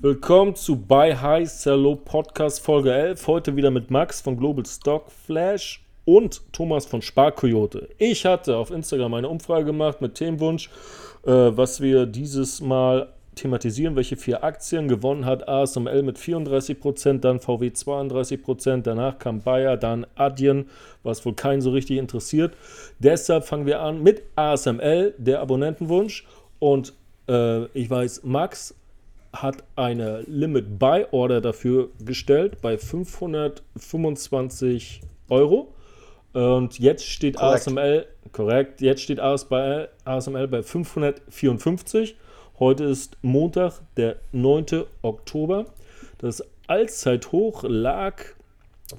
Willkommen zu Buy High Sell Low Podcast Folge 11. Heute wieder mit Max von Global Stock Flash und Thomas von Sparkoyote. Ich hatte auf Instagram eine Umfrage gemacht mit Themenwunsch, äh, was wir dieses Mal thematisieren, welche vier Aktien gewonnen hat. ASML mit 34%, dann VW 32%, danach kam Bayer, dann Adyen, was wohl keinen so richtig interessiert. Deshalb fangen wir an mit ASML, der Abonnentenwunsch. Und äh, ich weiß, Max hat eine Limit Buy Order dafür gestellt bei 525 Euro. Und jetzt steht korrekt. ASML, korrekt, jetzt steht ASML, ASML bei 554. Heute ist Montag, der 9. Oktober. Das Allzeithoch lag,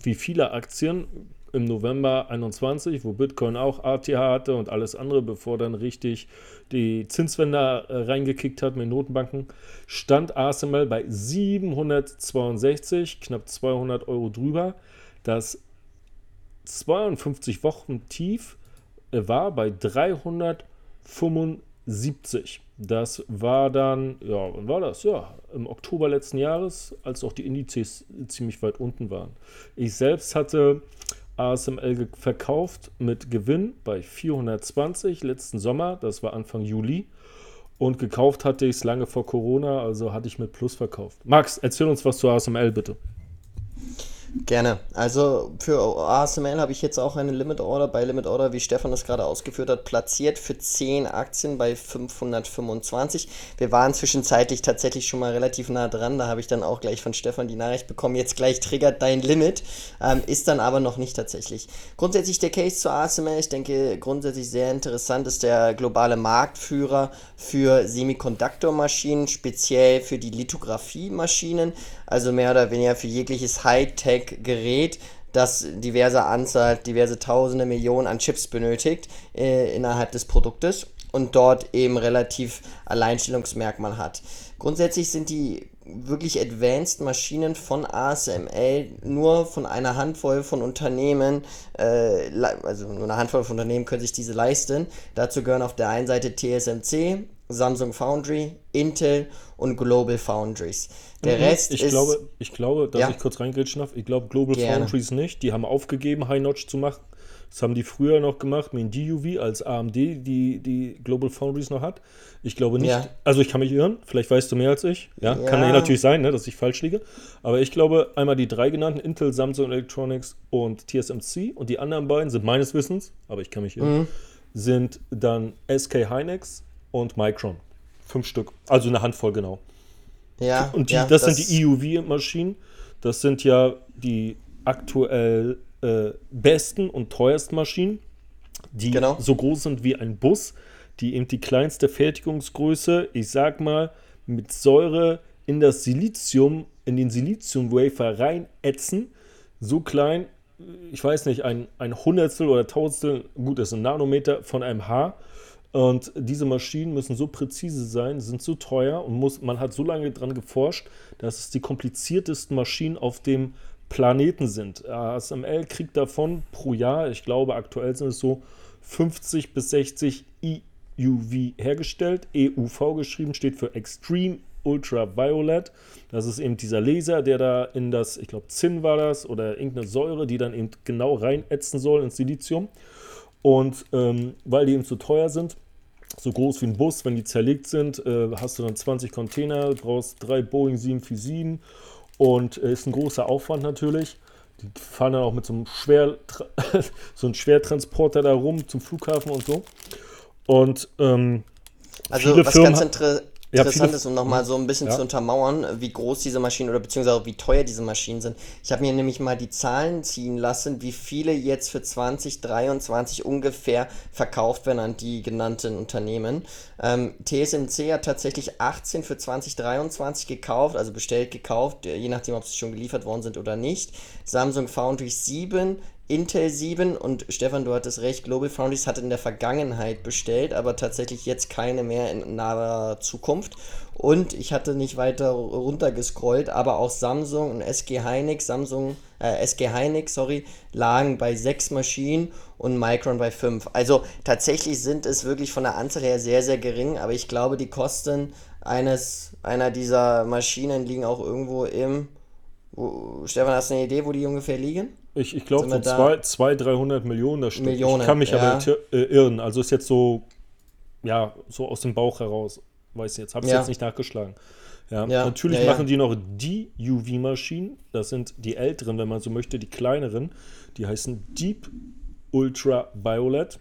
wie viele Aktien, im November 21, wo Bitcoin auch ATH hatte und alles andere, bevor dann richtig die Zinswende äh, reingekickt hat mit Notenbanken, stand ASML bei 762, knapp 200 Euro drüber. Das 52 Wochen Tief äh, war bei 375. Das war dann, ja, wann war das? Ja, im Oktober letzten Jahres, als auch die Indizes ziemlich weit unten waren. Ich selbst hatte ASML verkauft mit Gewinn bei 420 letzten Sommer, das war Anfang Juli. Und gekauft hatte ich es lange vor Corona, also hatte ich mit Plus verkauft. Max, erzähl uns was zu ASML bitte. Gerne. Also für ASML habe ich jetzt auch eine Limit Order bei Limit Order, wie Stefan das gerade ausgeführt hat, platziert für 10 Aktien bei 525. Wir waren zwischenzeitlich tatsächlich schon mal relativ nah dran. Da habe ich dann auch gleich von Stefan die Nachricht bekommen, jetzt gleich triggert dein Limit. Ähm, ist dann aber noch nicht tatsächlich. Grundsätzlich der Case zu ASML, ich denke grundsätzlich sehr interessant, ist der globale Marktführer für Semiconductor-Maschinen, speziell für die Lithografie-Maschinen also mehr oder weniger für jegliches Hightech-Gerät, das diverse Anzahl, diverse Tausende, Millionen an Chips benötigt äh, innerhalb des Produktes und dort eben relativ Alleinstellungsmerkmal hat. Grundsätzlich sind die wirklich advanced Maschinen von ASML nur von einer Handvoll von Unternehmen, äh, also nur eine Handvoll von Unternehmen können sich diese leisten. Dazu gehören auf der einen Seite TSMC, Samsung Foundry, Intel und Global Foundries. Der mhm, Rest ich ist. Glaube, ich glaube, dass ja. ich kurz reingrätschen darf. Ich glaube, Global Gerne. Foundries nicht. Die haben aufgegeben, High Notch zu machen. Das haben die früher noch gemacht mit DUV als AMD, die die Global Foundries noch hat. Ich glaube nicht. Ja. Also ich kann mich irren. Vielleicht weißt du mehr als ich. Ja, ja. kann ja natürlich sein, ne, dass ich falsch liege. Aber ich glaube, einmal die drei genannten, Intel, Samsung Electronics und TSMC. Und die anderen beiden sind meines Wissens, aber ich kann mich irren, mhm. sind dann SK Hynix und Micron. Fünf Stück. Also eine Handvoll genau. Ja. Und die, ja, das, das, sind die EUV-Maschinen. Das sind ja die aktuell äh, besten und teuersten Maschinen, die genau. so groß sind wie ein Bus, die eben die kleinste Fertigungsgröße, ich sag mal, mit Säure in das Silizium, in den Silizium-Wafer reinätzen. So klein, ich weiß nicht, ein, ein Hundertstel oder Tausendstel, gut, das ist ein Nanometer von einem Haar. Und diese Maschinen müssen so präzise sein, sind so teuer und muss, man hat so lange dran geforscht, dass es die kompliziertesten Maschinen auf dem Planeten sind. ASML kriegt davon pro Jahr, ich glaube aktuell sind es so 50 bis 60 EUV hergestellt. EUV geschrieben steht für Extreme Ultraviolet. Das ist eben dieser Laser, der da in das, ich glaube Zinn war das oder irgendeine Säure, die dann eben genau reinätzen soll ins Silizium. Und ähm, weil die eben zu teuer sind, so groß wie ein Bus, wenn die zerlegt sind, äh, hast du dann 20 Container, brauchst drei Boeing 747 und äh, ist ein großer Aufwand natürlich. Die fahren dann auch mit so einem, Schwer, so einem Schwertransporter da rum zum Flughafen und so. Und ähm, also was Firmen ganz interessant interessant ist, um nochmal so ein bisschen ja. zu untermauern, wie groß diese Maschinen oder beziehungsweise wie teuer diese Maschinen sind. Ich habe mir nämlich mal die Zahlen ziehen lassen, wie viele jetzt für 2023 ungefähr verkauft werden an die genannten Unternehmen. Ähm, TSMC hat tatsächlich 18 für 2023 gekauft, also bestellt gekauft, je nachdem, ob sie schon geliefert worden sind oder nicht. Samsung Foundry 7, Intel 7 und Stefan, du hattest recht, Global Foundries hatte in der Vergangenheit bestellt, aber tatsächlich jetzt keine mehr in naher Zukunft. Und ich hatte nicht weiter runtergescrollt, aber auch Samsung und SG Hynix, Samsung, äh, SG Hynix, sorry, lagen bei sechs Maschinen und Micron bei fünf. Also tatsächlich sind es wirklich von der Anzahl her sehr, sehr gering, aber ich glaube, die Kosten eines, einer dieser Maschinen liegen auch irgendwo im. Wo, Stefan, hast du eine Idee, wo die ungefähr liegen? Ich, ich glaube so 200, 300 Millionen das stimmt. Millionen, ich kann mich ja. aber äh, irren. Also ist jetzt so, ja, so aus dem Bauch heraus. Weiß jetzt, habe ich ja. jetzt nicht nachgeschlagen. Ja, ja. natürlich machen die noch die UV-Maschinen. Das sind die älteren, wenn man so möchte, die kleineren. Die heißen Deep Ultraviolet.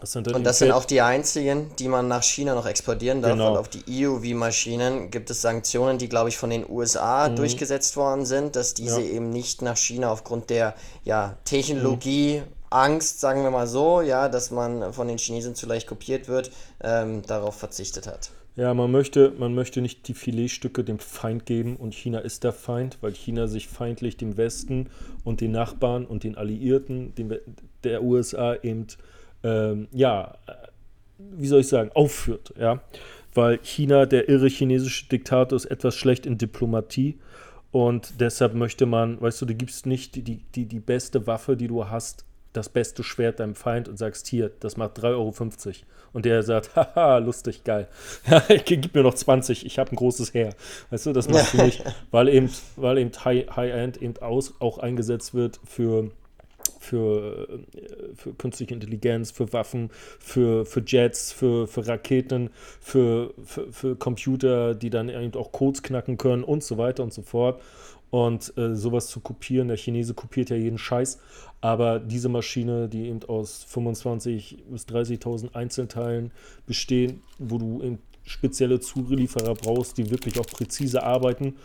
Das und das sind auch die einzigen, die man nach China noch exportieren darf. Genau. Und auf die EUV-Maschinen gibt es Sanktionen, die, glaube ich, von den USA mhm. durchgesetzt worden sind, dass diese ja. eben nicht nach China aufgrund der ja, Technologie, mhm. Angst, sagen wir mal so, ja, dass man von den Chinesen zu leicht kopiert wird, ähm, darauf verzichtet hat. Ja, man möchte, man möchte nicht die Filetstücke dem Feind geben und China ist der Feind, weil China sich feindlich dem Westen und den Nachbarn und den Alliierten dem, der USA eben ähm, ja, äh, wie soll ich sagen, aufführt, ja. Weil China, der irre chinesische Diktator, ist etwas schlecht in Diplomatie. Und deshalb möchte man, weißt du, du gibst nicht die, die, die beste Waffe, die du hast, das beste Schwert deinem Feind und sagst, hier, das macht 3,50 Euro. Und der sagt, haha, lustig, geil. gib mir noch 20, ich habe ein großes Heer. Weißt du, das machst du nicht, weil eben, weil eben High-End eben aus, auch eingesetzt wird für für, äh, für künstliche Intelligenz, für Waffen, für, für Jets, für, für Raketen, für, für, für Computer, die dann eben auch Codes knacken können und so weiter und so fort. Und äh, sowas zu kopieren, der Chinese kopiert ja jeden Scheiß, aber diese Maschine, die eben aus 25.000 bis 30.000 Einzelteilen bestehen, wo du eben spezielle Zulieferer brauchst, die wirklich auch präzise arbeiten.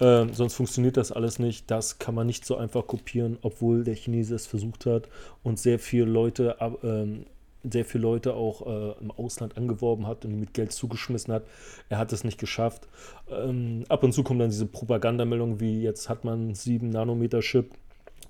Ähm, sonst funktioniert das alles nicht. Das kann man nicht so einfach kopieren, obwohl der Chinese es versucht hat und sehr viele Leute, ähm, sehr viele Leute auch äh, im Ausland angeworben hat und mit Geld zugeschmissen hat. Er hat es nicht geschafft. Ähm, ab und zu kommen dann diese Propagandameldungen wie jetzt hat man 7 Nanometer Chip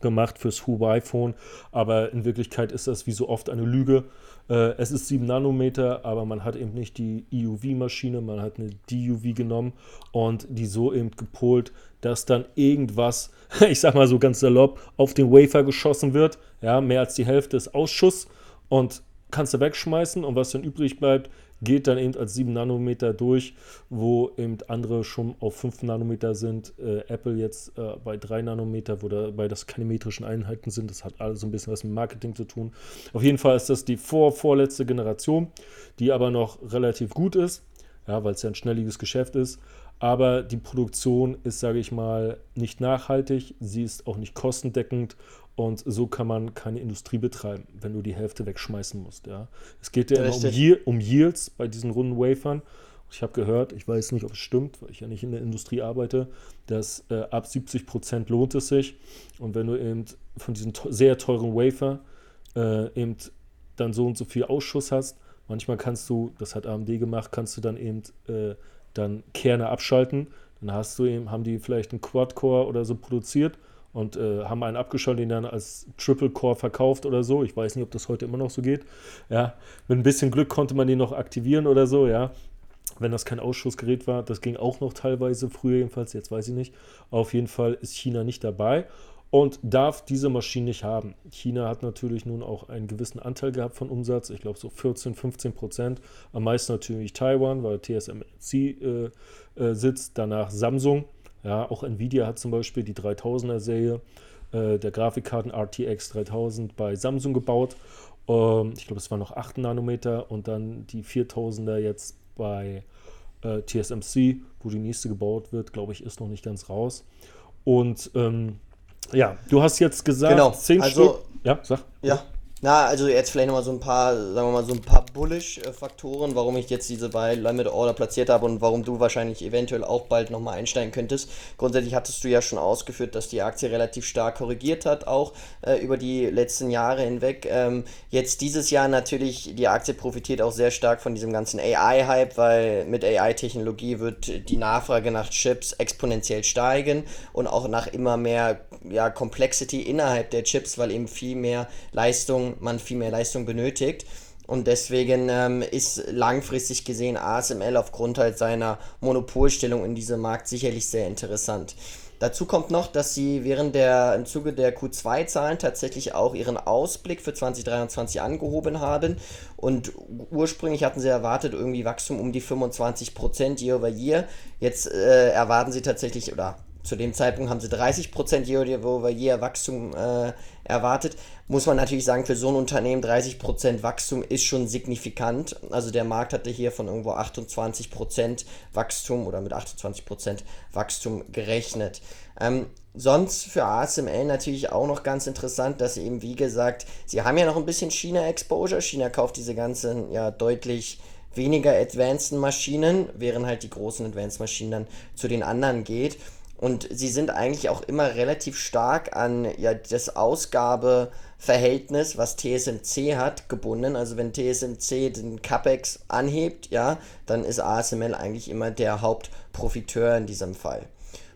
gemacht fürs Huawei-Phone, aber in Wirklichkeit ist das wie so oft eine Lüge. Äh, es ist 7 Nanometer, aber man hat eben nicht die EUV-Maschine, man hat eine DUV genommen und die so eben gepolt, dass dann irgendwas, ich sag mal so ganz salopp, auf den Wafer geschossen wird. Ja, mehr als die Hälfte ist Ausschuss und kannst du wegschmeißen und was dann übrig bleibt, geht dann eben als 7 Nanometer durch, wo eben andere schon auf 5 Nanometer sind. Äh, Apple jetzt äh, bei 3 Nanometer, wobei das keine metrischen Einheiten sind. Das hat alles so ein bisschen was mit Marketing zu tun. Auf jeden Fall ist das die vor, vorletzte Generation, die aber noch relativ gut ist, ja, weil es ja ein schnelliges Geschäft ist. Aber die Produktion ist, sage ich mal, nicht nachhaltig, sie ist auch nicht kostendeckend und so kann man keine Industrie betreiben, wenn du die Hälfte wegschmeißen musst. Ja. Es geht ja immer um, um, Yields bei diesen runden Wafern. Ich habe gehört, ich weiß nicht, ob es stimmt, weil ich ja nicht in der Industrie arbeite, dass äh, ab 70 Prozent lohnt es sich. Und wenn du eben von diesen sehr teuren Wafer äh, eben dann so und so viel Ausschuss hast, manchmal kannst du, das hat AMD gemacht, kannst du dann eben äh, dann Kerne abschalten. Dann hast du eben, haben die vielleicht einen Quad-Core oder so produziert und äh, haben einen abgeschaltet, den dann als Triple Core verkauft oder so. Ich weiß nicht, ob das heute immer noch so geht. Ja, mit ein bisschen Glück konnte man den noch aktivieren oder so, ja. Wenn das kein Ausschussgerät war, das ging auch noch teilweise, früher jedenfalls, jetzt weiß ich nicht. Auf jeden Fall ist China nicht dabei und darf diese Maschine nicht haben. China hat natürlich nun auch einen gewissen Anteil gehabt von Umsatz, ich glaube so 14, 15 Prozent. Am meisten natürlich Taiwan, weil TSMC äh, äh, sitzt, danach Samsung ja, auch Nvidia hat zum Beispiel die 3000er Serie äh, der Grafikkarten RTX 3000 bei Samsung gebaut. Ähm, ich glaube, es waren noch 8 Nanometer und dann die 4000er jetzt bei äh, TSMC, wo die nächste gebaut wird, glaube ich, ist noch nicht ganz raus. Und ähm, ja, du hast jetzt gesagt, genau. 10 also, Stück. Ja, sag. Ja, na, also jetzt vielleicht nochmal so ein paar, sagen wir mal, so ein paar Bullish-Faktoren, warum ich jetzt diese bei Limit Order platziert habe und warum du wahrscheinlich eventuell auch bald nochmal einsteigen könntest. Grundsätzlich hattest du ja schon ausgeführt, dass die Aktie relativ stark korrigiert hat, auch äh, über die letzten Jahre hinweg. Ähm, jetzt dieses Jahr natürlich, die Aktie profitiert auch sehr stark von diesem ganzen AI-Hype, weil mit AI-Technologie wird die Nachfrage nach Chips exponentiell steigen und auch nach immer mehr ja, Complexity innerhalb der Chips, weil eben viel mehr Leistung man viel mehr Leistung benötigt. Und deswegen ähm, ist langfristig gesehen ASML aufgrund halt seiner Monopolstellung in diesem Markt sicherlich sehr interessant. Dazu kommt noch, dass sie während der, im Zuge der Q2-Zahlen tatsächlich auch ihren Ausblick für 2023 angehoben haben. Und ursprünglich hatten sie erwartet, irgendwie Wachstum um die 25% year over year. Jetzt äh, erwarten sie tatsächlich, oder zu dem Zeitpunkt haben sie 30% Year-over-Year Wachstum äh, erwartet. Muss man natürlich sagen, für so ein Unternehmen 30% Wachstum ist schon signifikant. Also der Markt hatte hier von irgendwo 28% Wachstum oder mit 28% Wachstum gerechnet. Ähm, sonst für ASML natürlich auch noch ganz interessant, dass sie eben, wie gesagt, sie haben ja noch ein bisschen China-Exposure. China kauft diese ganzen ja deutlich weniger advanced Maschinen, während halt die großen advanced Maschinen dann zu den anderen geht. Und sie sind eigentlich auch immer relativ stark an ja, das Ausgabeverhältnis, was TSMC hat, gebunden. Also wenn TSMC den CAPEX anhebt, ja, dann ist ASML eigentlich immer der Hauptprofiteur in diesem Fall.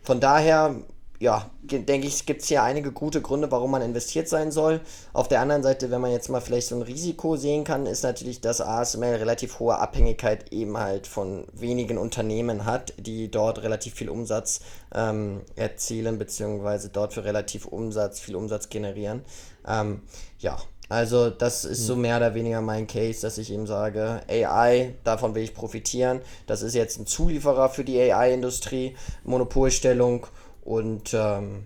Von daher ja, denke ich, gibt es hier einige gute Gründe, warum man investiert sein soll. Auf der anderen Seite, wenn man jetzt mal vielleicht so ein Risiko sehen kann, ist natürlich, dass ASML relativ hohe Abhängigkeit eben halt von wenigen Unternehmen hat, die dort relativ viel Umsatz ähm, erzielen, beziehungsweise dort für relativ Umsatz, viel Umsatz generieren. Ähm, ja, also das ist so hm. mehr oder weniger mein Case, dass ich eben sage, AI, davon will ich profitieren. Das ist jetzt ein Zulieferer für die AI-Industrie, Monopolstellung und ähm,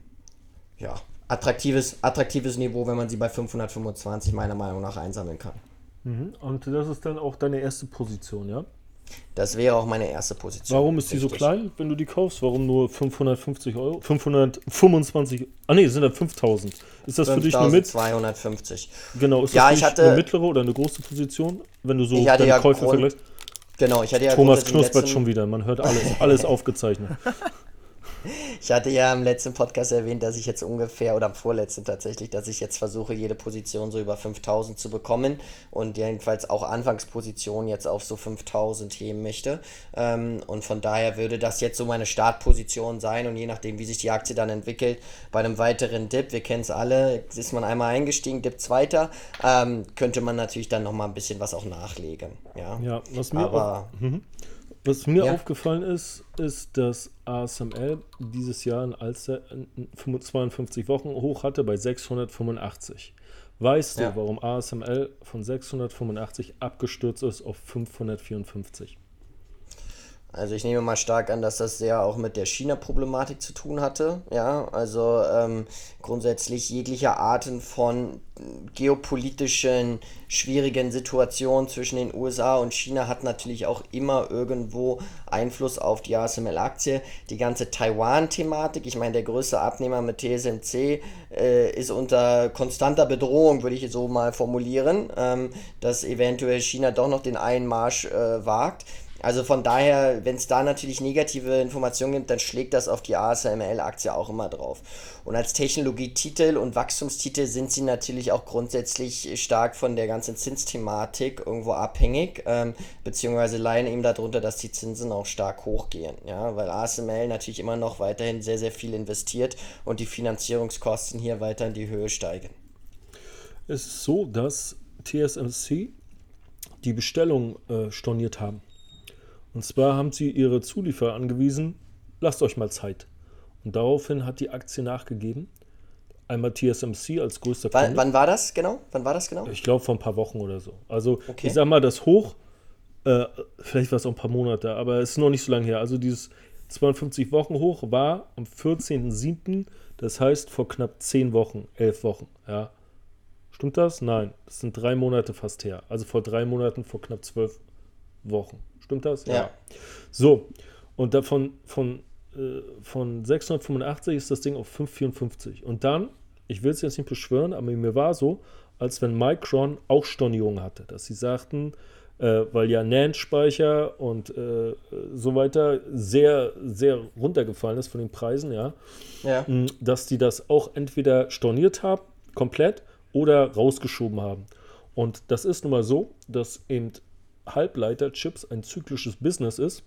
ja, attraktives, attraktives Niveau, wenn man sie bei 525 meiner Meinung nach einsammeln kann. Mhm. Und das ist dann auch deine erste Position, ja? Das wäre auch meine erste Position. Warum ist die so klein, wenn du die kaufst? Warum nur 550 Euro? 525, ah ne, sind da 5000. Ist das für dich eine mit? 250. Genau, ist das ja, für dich hatte, eine mittlere oder eine große Position, wenn du so deine ja Käufe Grund, vergleichst? Genau, ich hatte ja Thomas knuspert schon wieder, man hört alles, alles aufgezeichnet. Ich hatte ja im letzten Podcast erwähnt, dass ich jetzt ungefähr, oder am vorletzten tatsächlich, dass ich jetzt versuche, jede Position so über 5000 zu bekommen und jedenfalls auch Anfangsposition jetzt auf so 5000 heben möchte. Ähm, und von daher würde das jetzt so meine Startposition sein und je nachdem, wie sich die Aktie dann entwickelt, bei einem weiteren Dip, wir kennen es alle, ist man einmal eingestiegen, Dip zweiter, ähm, könnte man natürlich dann nochmal ein bisschen was auch nachlegen. Ja, ja was mir Aber, auch, mhm. Was mir ja. aufgefallen ist, ist, dass ASML dieses Jahr in Alster 52 Wochen hoch hatte bei 685. Weißt ja. du, warum ASML von 685 abgestürzt ist auf 554? Also ich nehme mal stark an, dass das sehr auch mit der China-Problematik zu tun hatte. Ja, also ähm, grundsätzlich jeglicher Arten von geopolitischen schwierigen Situationen zwischen den USA und China hat natürlich auch immer irgendwo Einfluss auf die ASML-Aktie. Die ganze Taiwan-Thematik, ich meine, der größte Abnehmer mit TSMC äh, ist unter konstanter Bedrohung, würde ich so mal formulieren, ähm, dass eventuell China doch noch den Einmarsch äh, wagt. Also von daher, wenn es da natürlich negative Informationen gibt, dann schlägt das auf die ASML-Aktie auch immer drauf. Und als Technologietitel und Wachstumstitel sind sie natürlich auch grundsätzlich stark von der ganzen Zinsthematik irgendwo abhängig, ähm, beziehungsweise leihen eben darunter, dass die Zinsen auch stark hochgehen. Ja, weil ASML natürlich immer noch weiterhin sehr, sehr viel investiert und die Finanzierungskosten hier weiter in die Höhe steigen. Es ist so, dass TSMC die Bestellung äh, storniert haben. Und zwar haben sie ihre Zulieferer angewiesen, lasst euch mal Zeit. Und daraufhin hat die Aktie nachgegeben. Einmal TSMC als größter Kunde. Wann war das genau? Wann war das genau? Ich glaube vor ein paar Wochen oder so. Also okay. ich sag mal, das Hoch, äh, vielleicht war es auch ein paar Monate, aber es ist noch nicht so lange her. Also dieses 52 Wochen Hoch war am 14.07., das heißt vor knapp 10 Wochen, 11 Wochen. Ja. Stimmt das? Nein, das sind drei Monate fast her. Also vor drei Monaten, vor knapp 12 Wochen. Stimmt das? Ja. ja. So, und davon von, äh, von 685 ist das Ding auf 554. Und dann, ich will es jetzt nicht beschwören, aber mir war so, als wenn Micron auch Stornierung hatte, dass sie sagten, äh, weil ja NAND-Speicher und äh, so weiter sehr, sehr runtergefallen ist von den Preisen, ja, ja. dass die das auch entweder storniert haben, komplett, oder rausgeschoben haben. Und das ist nun mal so, dass eben Halbleiterchips ein zyklisches Business ist.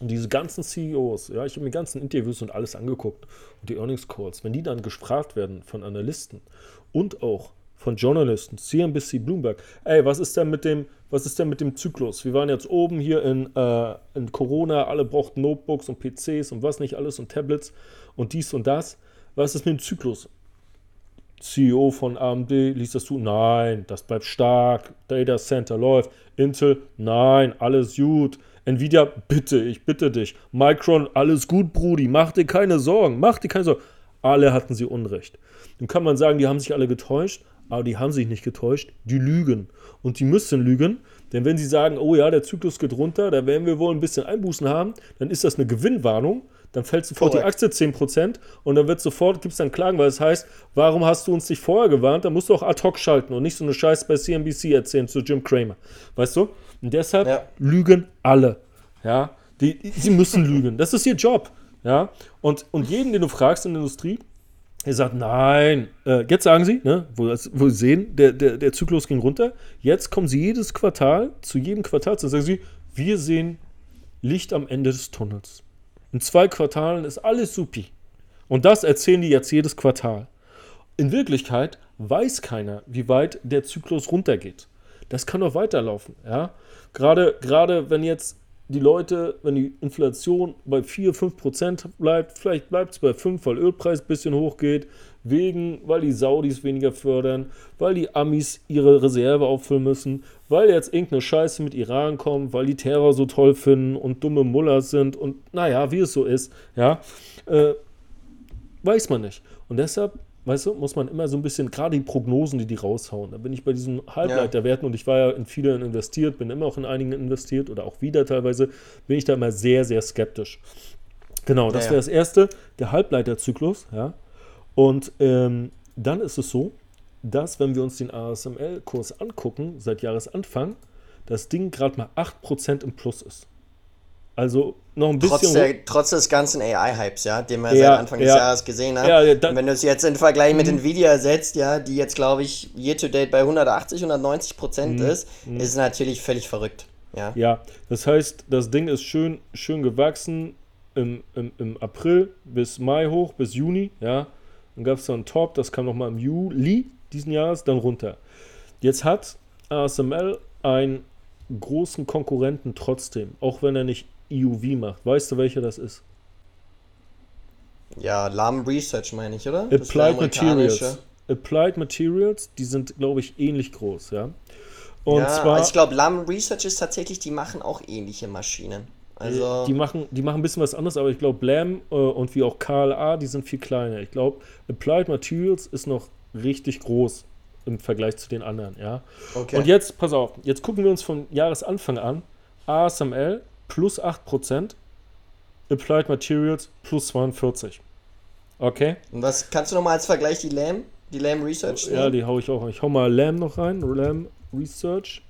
Und diese ganzen CEOs, ja, ich habe mir ganzen Interviews und alles angeguckt und die Earnings Calls, wenn die dann gefragt werden von Analysten und auch von Journalisten, CNBC, Bloomberg. Ey, was ist denn mit dem, was ist denn mit dem Zyklus? Wir waren jetzt oben hier in, äh, in Corona, alle brauchten Notebooks und PCs und was nicht alles und Tablets und dies und das. Was ist mit dem Zyklus? CEO von AMD, liest das zu? Nein, das bleibt stark. Data Center läuft. Intel, nein, alles gut. Nvidia, bitte, ich bitte dich. Micron, alles gut, Brudi, mach dir keine Sorgen, mach dir keine Sorgen. Alle hatten sie Unrecht. Dann kann man sagen, die haben sich alle getäuscht, aber die haben sich nicht getäuscht, die lügen. Und die müssen lügen, denn wenn sie sagen, oh ja, der Zyklus geht runter, da werden wir wohl ein bisschen Einbußen haben, dann ist das eine Gewinnwarnung. Dann fällt sofort Correct. die Aktie 10% und dann wird sofort, gibt es dann Klagen, weil es heißt, warum hast du uns nicht vorher gewarnt? Dann musst du auch ad hoc schalten und nicht so eine Scheiße bei CNBC erzählen zu Jim Cramer. Weißt du? Und deshalb ja. lügen alle. Ja, die, sie müssen lügen. Das ist ihr Job. Ja, und, und jeden, den du fragst in der Industrie, er sagt, nein, äh, jetzt sagen sie, ne, wo, wo sie sehen, der, der, der Zyklus ging runter. Jetzt kommen sie jedes Quartal, zu jedem Quartal, zu sagen sie, wir sehen Licht am Ende des Tunnels. In zwei Quartalen ist alles supi. Und das erzählen die jetzt jedes Quartal. In Wirklichkeit weiß keiner, wie weit der Zyklus runtergeht. Das kann doch weiterlaufen. Ja? Gerade, gerade wenn jetzt die Leute, wenn die Inflation bei 4, 5 Prozent bleibt, vielleicht bleibt es bei 5, weil Ölpreis ein bisschen hochgeht, wegen, weil die Saudis weniger fördern, weil die Amis ihre Reserve auffüllen müssen, weil jetzt irgendeine Scheiße mit Iran kommt, weil die Terror so toll finden und dumme Mullers sind und naja, wie es so ist, ja, äh, weiß man nicht. Und deshalb weißt du, muss man immer so ein bisschen, gerade die Prognosen, die die raushauen, da bin ich bei diesen Halbleiterwerten und ich war ja in vielen investiert, bin immer auch in einigen investiert oder auch wieder teilweise, bin ich da immer sehr, sehr skeptisch. Genau, das ja, wäre das erste, der Halbleiterzyklus, ja. Und ähm, dann ist es so, dass, wenn wir uns den ASML-Kurs angucken, seit Jahresanfang, das Ding gerade mal 8% im Plus ist. Also noch ein bisschen. Trotz, der, trotz des ganzen AI-Hypes, ja, den man ja, seit Anfang ja, des Jahres gesehen hat. Ja, ja, wenn du es jetzt in Vergleich mit mhm. Nvidia setzt, ja, die jetzt, glaube ich, year to date bei 180, 190 Prozent mhm. ist, mhm. ist natürlich völlig verrückt. Ja. ja, das heißt, das Ding ist schön, schön gewachsen im, im, im April bis Mai hoch, bis Juni, ja. Dann gab es dann einen Top, das kam nochmal im Juli diesen Jahres, dann runter. Jetzt hat ASML einen großen Konkurrenten trotzdem, auch wenn er nicht EUV macht. Weißt du, welcher das ist? Ja, LAM Research meine ich, oder? Applied Materials. Applied Materials, die sind, glaube ich, ähnlich groß, ja. Und ja, zwar, also ich glaube, LAM Research ist tatsächlich, die machen auch ähnliche Maschinen. Also die machen, die machen ein bisschen was anderes, aber ich glaube, LAM äh, und wie auch KLA, die sind viel kleiner. Ich glaube, Applied Materials ist noch richtig groß im Vergleich zu den anderen, ja. Okay. Und jetzt, pass auf, jetzt gucken wir uns von Jahresanfang an ASML plus 8%, Applied Materials plus 42. Okay? Und was kannst du nochmal als Vergleich die LAM, die LAM Research? Nehmen? Ja, die hau ich auch. Ich hau mal LAM noch rein, LAM Research.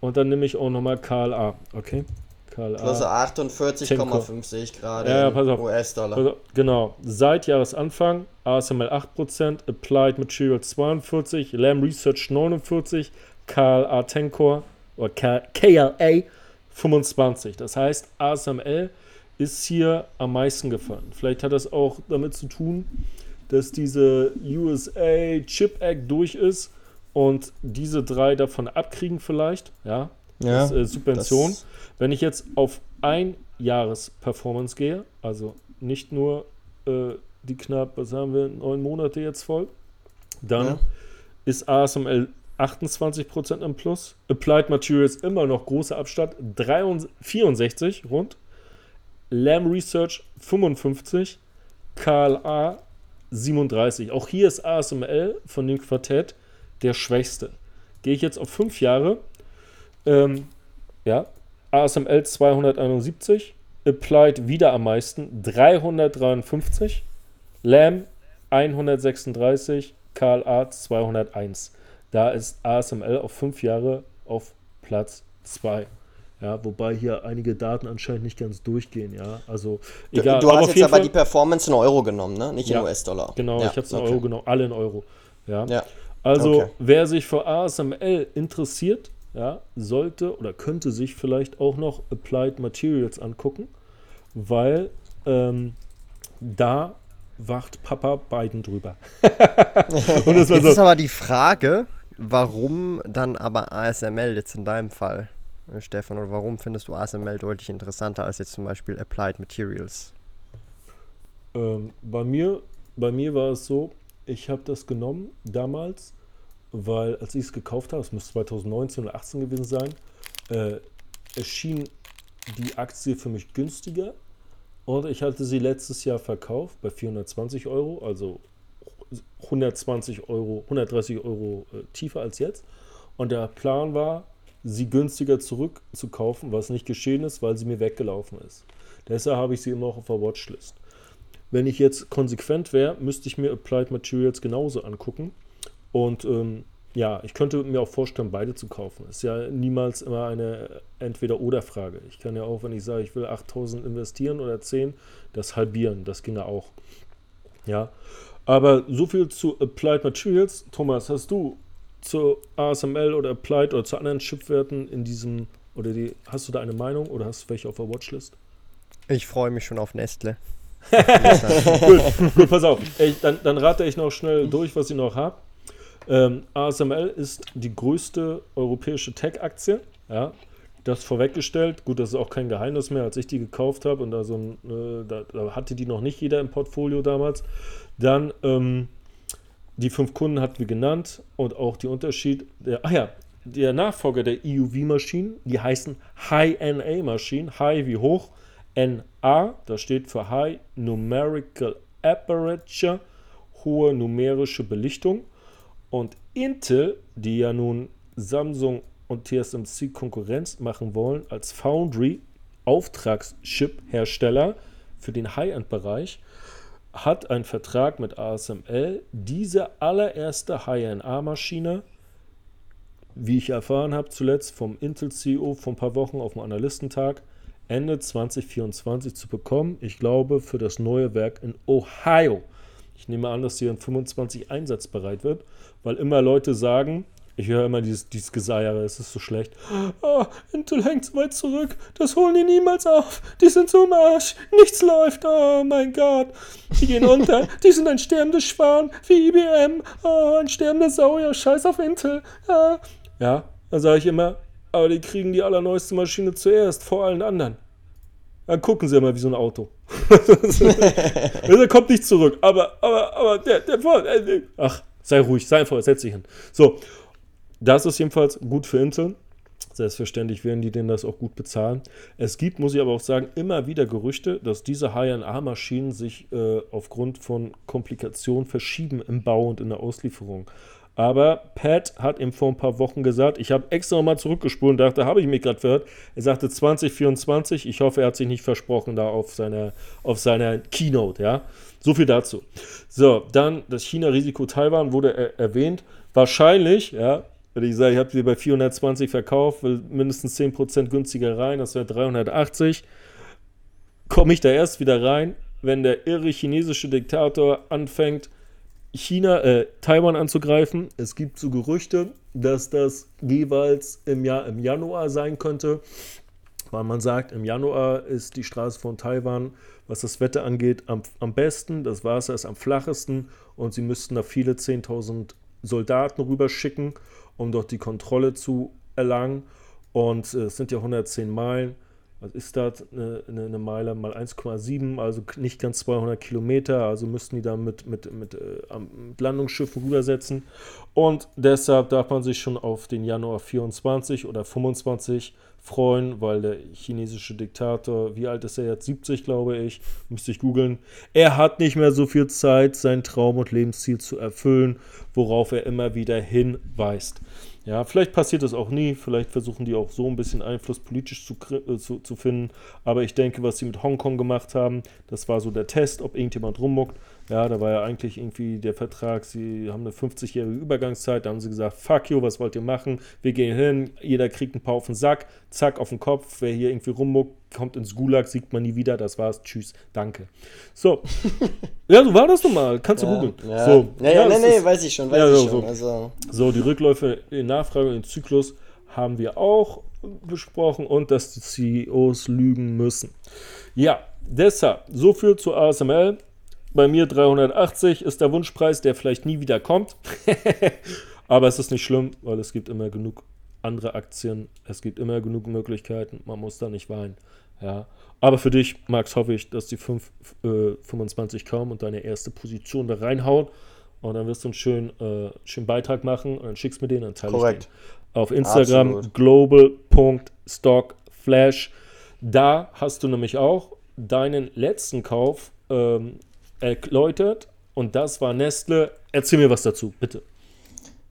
Und dann nehme ich auch nochmal KLA, okay? KLA. Plus 48,5 sehe ich gerade ja, ja, US-Dollar. Genau. Seit Jahresanfang ASML 8%, Applied Materials 42, LAM Research 49, KLA Tencor oder KLA 25. Das heißt, ASML ist hier am meisten gefallen. Vielleicht hat das auch damit zu tun, dass diese USA Chip Act durch ist und diese drei davon abkriegen vielleicht, ja, ja das, äh, Subvention. Das Wenn ich jetzt auf ein Jahres Performance gehe, also nicht nur äh, die knapp, was haben wir, neun Monate jetzt voll, dann ja. ist ASML 28% im Plus. Applied Materials immer noch großer Abstand, 63, 64 rund. Lam Research 55, KLA 37. Auch hier ist ASML von dem Quartett der schwächste. Gehe ich jetzt auf fünf Jahre, ähm, ja, ASML 271, Applied wieder am meisten, 353, Lam 136, KLA 201. Da ist ASML auf fünf Jahre auf Platz 2. Ja, wobei hier einige Daten anscheinend nicht ganz durchgehen, ja. Also egal. Du, du hast jetzt aber Fall, die Performance in Euro genommen, ne? Nicht ja, in US-Dollar. Genau, ja, ich habe es in okay. Euro genommen, alle in Euro. Ja. ja. Also okay. wer sich für ASML interessiert, ja, sollte oder könnte sich vielleicht auch noch Applied Materials angucken, weil ähm, da wacht Papa Biden drüber. und das war jetzt so. ist aber die Frage, warum dann aber ASML jetzt in deinem Fall, äh, Stefan, oder warum findest du ASML deutlich interessanter als jetzt zum Beispiel Applied Materials? Ähm, bei, mir, bei mir war es so, ich habe das genommen damals, weil als ich es gekauft habe, es muss 2019 oder 2018 gewesen sein, äh, erschien die Aktie für mich günstiger und ich hatte sie letztes Jahr verkauft bei 420 Euro, also 120 Euro, 130 Euro äh, tiefer als jetzt. Und der Plan war, sie günstiger zurückzukaufen, was nicht geschehen ist, weil sie mir weggelaufen ist. Deshalb habe ich sie immer auch auf der Watchlist. Wenn ich jetzt konsequent wäre, müsste ich mir Applied Materials genauso angucken. Und ähm, ja, ich könnte mir auch vorstellen, beide zu kaufen. Ist ja niemals immer eine Entweder-Oder-Frage. Ich kann ja auch, wenn ich sage, ich will 8000 investieren oder 10, das halbieren. Das ginge auch. Ja, aber so viel zu Applied Materials. Thomas, hast du zu ASML oder Applied oder zu anderen Chipwerten in diesem, oder die, hast du da eine Meinung oder hast du welche auf der Watchlist? Ich freue mich schon auf Nestle. gut, gut, pass auf. Ich, dann, dann rate ich noch schnell durch, was ich noch habe. Ähm, ASML ist die größte europäische Tech-Aktie. Ja, das vorweggestellt. Gut, das ist auch kein Geheimnis mehr, als ich die gekauft habe und da, so ein, äh, da, da, hatte die noch nicht jeder im Portfolio damals. Dann ähm, die fünf Kunden hatten wir genannt und auch die Unterschied. Der, ach ja, der Nachfolger der EUV-Maschinen, die heißen High-NA-Maschinen. High wie hoch, NA, das steht für High Numerical Aperture, hohe numerische Belichtung. Und Intel, die ja nun Samsung und TSMC Konkurrenz machen wollen als Foundry Auftragschip-Hersteller für den High-End-Bereich, hat einen Vertrag mit ASML, diese allererste High-NA-Maschine, wie ich erfahren habe zuletzt vom Intel-CEO vor ein paar Wochen auf dem Analystentag, Ende 2024 zu bekommen. Ich glaube, für das neue Werk in Ohio. Ich nehme an, dass sie in 25 einsatzbereit wird weil immer Leute sagen, ich höre immer dieses, dieses Geseiere, es ist so schlecht. Oh, Intel hängt so weit zurück, das holen die niemals auf. Die sind so im Arsch, nichts läuft, oh mein Gott. Die gehen unter, die sind ein sterbendes Schwan, wie IBM, oh, ein sterbender Sau, ja, scheiß auf Intel. Ja, ja dann sage ich immer, aber die kriegen die allerneueste Maschine zuerst, vor allen anderen. Dann gucken sie immer wie so ein Auto. der kommt nicht zurück, aber, aber, aber, der, der, der, ach, Sei ruhig, sei einfach, setz dich hin. So, das ist jedenfalls gut für Intel. Selbstverständlich werden die denen das auch gut bezahlen. Es gibt, muss ich aber auch sagen, immer wieder Gerüchte, dass diese HNA-Maschinen sich äh, aufgrund von Komplikationen verschieben im Bau und in der Auslieferung. Aber Pat hat ihm vor ein paar Wochen gesagt, ich habe extra nochmal zurückgespult und dachte, habe ich mich gerade gehört. Er sagte 2024. Ich hoffe, er hat sich nicht versprochen da auf seiner, auf seiner Keynote, ja. So viel dazu. So, dann das China-Risiko Taiwan wurde er erwähnt. Wahrscheinlich, ja, wenn ich sage, ich habe sie bei 420 verkauft, will mindestens 10% günstiger rein, das wäre 380. Komme ich da erst wieder rein, wenn der irre chinesische Diktator anfängt, China, äh, Taiwan anzugreifen. Es gibt so Gerüchte, dass das jeweils im Jahr im Januar sein könnte, weil man sagt, im Januar ist die Straße von Taiwan was das Wetter angeht, am, am besten. Das Wasser ist am flachesten und sie müssten da viele 10.000 Soldaten rüberschicken, um dort die Kontrolle zu erlangen. Und äh, es sind ja 110 Meilen. Was ist das? Eine, eine Meile mal 1,7, also nicht ganz 200 Kilometer. Also müssten die da mit, mit, mit, äh, mit Landungsschiffen rübersetzen. Und deshalb darf man sich schon auf den Januar 24 oder 25 freuen, weil der chinesische Diktator, wie alt ist er jetzt? 70, glaube ich, müsste ich googeln. Er hat nicht mehr so viel Zeit, sein Traum und Lebensziel zu erfüllen, worauf er immer wieder hinweist. Ja, vielleicht passiert das auch nie, vielleicht versuchen die auch so ein bisschen Einfluss politisch zu, äh, zu, zu finden, aber ich denke, was sie mit Hongkong gemacht haben, das war so der Test, ob irgendjemand rummuckt. Ja, da war ja eigentlich irgendwie der Vertrag, sie haben eine 50-jährige Übergangszeit, da haben sie gesagt, fuck you, was wollt ihr machen? Wir gehen hin, jeder kriegt ein paar auf den Sack, zack, auf den Kopf, wer hier irgendwie rummuckt, kommt ins Gulag, sieht man nie wieder, das war's, tschüss, danke. So, ja, so war das nochmal, kannst du ja, googeln. Ja. So, ja, ja, ja nee, nee, weiß ich schon, weiß ja, ich so, schon. Also. So, die Rückläufe in Nachfrage und den Zyklus haben wir auch besprochen und dass die CEOs lügen müssen. Ja, deshalb, so viel zu ASML Bei mir 380 ist der Wunschpreis, der vielleicht nie wieder kommt. Aber es ist nicht schlimm, weil es gibt immer genug andere Aktien. Es gibt immer genug Möglichkeiten. Man muss da nicht weinen. Ja. Aber für dich, Max, hoffe ich, dass die 5, äh, 25 kommen und deine erste Position da reinhauen. Und dann wirst du einen schönen, äh, schönen Beitrag machen und dann schickst du mir den, dann teile Korrekt. Auf Instagram global.stockflash. Da hast du nämlich auch deinen letzten Kauf ähm, erläutert und das war Nestle. Erzähl mir was dazu, bitte.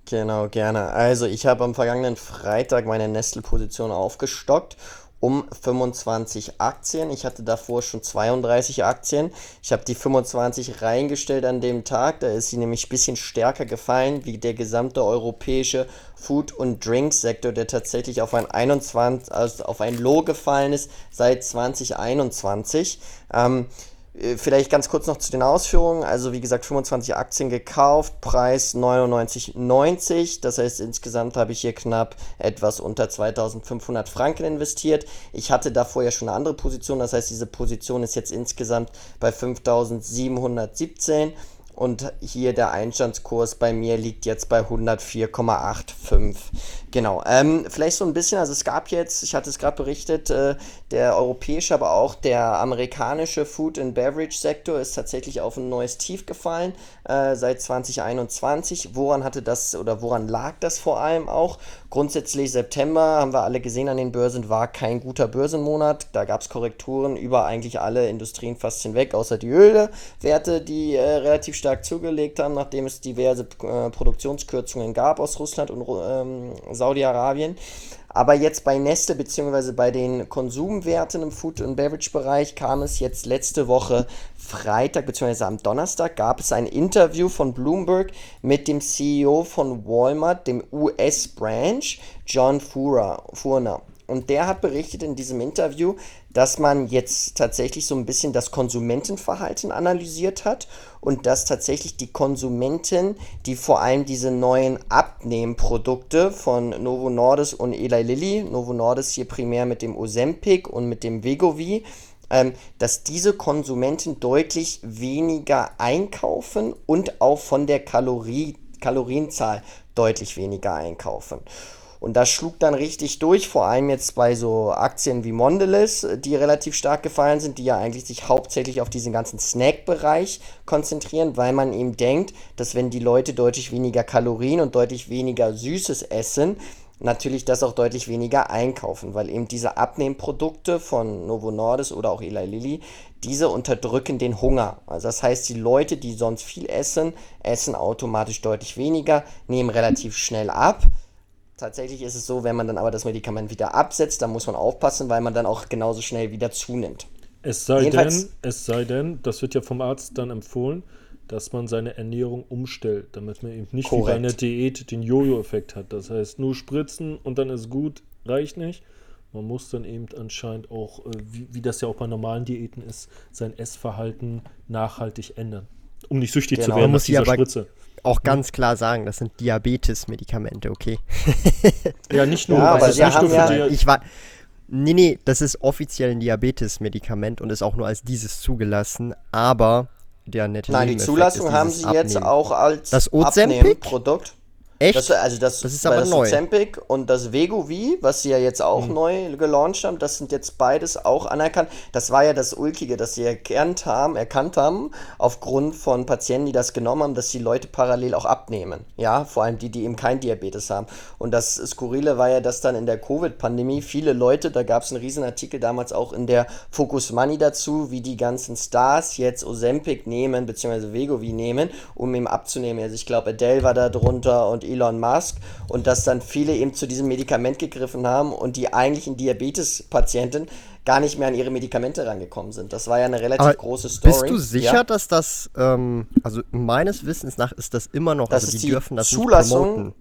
Genau, gerne. Also ich habe am vergangenen Freitag meine Nestle-Position aufgestockt um 25 Aktien. Ich hatte davor schon 32 Aktien. Ich habe die 25 reingestellt an dem Tag. Da ist sie nämlich ein bisschen stärker gefallen wie der gesamte europäische Food- und Drink-Sektor, der tatsächlich auf ein, 21, also auf ein Low gefallen ist seit 2021. Ähm, äh, vielleicht ganz kurz noch zu den Ausführungen. Also wie gesagt, 25 Aktien gekauft, Preis 99,90. Das heißt, insgesamt habe ich hier knapp etwas unter 2500 Franken investiert. Ich hatte davor ja schon eine andere Position. Das heißt, diese Position ist jetzt insgesamt bei 5717. Und hier der Einstandskurs bei mir liegt jetzt bei 104,85. Genau. Ähm, vielleicht so ein bisschen, also es gab jetzt, ich hatte es gerade berichtet, äh, der europäische, aber auch der amerikanische Food and Beverage Sektor ist tatsächlich auf ein neues Tief gefallen äh, seit 2021. Woran hatte das oder woran lag das vor allem auch? Grundsätzlich September haben wir alle gesehen an den Börsen war kein guter Börsenmonat. Da gab es Korrekturen über eigentlich alle Industrien fast hinweg, außer die Ölwerte, die äh, relativ stark zugelegt haben, nachdem es diverse äh, Produktionskürzungen gab aus Russland und ähm, Saudi-Arabien. Aber jetzt bei Nestle bzw. bei den Konsumwerten im Food- und Beverage-Bereich kam es jetzt letzte Woche Freitag bzw. am Donnerstag gab es ein Interview von Bloomberg mit dem CEO von Walmart, dem US-Branch, John Furner. Und der hat berichtet in diesem Interview, dass man jetzt tatsächlich so ein bisschen das Konsumentenverhalten analysiert hat und dass tatsächlich die Konsumenten, die vor allem diese neuen Abnehmprodukte von Novo Nordisk und Eli Lilly, Novo Nordisk hier primär mit dem Ozempic und mit dem Vegovi, ähm, dass diese Konsumenten deutlich weniger einkaufen und auch von der Kalorie, Kalorienzahl deutlich weniger einkaufen. Und das schlug dann richtig durch, vor allem jetzt bei so Aktien wie Mondelez, die relativ stark gefallen sind, die ja eigentlich sich hauptsächlich auf diesen ganzen Snack-Bereich konzentrieren, weil man eben denkt, dass wenn die Leute deutlich weniger Kalorien und deutlich weniger Süßes essen, natürlich das auch deutlich weniger einkaufen, weil eben diese Abnehmprodukte von Novo Nordisk oder auch Eli Lilly, diese unterdrücken den Hunger. Also das heißt, die Leute, die sonst viel essen, essen automatisch deutlich weniger, nehmen relativ schnell ab Tatsächlich ist es so, wenn man dann aber das Medikament wieder absetzt, dann muss man aufpassen, weil man dann auch genauso schnell wieder zunimmt. Es sei denn, es sei denn, das wird ja vom Arzt dann empfohlen, dass man seine Ernährung umstellt, damit man eben nicht Korrekt. wie bei einer Diät den Jojo-Effekt hat. Das heißt, nur spritzen und dann ist gut, reicht nicht. Man muss dann eben anscheinend auch, äh, wie, wie das ja auch bei normalen Diäten ist, sein Essverhalten nachhaltig ändern, um nicht süchtig genau. zu werden man muss dieser Spritze auch ganz klar sagen, das sind Diabetes-Medikamente, okay? ja, nicht nur, ja, aber sie haben ja, ich war, Nee, nee, das ist offiziell ein Diabetes-Medikament und ist auch nur als dieses zugelassen, aber der nette Nein, die Zulassung haben sie Abnehmen. jetzt auch als das Abnehmprodukt. Echt? Das, also das, das ist aber das neu. Ozempic und das Vegovi, was sie ja jetzt auch mhm. neu gelauncht haben, das sind jetzt beides auch anerkannt. Das war ja das Ulkige, dass sie erkannt haben, erkannt haben, aufgrund von Patienten, die das genommen haben, dass die Leute parallel auch abnehmen. Ja, vor allem die, die eben kein Diabetes haben. Und das Skurrile war ja, dass dann in der Covid-Pandemie viele Leute, da gab es einen riesen Artikel damals auch in der Focus Money dazu, wie die ganzen Stars jetzt Ozempic nehmen, beziehungsweise Vegovi nehmen, um eben abzunehmen. Also ich glaube, Adele war da drunter und Elon Musk und dass dann viele eben zu diesem Medikament gegriffen haben und die eigentlichen Diabetes-Patienten gar nicht mehr an ihre Medikamente rangekommen sind. Das war ja eine relativ Aber große Story. Bist du sicher, ja? dass das, ähm, also meines Wissens nach ist das immer noch, das also die, die dürfen das Zulassung.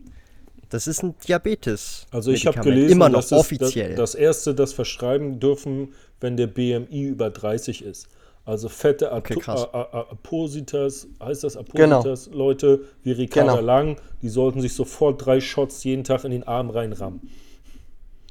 Das ist ein Diabetes. Also ich habe gelesen, immer noch das offiziell. Das, das erste, das verschreiben dürfen, wenn der BMI über 30 ist. Also fette okay, Apositas, heißt das Apositas, genau. Leute wie Ricarda genau. Lang, die sollten sich sofort drei Shots jeden Tag in den Arm reinrammen.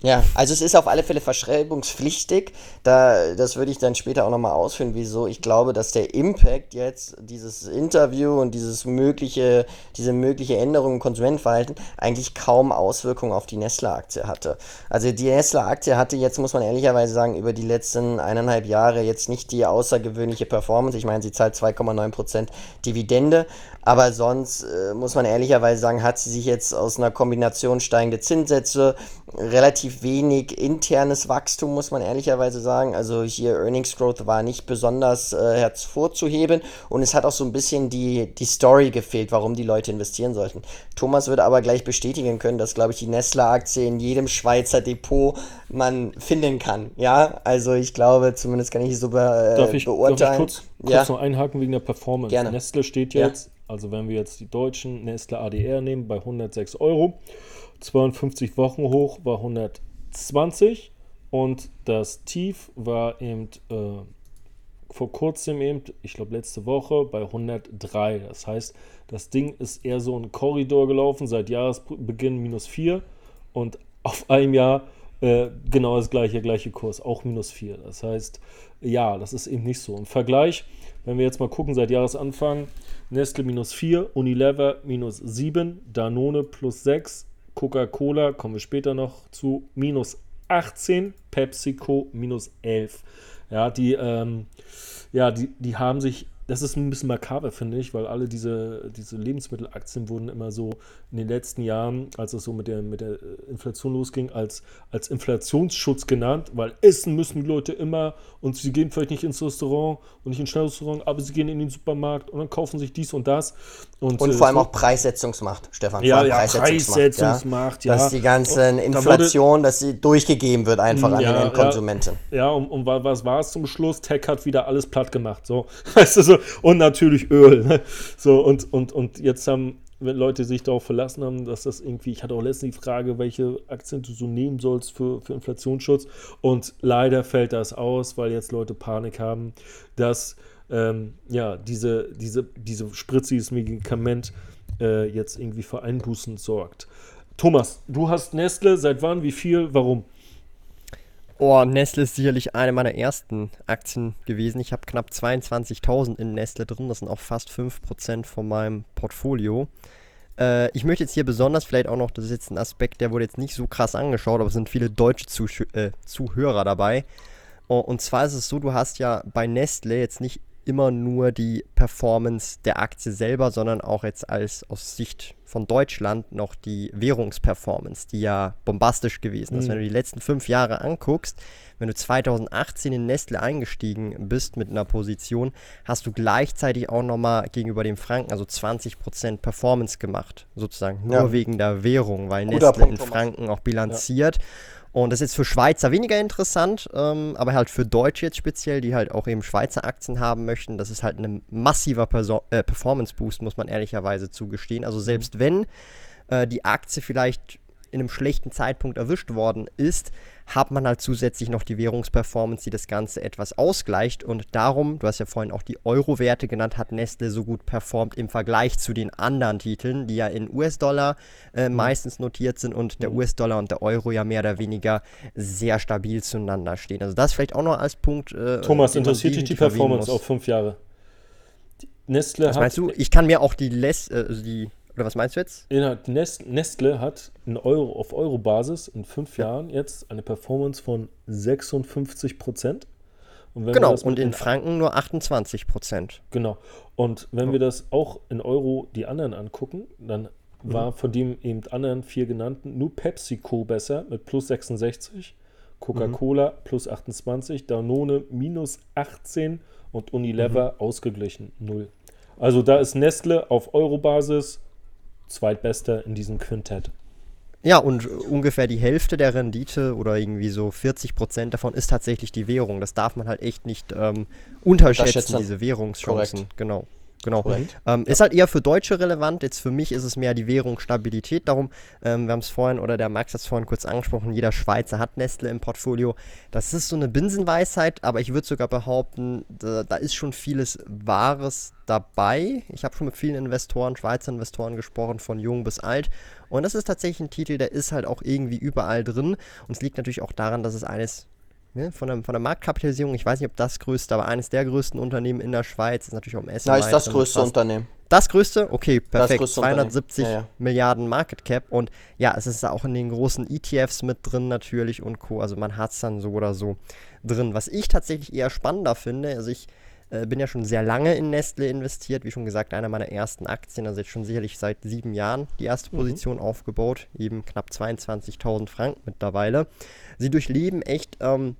Ja, also es ist auf alle Fälle verschreibungspflichtig. Da, das würde ich dann später auch nochmal ausführen, wieso ich glaube, dass der Impact jetzt, dieses Interview und dieses mögliche, diese mögliche Änderung im Konsumentenverhalten eigentlich kaum Auswirkungen auf die Nestle-Aktie hatte. Also die Nestle-Aktie hatte jetzt, muss man ehrlicherweise sagen, über die letzten eineinhalb Jahre jetzt nicht die außergewöhnliche Performance. Ich meine, sie zahlt 2,9% Dividende, aber sonst äh, muss man ehrlicherweise sagen, hat sie sich jetzt aus einer Kombination steigende Zinssätze, relativ wenig internes Wachstum, muss man ehrlicherweise sagen. Also hier Earnings Growth war nicht besonders äh, hervorzuheben und es hat auch so ein bisschen die, die Story gefehlt, warum die Leute investieren sollten. Thomas würde aber gleich bestätigen können, dass, glaube ich, die Nestle-Aktie in jedem Schweizer Depot man finden kann. Ja, also ich glaube, zumindest kann ich so be äh, darf ich, beurteilen. Darf ich kurz, kurz ja. noch einhaken wegen der Performance? Gerne. Nestle steht jetzt also wenn wir jetzt die deutschen Nestle ADR nehmen, bei 106 Euro. 52 Wochen hoch war 120 und das Tief war eben äh, vor kurzem eben, ich glaube letzte Woche, bei 103. Das heißt, das Ding ist eher so ein Korridor gelaufen, seit Jahresbeginn minus 4 und auf einem Jahr äh, genau das gleiche, gleiche Kurs, auch minus 4. Das heißt, ja, das ist eben nicht so. Im Vergleich, wenn wir jetzt mal gucken, seit Jahresanfang, Nestle minus 4, Unilever minus 7, Danone plus 6, Coca-Cola, kommen wir später noch zu, minus 18, PepsiCo minus 11. Ja, die, ähm, ja, die, die haben sich das ist ein bisschen makaber, finde ich, weil alle diese, diese Lebensmittelaktien wurden immer so in den letzten Jahren, als es so mit der, mit der Inflation losging, als, als Inflationsschutz genannt, weil essen müssen die Leute immer und sie gehen vielleicht nicht ins Restaurant und nicht ins Schnellrestaurant, aber sie gehen in den Supermarkt und dann kaufen sich dies und das. Und, und vor äh, allem auch Preissetzungsmacht, Stefan. Ja, ja Preissetzungsmacht, Preissetzungsmacht ja. Dass die ganze Inflation, da dass sie durchgegeben wird einfach an ja, den Endkonsumenten. Ja, ja und, und was war es zum Schluss? Tech hat wieder alles platt gemacht. So, weißt du, so, und natürlich Öl. Ne? So, und, und, und jetzt haben wenn Leute sich darauf verlassen haben, dass das irgendwie, ich hatte auch letztens die Frage, welche Aktien du so nehmen sollst für, für Inflationsschutz. Und leider fällt das aus, weil jetzt Leute Panik haben, dass ähm, ja, diese, diese, diese Spritze, dieses Medikament äh, jetzt irgendwie für Einbußen sorgt. Thomas, du hast Nestle, seit wann, wie viel, warum? Oh, Nestle ist sicherlich eine meiner ersten Aktien gewesen. Ich habe knapp 22.000 in Nestle drin. Das sind auch fast 5% von meinem Portfolio. Äh, ich möchte jetzt hier besonders vielleicht auch noch, das ist jetzt ein Aspekt, der wurde jetzt nicht so krass angeschaut, aber es sind viele deutsche Zuh äh, Zuhörer dabei. Oh, und zwar ist es so, du hast ja bei Nestle jetzt nicht immer nur die Performance der Aktie selber, sondern auch jetzt als aus Sicht von Deutschland noch die Währungsperformance, die ja bombastisch gewesen ist. Mhm. Wenn du die letzten fünf Jahre anguckst, wenn du 2018 in Nestle eingestiegen bist mit einer Position, hast du gleichzeitig auch nochmal gegenüber dem Franken, also 20% Performance gemacht, sozusagen, nur ja. wegen der Währung, weil Guter Nestle Punkt, in Franken auch bilanziert. Ja. Und das ist für Schweizer weniger interessant, ähm, aber halt für Deutsche jetzt speziell, die halt auch eben Schweizer Aktien haben möchten. Das ist halt ein massiver Perso äh, Performance-Boost, muss man ehrlicherweise zugestehen. Also selbst wenn äh, die Aktie vielleicht in einem schlechten Zeitpunkt erwischt worden ist, hat man halt zusätzlich noch die Währungsperformance, die das Ganze etwas ausgleicht. Und darum, du hast ja vorhin auch die Euro-Werte genannt, hat Nestle so gut performt im Vergleich zu den anderen Titeln, die ja in US-Dollar äh, mhm. meistens notiert sind und der mhm. US-Dollar und der Euro ja mehr oder weniger sehr stabil zueinander stehen. Also das vielleicht auch noch als Punkt. Äh, Thomas, interessiert dich die Performance auf fünf Jahre? Nestle Was meinst du? Ich kann mir auch die, Les äh, also die oder was meinst du jetzt? Nestle hat in Euro, auf Euro-Basis in fünf Jahren jetzt eine Performance von 56 Prozent. Genau, und in Franken nur 28 Prozent. Genau. Und wenn oh. wir das auch in Euro die anderen angucken, dann mhm. war von dem eben anderen vier genannten nur PepsiCo besser mit plus 66, Coca-Cola mhm. plus 28, Danone minus 18 und Unilever mhm. ausgeglichen 0. Also da ist Nestle auf Euro-Basis zweitbester in diesem Quintett. Ja, und ungefähr die Hälfte der Rendite oder irgendwie so 40 Prozent davon ist tatsächlich die Währung. Das darf man halt echt nicht ähm, unterschätzen, diese Währungschancen. Korrekt. Genau. Genau. Ähm, ist halt eher für Deutsche relevant. Jetzt für mich ist es mehr die Währungsstabilität. Darum, ähm, wir haben es vorhin, oder der Max hat es vorhin kurz angesprochen, jeder Schweizer hat Nestle im Portfolio. Das ist so eine Binsenweisheit, aber ich würde sogar behaupten, da, da, ist schon vieles Wahres dabei. Ich habe schon mit vielen Investoren, Schweizer Investoren gesprochen, von jung bis alt. Und das ist tatsächlich ein Titel, der ist halt auch irgendwie überall drin. Und es liegt natürlich auch daran, dass es eines Ne, von, der, von der Marktkapitalisierung, ich weiß nicht, ob das größte, aber eines der größten Unternehmen in der Schweiz ist natürlich auch im Essen. Na, ist das größte fast. Unternehmen. Das größte? Okay, perfekt. 270 ja, ja. Milliarden Market Cap und ja, es ist auch in den großen ETFs mit drin natürlich und Co. Also man hat es dann so oder so drin. Was ich tatsächlich eher spannender finde, also ich äh, bin ja schon sehr lange in Nestle investiert, wie schon gesagt, einer meiner ersten Aktien, also jetzt schon sicherlich seit sieben Jahren die erste mhm. Position mhm. aufgebaut, eben knapp 22.000 Franken mittlerweile. Sie durchleben echt, ähm,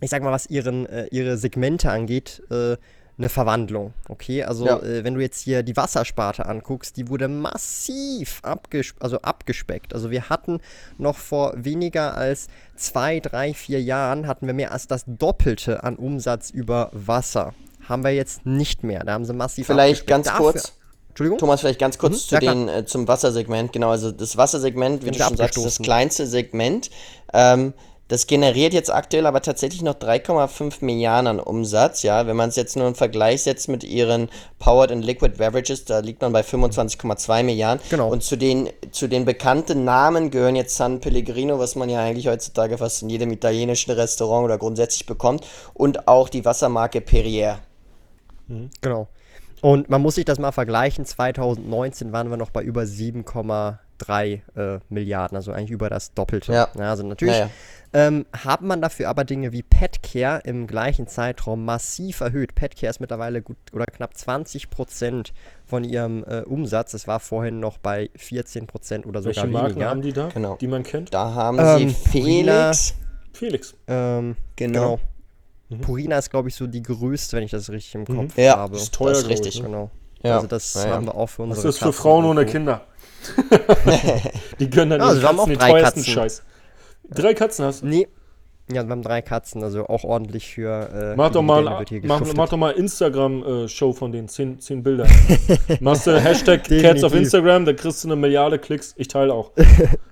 ich sag mal, was ihren, äh, ihre Segmente angeht, äh, eine Verwandlung. Okay, also ja. äh, wenn du jetzt hier die Wassersparte anguckst, die wurde massiv abges also abgespeckt. Also wir hatten noch vor weniger als zwei, drei, vier Jahren hatten wir mehr als das Doppelte an Umsatz über Wasser. Haben wir jetzt nicht mehr. Da haben sie massiv Vielleicht ganz Dafür kurz. Entschuldigung? Thomas, vielleicht ganz kurz mhm, zu den, äh, zum Wassersegment. Genau, also das Wassersegment, wie du schon sagst, ist das kleinste Segment. Ähm, das generiert jetzt aktuell aber tatsächlich noch 3,5 Milliarden an Umsatz. Ja, wenn man es jetzt nur im Vergleich setzt mit ihren Powered and Liquid Beverages, da liegt man bei 25,2 Milliarden. Genau. Und zu den, zu den bekannten Namen gehören jetzt San Pellegrino, was man ja eigentlich heutzutage fast in jedem italienischen Restaurant oder grundsätzlich bekommt, und auch die Wassermarke Perrier. Mhm. Genau. Und man muss sich das mal vergleichen. 2019 waren wir noch bei über 7,3 äh, Milliarden, also eigentlich über das Doppelte. Ja. ja also natürlich ja, ja. Ähm, hat man dafür aber Dinge wie Petcare im gleichen Zeitraum massiv erhöht. Petcare ist mittlerweile gut oder knapp 20 Prozent von ihrem äh, Umsatz. Es war vorhin noch bei 14 Prozent oder sogar Welche Marken weniger. haben die da, genau. die man kennt? Da haben sie ähm, Felix. Felix. Ähm, genau. genau. Mhm. Purina ist, glaube ich, so die größte, wenn ich das richtig im mhm. Kopf mhm. ja, habe. Ist teuer, das ist richtig. Genau. Ja. Also das ja, haben wir auch für unsere Das ist für Frauen ohne Kinder. die können dann also Katzen den teuersten Katzen. Scheiß. Drei Katzen hast du? Nee. Ja, wir haben drei Katzen, also auch ordentlich für. Äh, mach, doch mal, mach, mach, doch mal Instagram-Show äh, von den zehn, zehn Bildern. Machst du Hashtag Cats auf Instagram, da kriegst du eine Milliarde Klicks. Ich teile auch.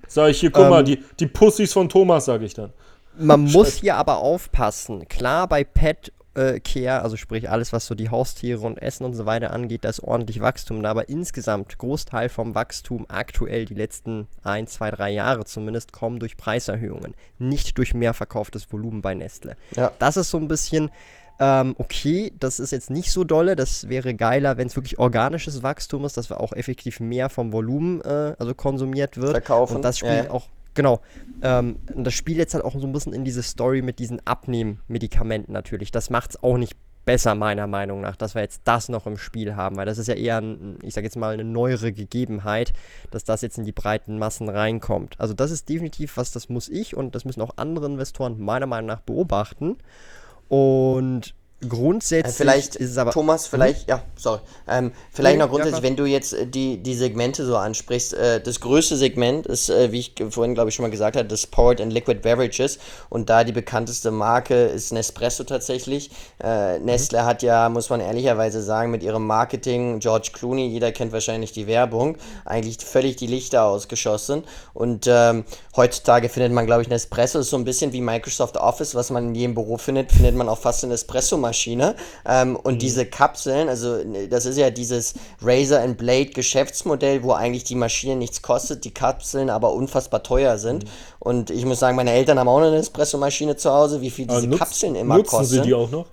Sag ich hier, guck um, mal, ähm. die, die Pussys von Thomas, sage ich dann. Man muss hier aber aufpassen. Klar, bei Pet äh, Care, also sprich alles, was so die Haustiere und Essen und so weiter angeht, da ist ordentlich Wachstum da. Aber insgesamt, Großteil vom Wachstum aktuell, die letzten ein, zwei, drei Jahre zumindest, kommen durch Preiserhöhungen, nicht durch mehr verkauftes Volumen bei Nestle. Ja. Das ist so ein bisschen. Ähm, okay, das ist jetzt nicht so dolle. Das wäre geiler, wenn es wirklich organisches Wachstum ist, dass wir auch effektiv mehr vom Volumen äh, also konsumiert wird. Verkaufen. Und das spielt ja. auch Genau. Ähm, das Spiel jetzt halt auch so ein bisschen in diese Story mit diesen Abnehmmedikamenten natürlich. Das macht es auch nicht besser, meiner Meinung nach, dass wir jetzt das noch im Spiel haben, weil das ist ja eher, ein, ich sage jetzt mal, eine neuere Gegebenheit, dass das jetzt in die breiten Massen reinkommt. Also das ist definitiv was, das muss ich und das müssen auch andere Investoren meiner Meinung nach beobachten. Und Grundsätzlich äh, vielleicht, ist es aber. Thomas, vielleicht, hm? ja, sorry. Ähm, vielleicht nee, noch grundsätzlich, ja, wenn du jetzt die, die Segmente so ansprichst, äh, das größte Segment ist, äh, wie ich vorhin, glaube ich, schon mal gesagt habe, das Powered and Liquid Beverages. Und da die bekannteste Marke ist Nespresso tatsächlich. Äh, Nestle mhm. hat ja, muss man ehrlicherweise sagen, mit ihrem Marketing, George Clooney, jeder kennt wahrscheinlich die Werbung, eigentlich völlig die Lichter ausgeschossen. Und ähm, heutzutage findet man, glaube ich, Nespresso ist so ein bisschen wie Microsoft Office, was man in jedem Büro findet, findet man auch fast in Nespresso Maschine. Ähm, und mhm. diese Kapseln, also das ist ja dieses Razor and Blade Geschäftsmodell, wo eigentlich die Maschine nichts kostet, die Kapseln aber unfassbar teuer sind. Mhm. Und ich muss sagen, meine Eltern haben auch eine Espresso-Maschine zu Hause, wie viel diese nutz, Kapseln immer nutzen kosten. Nutzen sie die auch noch?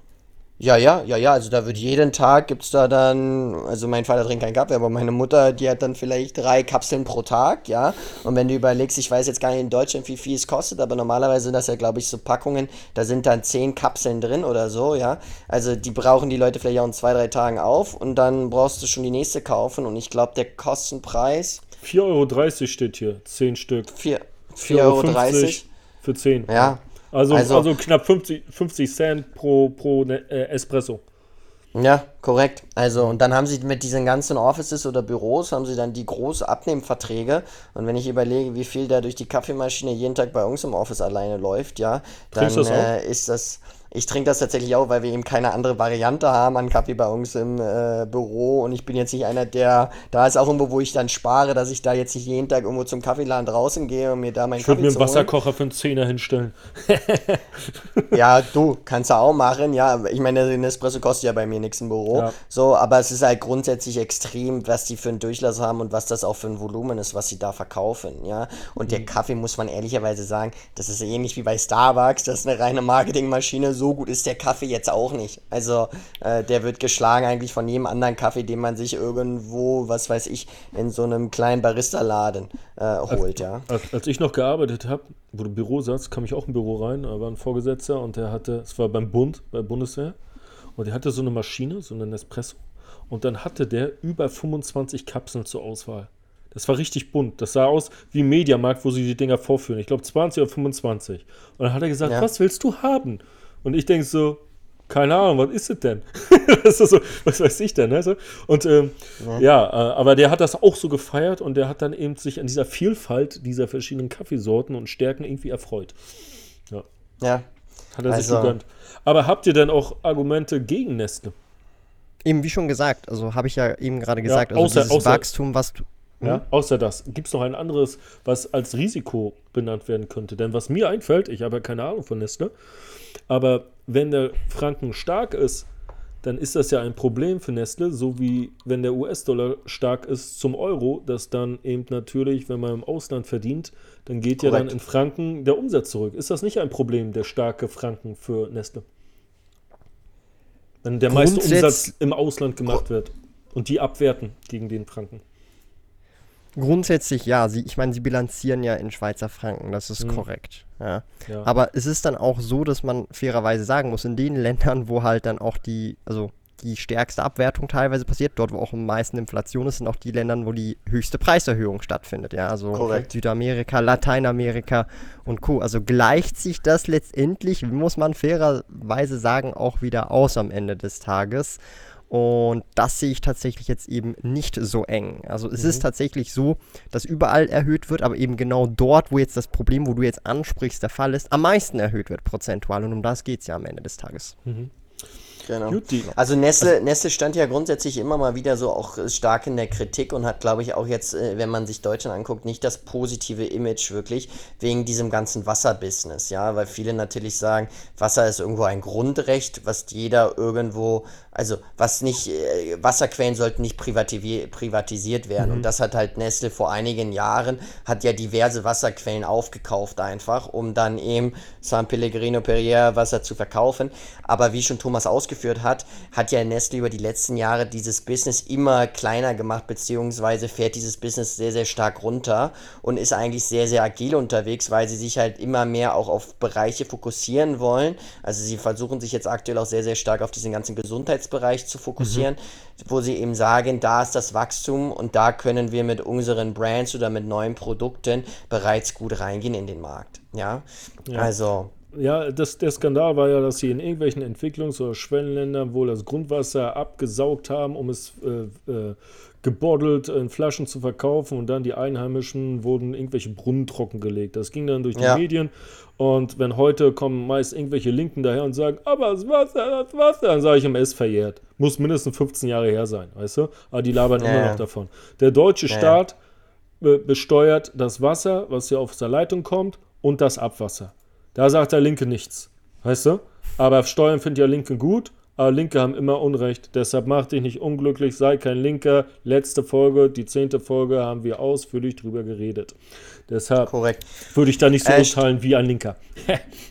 Ja, ja, ja, ja, also da wird jeden Tag gibt's da dann, also mein Vater trinkt keinen Kaffee, aber meine Mutter, die hat dann vielleicht drei Kapseln pro Tag, ja. Und wenn du überlegst, ich weiß jetzt gar nicht in Deutschland, wie viel es kostet, aber normalerweise sind das ja, glaube ich, so Packungen, da sind dann zehn Kapseln drin oder so, ja. Also die brauchen die Leute vielleicht auch in zwei, drei Tagen auf und dann brauchst du schon die nächste kaufen und ich glaube, der Kostenpreis. 4,30 Euro steht hier, zehn Stück. 4,30 Euro. Für 10. Ja. Also, also, also, knapp 50, 50 Cent pro, pro ne, äh, Espresso. Ja, Korrekt. Also, und dann haben sie mit diesen ganzen Offices oder Büros, haben sie dann die großen Abnehmverträge. Und wenn ich überlege, wie viel da durch die Kaffeemaschine jeden Tag bei uns im Office alleine läuft, ja, dann äh, ist das ich trinke das tatsächlich auch, weil wir eben keine andere Variante haben an Kaffee bei uns im äh, Büro. Und ich bin jetzt nicht einer, der, da ist auch irgendwo, wo ich dann spare, dass ich da jetzt nicht jeden Tag irgendwo zum Kaffeeladen draußen gehe und mir da meinen ich Kaffee Ich würde mir einen Wasserkocher für einen Zehner hinstellen. ja, du, kannst du auch machen. Ja, ich meine, der Espresso kostet ja bei mir nichts im Büro. Ja. So, aber es ist halt grundsätzlich extrem, was die für einen Durchlass haben und was das auch für ein Volumen ist, was sie da verkaufen. Ja, und mhm. der Kaffee, muss man ehrlicherweise sagen, das ist ähnlich wie bei Starbucks. Das ist eine reine Marketingmaschine. So gut ist der Kaffee jetzt auch nicht. Also äh, der wird geschlagen eigentlich von jedem anderen Kaffee, den man sich irgendwo, was weiß ich, in so einem kleinen Barista-Laden äh, holt, als, ja. Als, als, ich noch gearbeitet habe, wo du Büro saß, kam ich auch im Büro rein, da war ein Vorgesetzter und der hatte, es war beim Bund, bei Bundeswehr, und der hatte so eine Maschine, so einen Nespresso, und dann hatte der über 25 Kapseln zur Auswahl. Das war richtig bunt. Das sah aus wie ein Mediamarkt, wo sie die Dinger vorführen. Ich glaube 20 oder 25. Und dann hat er gesagt, ja. was willst du haben? Und ich denke so, keine Ahnung, was ist es denn? das ist so, was weiß ich denn? Ne? Und ähm, ja, ja äh, aber der hat das auch so gefeiert und der hat dann eben sich an dieser Vielfalt dieser verschiedenen Kaffeesorten und Stärken irgendwie erfreut. Ja. ja. Hat er also, sich gegönnt. Aber habt ihr denn auch Argumente gegen Nestle? Eben wie schon gesagt, also habe ich ja eben gerade gesagt, ja, außer, also dieses außer, Wachstum, was du, ja, hm? außer das. Gibt es noch ein anderes, was als Risiko benannt werden könnte? Denn was mir einfällt, ich habe ja keine Ahnung von Nestle, aber wenn der Franken stark ist, dann ist das ja ein Problem für Nestle, so wie wenn der US-Dollar stark ist zum Euro, dass dann eben natürlich, wenn man im Ausland verdient, dann geht Korrekt. ja dann in Franken der Umsatz zurück. Ist das nicht ein Problem, der starke Franken für Nestle? Wenn der meiste Umsatz im Ausland gemacht wird und die abwerten gegen den Franken. Grundsätzlich ja, sie, ich meine, sie bilanzieren ja in Schweizer Franken, das ist mhm. korrekt. Ja. ja. Aber es ist dann auch so, dass man fairerweise sagen muss, in den Ländern, wo halt dann auch die, also die stärkste Abwertung teilweise passiert, dort wo auch am meisten Inflation ist, sind auch die Länder, wo die höchste Preiserhöhung stattfindet. Ja, also Korrekt. Südamerika, Lateinamerika und Co. Also gleicht sich das letztendlich, muss man fairerweise sagen, auch wieder aus am Ende des Tages. Und das sehe ich tatsächlich jetzt eben nicht so eng. Also es mhm. ist tatsächlich so, dass überall erhöht wird, aber eben genau dort, wo jetzt das Problem, wo du jetzt ansprichst, der Fall ist, am meisten erhöht wird prozentual. Und um das geht es ja am Ende des Tages. Mhm. Genau. Also Nestle, Nestle stand ja grundsätzlich immer mal wieder so auch stark in der Kritik und hat, glaube ich, auch jetzt, äh, wenn man sich Deutschland anguckt, nicht das positive Image wirklich wegen diesem ganzen Wasserbusiness, ja, weil viele natürlich sagen, Wasser ist irgendwo ein Grundrecht, was jeder irgendwo, also was nicht, äh, Wasserquellen sollten nicht privatisiert werden mhm. und das hat halt Nestle vor einigen Jahren, hat ja diverse Wasserquellen aufgekauft einfach, um dann eben San Pellegrino Perrier Wasser zu verkaufen, aber wie schon Thomas ausgesprochen ausgeführt hat, hat ja Nestle über die letzten Jahre dieses Business immer kleiner gemacht, beziehungsweise fährt dieses Business sehr, sehr stark runter und ist eigentlich sehr, sehr agil unterwegs, weil sie sich halt immer mehr auch auf Bereiche fokussieren wollen. Also sie versuchen sich jetzt aktuell auch sehr, sehr stark auf diesen ganzen Gesundheitsbereich zu fokussieren, mhm. wo sie eben sagen, da ist das Wachstum und da können wir mit unseren Brands oder mit neuen Produkten bereits gut reingehen in den Markt. Ja, ja. also ja, das, der Skandal war ja, dass sie in irgendwelchen Entwicklungs- oder Schwellenländern wohl das Grundwasser abgesaugt haben, um es äh, äh, gebottelt in Flaschen zu verkaufen und dann die Einheimischen wurden irgendwelche Brunnen trockengelegt. Das ging dann durch die ja. Medien und wenn heute kommen meist irgendwelche Linken daher und sagen, aber das Wasser, das Wasser, dann sage ich im S verjährt. Muss mindestens 15 Jahre her sein, weißt du? Aber die labern ja, immer noch davon. Der deutsche Staat be besteuert das Wasser, was hier auf der Leitung kommt und das Abwasser. Da sagt der Linke nichts. Weißt du? Aber Steuern findet ja Linke gut, aber Linke haben immer Unrecht. Deshalb mach dich nicht unglücklich, sei kein Linker. Letzte Folge, die zehnte Folge, haben wir ausführlich drüber geredet. Deshalb Korrekt. würde ich da nicht so äh, urteilen wie ein Linker.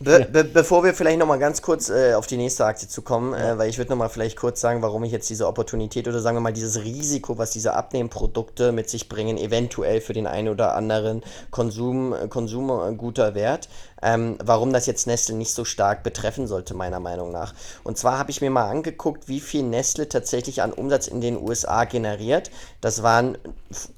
be be bevor wir vielleicht nochmal ganz kurz äh, auf die nächste Aktie zu kommen, äh, weil ich würde nochmal vielleicht kurz sagen, warum ich jetzt diese Opportunität oder sagen wir mal dieses Risiko, was diese Abnehmprodukte mit sich bringen, eventuell für den einen oder anderen Konsum, äh, Konsumguter Wert, ähm, warum das jetzt Nestle nicht so stark betreffen sollte, meiner Meinung nach. Und zwar habe ich mir mal angeguckt, wie viel Nestle tatsächlich an Umsatz in den USA generiert. Das waren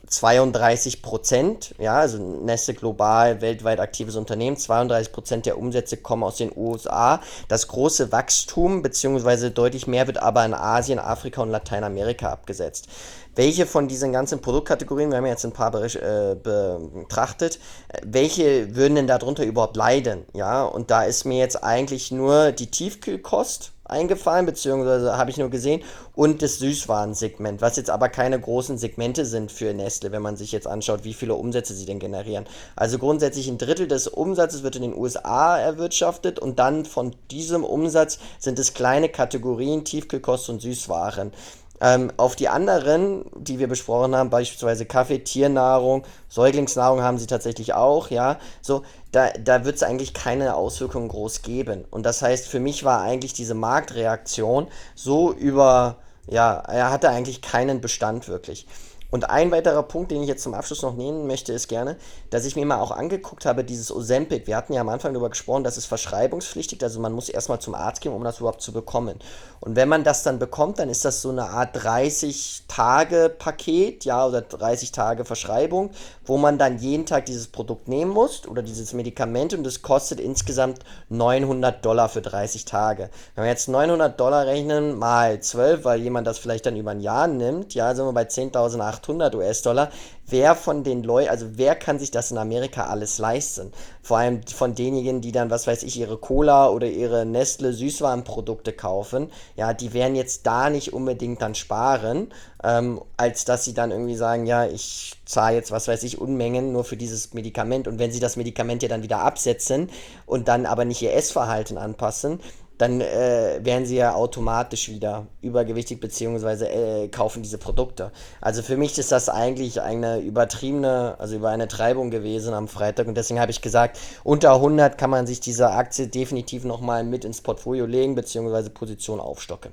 32 Prozent, ja, also Nestle global, weltweit aktives Unternehmen, 32 Prozent der Umsätze kommen aus den USA. Das große Wachstum beziehungsweise deutlich mehr wird aber in Asien, Afrika und Lateinamerika abgesetzt. Welche von diesen ganzen Produktkategorien, wir haben jetzt ein paar äh, betrachtet, welche würden denn darunter überhaupt leiden? Ja, und da ist mir jetzt eigentlich nur die Tiefkühlkost eingefallen, beziehungsweise habe ich nur gesehen, und das Süßwarensegment, was jetzt aber keine großen Segmente sind für Nestle, wenn man sich jetzt anschaut, wie viele Umsätze sie denn generieren. Also grundsätzlich ein Drittel des Umsatzes wird in den USA erwirtschaftet und dann von diesem Umsatz sind es kleine Kategorien Tiefkühlkost und Süßwaren. Ähm, auf die anderen, die wir besprochen haben, beispielsweise Kaffee, Tiernahrung, Säuglingsnahrung haben sie tatsächlich auch, ja, so, da, da wird es eigentlich keine Auswirkungen groß geben. Und das heißt, für mich war eigentlich diese Marktreaktion so über, ja, er hatte eigentlich keinen Bestand wirklich. Und ein weiterer Punkt, den ich jetzt zum Abschluss noch nehmen möchte, ist gerne, dass ich mir mal auch angeguckt habe, dieses Ozempic. Wir hatten ja am Anfang darüber gesprochen, das ist verschreibungspflichtig, also man muss erstmal zum Arzt gehen, um das überhaupt zu bekommen. Und wenn man das dann bekommt, dann ist das so eine Art 30-Tage-Paket, ja, oder 30 Tage Verschreibung, wo man dann jeden Tag dieses Produkt nehmen muss oder dieses Medikament und das kostet insgesamt 900 Dollar für 30 Tage. Wenn wir jetzt 900 Dollar rechnen mal 12, weil jemand das vielleicht dann über ein Jahr nimmt, ja, sind wir bei 10.800 800 US-Dollar. Wer von den Leuten, also wer kann sich das in Amerika alles leisten? Vor allem von denjenigen, die dann, was weiß ich, ihre Cola oder ihre Nestle Süßwarenprodukte kaufen. Ja, die werden jetzt da nicht unbedingt dann sparen, ähm, als dass sie dann irgendwie sagen, ja, ich zahle jetzt, was weiß ich, Unmengen nur für dieses Medikament. Und wenn sie das Medikament ja dann wieder absetzen und dann aber nicht ihr Essverhalten anpassen, dann äh, werden sie ja automatisch wieder übergewichtig beziehungsweise äh, kaufen diese Produkte. Also für mich ist das eigentlich eine übertriebene, also über eine Treibung gewesen am Freitag und deswegen habe ich gesagt, unter 100 kann man sich diese Aktie definitiv nochmal mit ins Portfolio legen beziehungsweise Position aufstocken.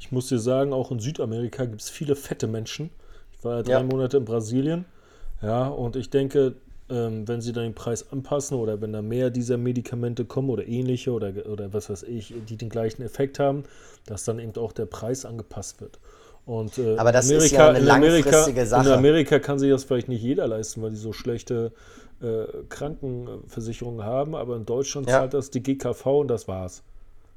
Ich muss dir sagen, auch in Südamerika gibt es viele fette Menschen. Ich war ja drei ja. Monate in Brasilien. Ja, und ich denke, ähm, wenn sie dann den Preis anpassen oder wenn da mehr dieser Medikamente kommen oder ähnliche oder, oder was weiß ich, die den gleichen Effekt haben, dass dann eben auch der Preis angepasst wird. Und, äh, Aber das Amerika, ist ja eine langfristige Sache. In Amerika kann sich das vielleicht nicht jeder leisten, weil die so schlechte äh, Krankenversicherungen haben, aber in Deutschland ja. zahlt das die GKV und das war's.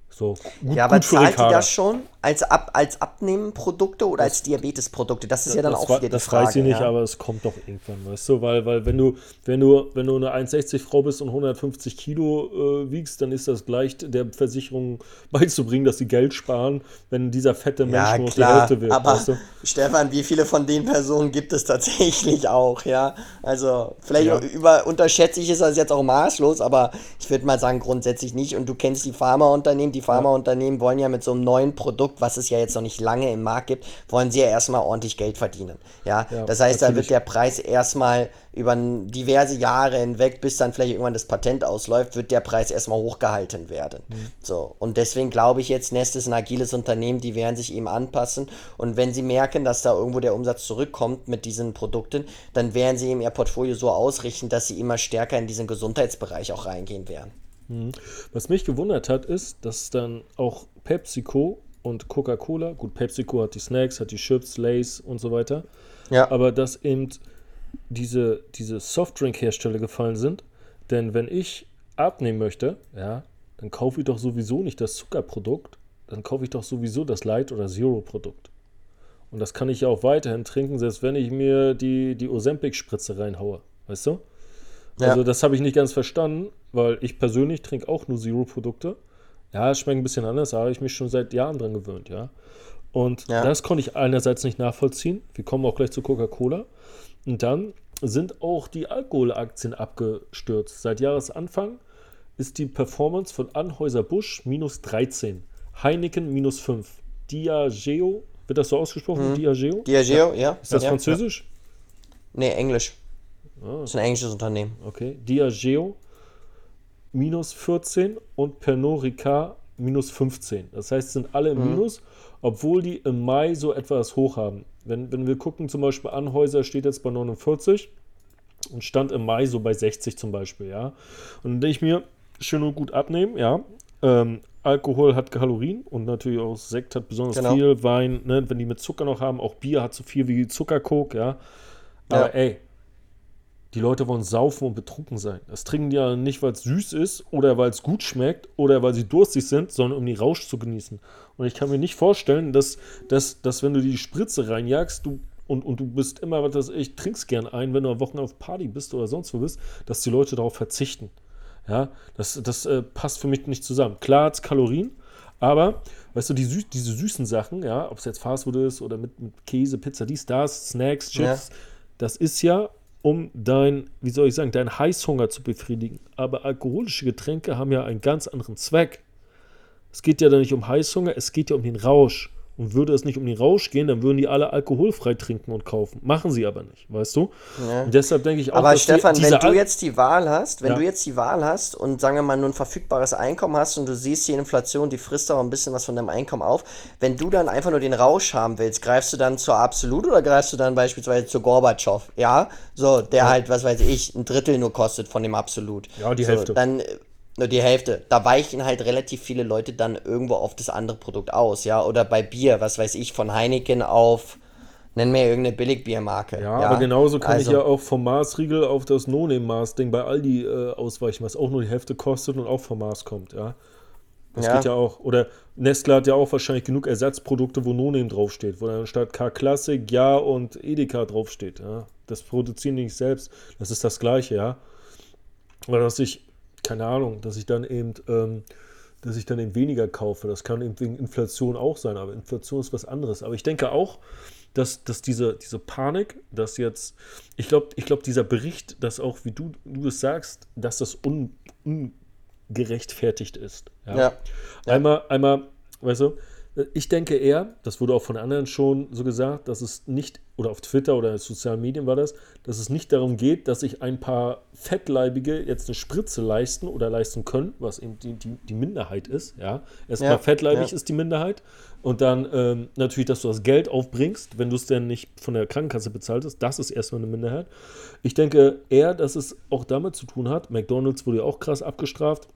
So, gut, ja, aber gut zahlt die das schon als, Ab, als Abnehmprodukte oder das, als Diabetesprodukte? Das ist ja dann auch wieder die das Frage. Das weiß ich nicht, ja. aber es kommt doch irgendwann, weißt du? Weil, weil wenn du, wenn du, wenn du eine 1,60 Frau bist und 150 Kilo äh, wiegst, dann ist das gleich der Versicherung beizubringen, dass sie Geld sparen, wenn dieser fette Mensch ja, nur klar, die Hälfte wird. Aber weißt du? Stefan, wie viele von den Personen gibt es tatsächlich auch, ja? Also, vielleicht ja. über, unterschätze ich es das jetzt auch maßlos, aber ich würde mal sagen, grundsätzlich nicht. Und du kennst die Pharmaunternehmen, die die Pharmaunternehmen wollen ja mit so einem neuen Produkt, was es ja jetzt noch nicht lange im Markt gibt, wollen sie ja erstmal ordentlich Geld verdienen. Ja, ja das heißt, natürlich. da wird der Preis erstmal über diverse Jahre hinweg, bis dann vielleicht irgendwann das Patent ausläuft, wird der Preis erstmal hochgehalten werden. Mhm. So, und deswegen glaube ich jetzt, Nest ist ein agiles Unternehmen, die werden sich ihm anpassen und wenn sie merken, dass da irgendwo der Umsatz zurückkommt mit diesen Produkten, dann werden sie ihm ihr Portfolio so ausrichten, dass sie immer stärker in diesen Gesundheitsbereich auch reingehen werden. Mhm. Was mich gewundert hat, ist, dass dann auch PepsiCo und Coca-Cola, gut, PepsiCo hat die Snacks, hat die Chips, Lays und so weiter, ja. aber dass eben diese, diese Softdrink-Hersteller gefallen sind. Denn wenn ich abnehmen möchte, ja, dann kaufe ich doch sowieso nicht das Zuckerprodukt, dann kaufe ich doch sowieso das Light- oder Zero-Produkt. Und das kann ich ja auch weiterhin trinken, selbst wenn ich mir die, die Ozempic-Spritze reinhaue. Weißt du? Ja. Also das habe ich nicht ganz verstanden, weil ich persönlich trinke auch nur Zero-Produkte. Ja, es schmeckt ein bisschen anders, aber ich mich schon seit Jahren dran gewöhnt, ja. Und ja. das konnte ich einerseits nicht nachvollziehen. Wir kommen auch gleich zu Coca-Cola. Und dann sind auch die Alkoholaktien abgestürzt. Seit Jahresanfang ist die Performance von Anhäuser-Busch minus 13, Heineken minus 5, Diageo, wird das so ausgesprochen? Mhm. Diageo? Diageo, ja. ja. Ist das ja, französisch? Nee, Englisch. Ah. Das ist ein englisches Unternehmen. Okay. Diageo minus 14 und Pernod Ricard minus 15. Das heißt, sind alle im mhm. Minus, obwohl die im Mai so etwas hoch haben. Wenn, wenn wir gucken, zum Beispiel Anhäuser steht jetzt bei 49 und stand im Mai so bei 60 zum Beispiel, ja. Und dann denke ich mir, schön und gut abnehmen, ja. Ähm, Alkohol hat Kalorien und natürlich auch Sekt hat besonders genau. viel, Wein, ne, wenn die mit Zucker noch haben, auch Bier hat so viel wie Zuckerkok, ja. Aber ja. ey, die Leute wollen saufen und betrunken sein. Das trinken die ja nicht, weil es süß ist oder weil es gut schmeckt oder weil sie durstig sind, sondern um den Rausch zu genießen. Und ich kann mir nicht vorstellen, dass, dass, dass wenn du die Spritze reinjagst, du und, und du bist immer, was ich trinkst gern ein, wenn du am Wochenende auf Party bist oder sonst wo bist, dass die Leute darauf verzichten. Ja, das, das äh, passt für mich nicht zusammen. Klar hat es Kalorien, aber, weißt du, die süß, diese süßen Sachen, ja, ob es jetzt Fastfood ist oder mit, mit Käse, Pizza, dies, das, Snacks, Chips, ja. das ist ja um dein, wie soll ich sagen, deinen Heißhunger zu befriedigen. Aber alkoholische Getränke haben ja einen ganz anderen Zweck. Es geht ja da nicht um Heißhunger, es geht ja um den Rausch. Und würde es nicht um den Rausch gehen, dann würden die alle alkoholfrei trinken und kaufen. Machen sie aber nicht, weißt du? Ja. Und deshalb denke ich auch, Aber Stefan, die, wenn du jetzt die Wahl hast, wenn ja. du jetzt die Wahl hast und sagen wir mal nur ein verfügbares Einkommen hast und du siehst die Inflation, die frisst auch ein bisschen was von deinem Einkommen auf, wenn du dann einfach nur den Rausch haben willst, greifst du dann zur Absolut oder greifst du dann beispielsweise zu Gorbatschow? Ja, so, der ja. halt, was weiß ich, ein Drittel nur kostet von dem Absolut. Ja, die so, Hälfte. Dann nur die Hälfte. Da weichen halt relativ viele Leute dann irgendwo auf das andere Produkt aus, ja. Oder bei Bier, was weiß ich, von Heineken auf, nenn mir irgendeine Billigbiermarke. Ja, ja, aber genauso kann also, ich ja auch vom Maßriegel auf das No-Name-Maß-Ding bei Aldi äh, ausweichen, was auch nur die Hälfte kostet und auch vom Maß kommt, ja. Das ja. geht ja auch. Oder Nestle hat ja auch wahrscheinlich genug Ersatzprodukte, wo No-Name draufsteht, wo dann statt K-Classic, Ja und Edeka draufsteht, ja. Das produzieren die nicht selbst. Das ist das Gleiche, ja. Oder dass ich keine Ahnung, dass ich dann eben, ähm, dass ich dann eben weniger kaufe. Das kann eben wegen Inflation auch sein, aber Inflation ist was anderes. Aber ich denke auch, dass, dass diese, diese Panik, dass jetzt, ich glaube, ich glaub, dieser Bericht, dass auch, wie du, du es sagst, dass das un, ungerechtfertigt ist. Ja? ja. Einmal, einmal, weißt du, ich denke eher, das wurde auch von anderen schon so gesagt, dass es nicht, oder auf Twitter oder in sozialen Medien war das, dass es nicht darum geht, dass sich ein paar Fettleibige jetzt eine Spritze leisten oder leisten können, was eben die, die, die Minderheit ist. Ja? Erstmal ja, fettleibig ja. ist die Minderheit und dann ähm, natürlich, dass du das Geld aufbringst, wenn du es denn nicht von der Krankenkasse bezahlt hast, das ist erstmal eine Minderheit. Ich denke eher, dass es auch damit zu tun hat, McDonalds wurde ja auch krass abgestraft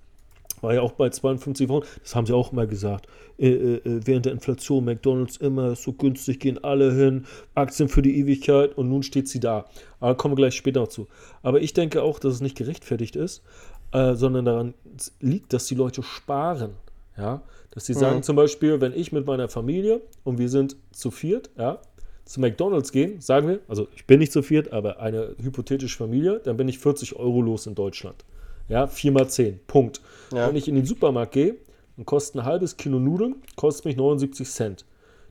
war ja auch bei 52 Wochen, das haben sie auch immer gesagt, äh, äh, während der Inflation, McDonalds immer so günstig, gehen alle hin, Aktien für die Ewigkeit und nun steht sie da. Aber kommen wir gleich später noch zu. Aber ich denke auch, dass es nicht gerechtfertigt ist, äh, sondern daran liegt, dass die Leute sparen. Ja? Dass sie mhm. sagen zum Beispiel, wenn ich mit meiner Familie und wir sind zu viert, ja, zu McDonalds gehen, sagen wir, also ich bin nicht zu viert, aber eine hypothetische Familie, dann bin ich 40 Euro los in Deutschland. Ja, 4 mal 10. Punkt. Ja. Wenn ich in den Supermarkt gehe, dann kostet ein halbes Kilo Nudeln, kostet mich 79 Cent.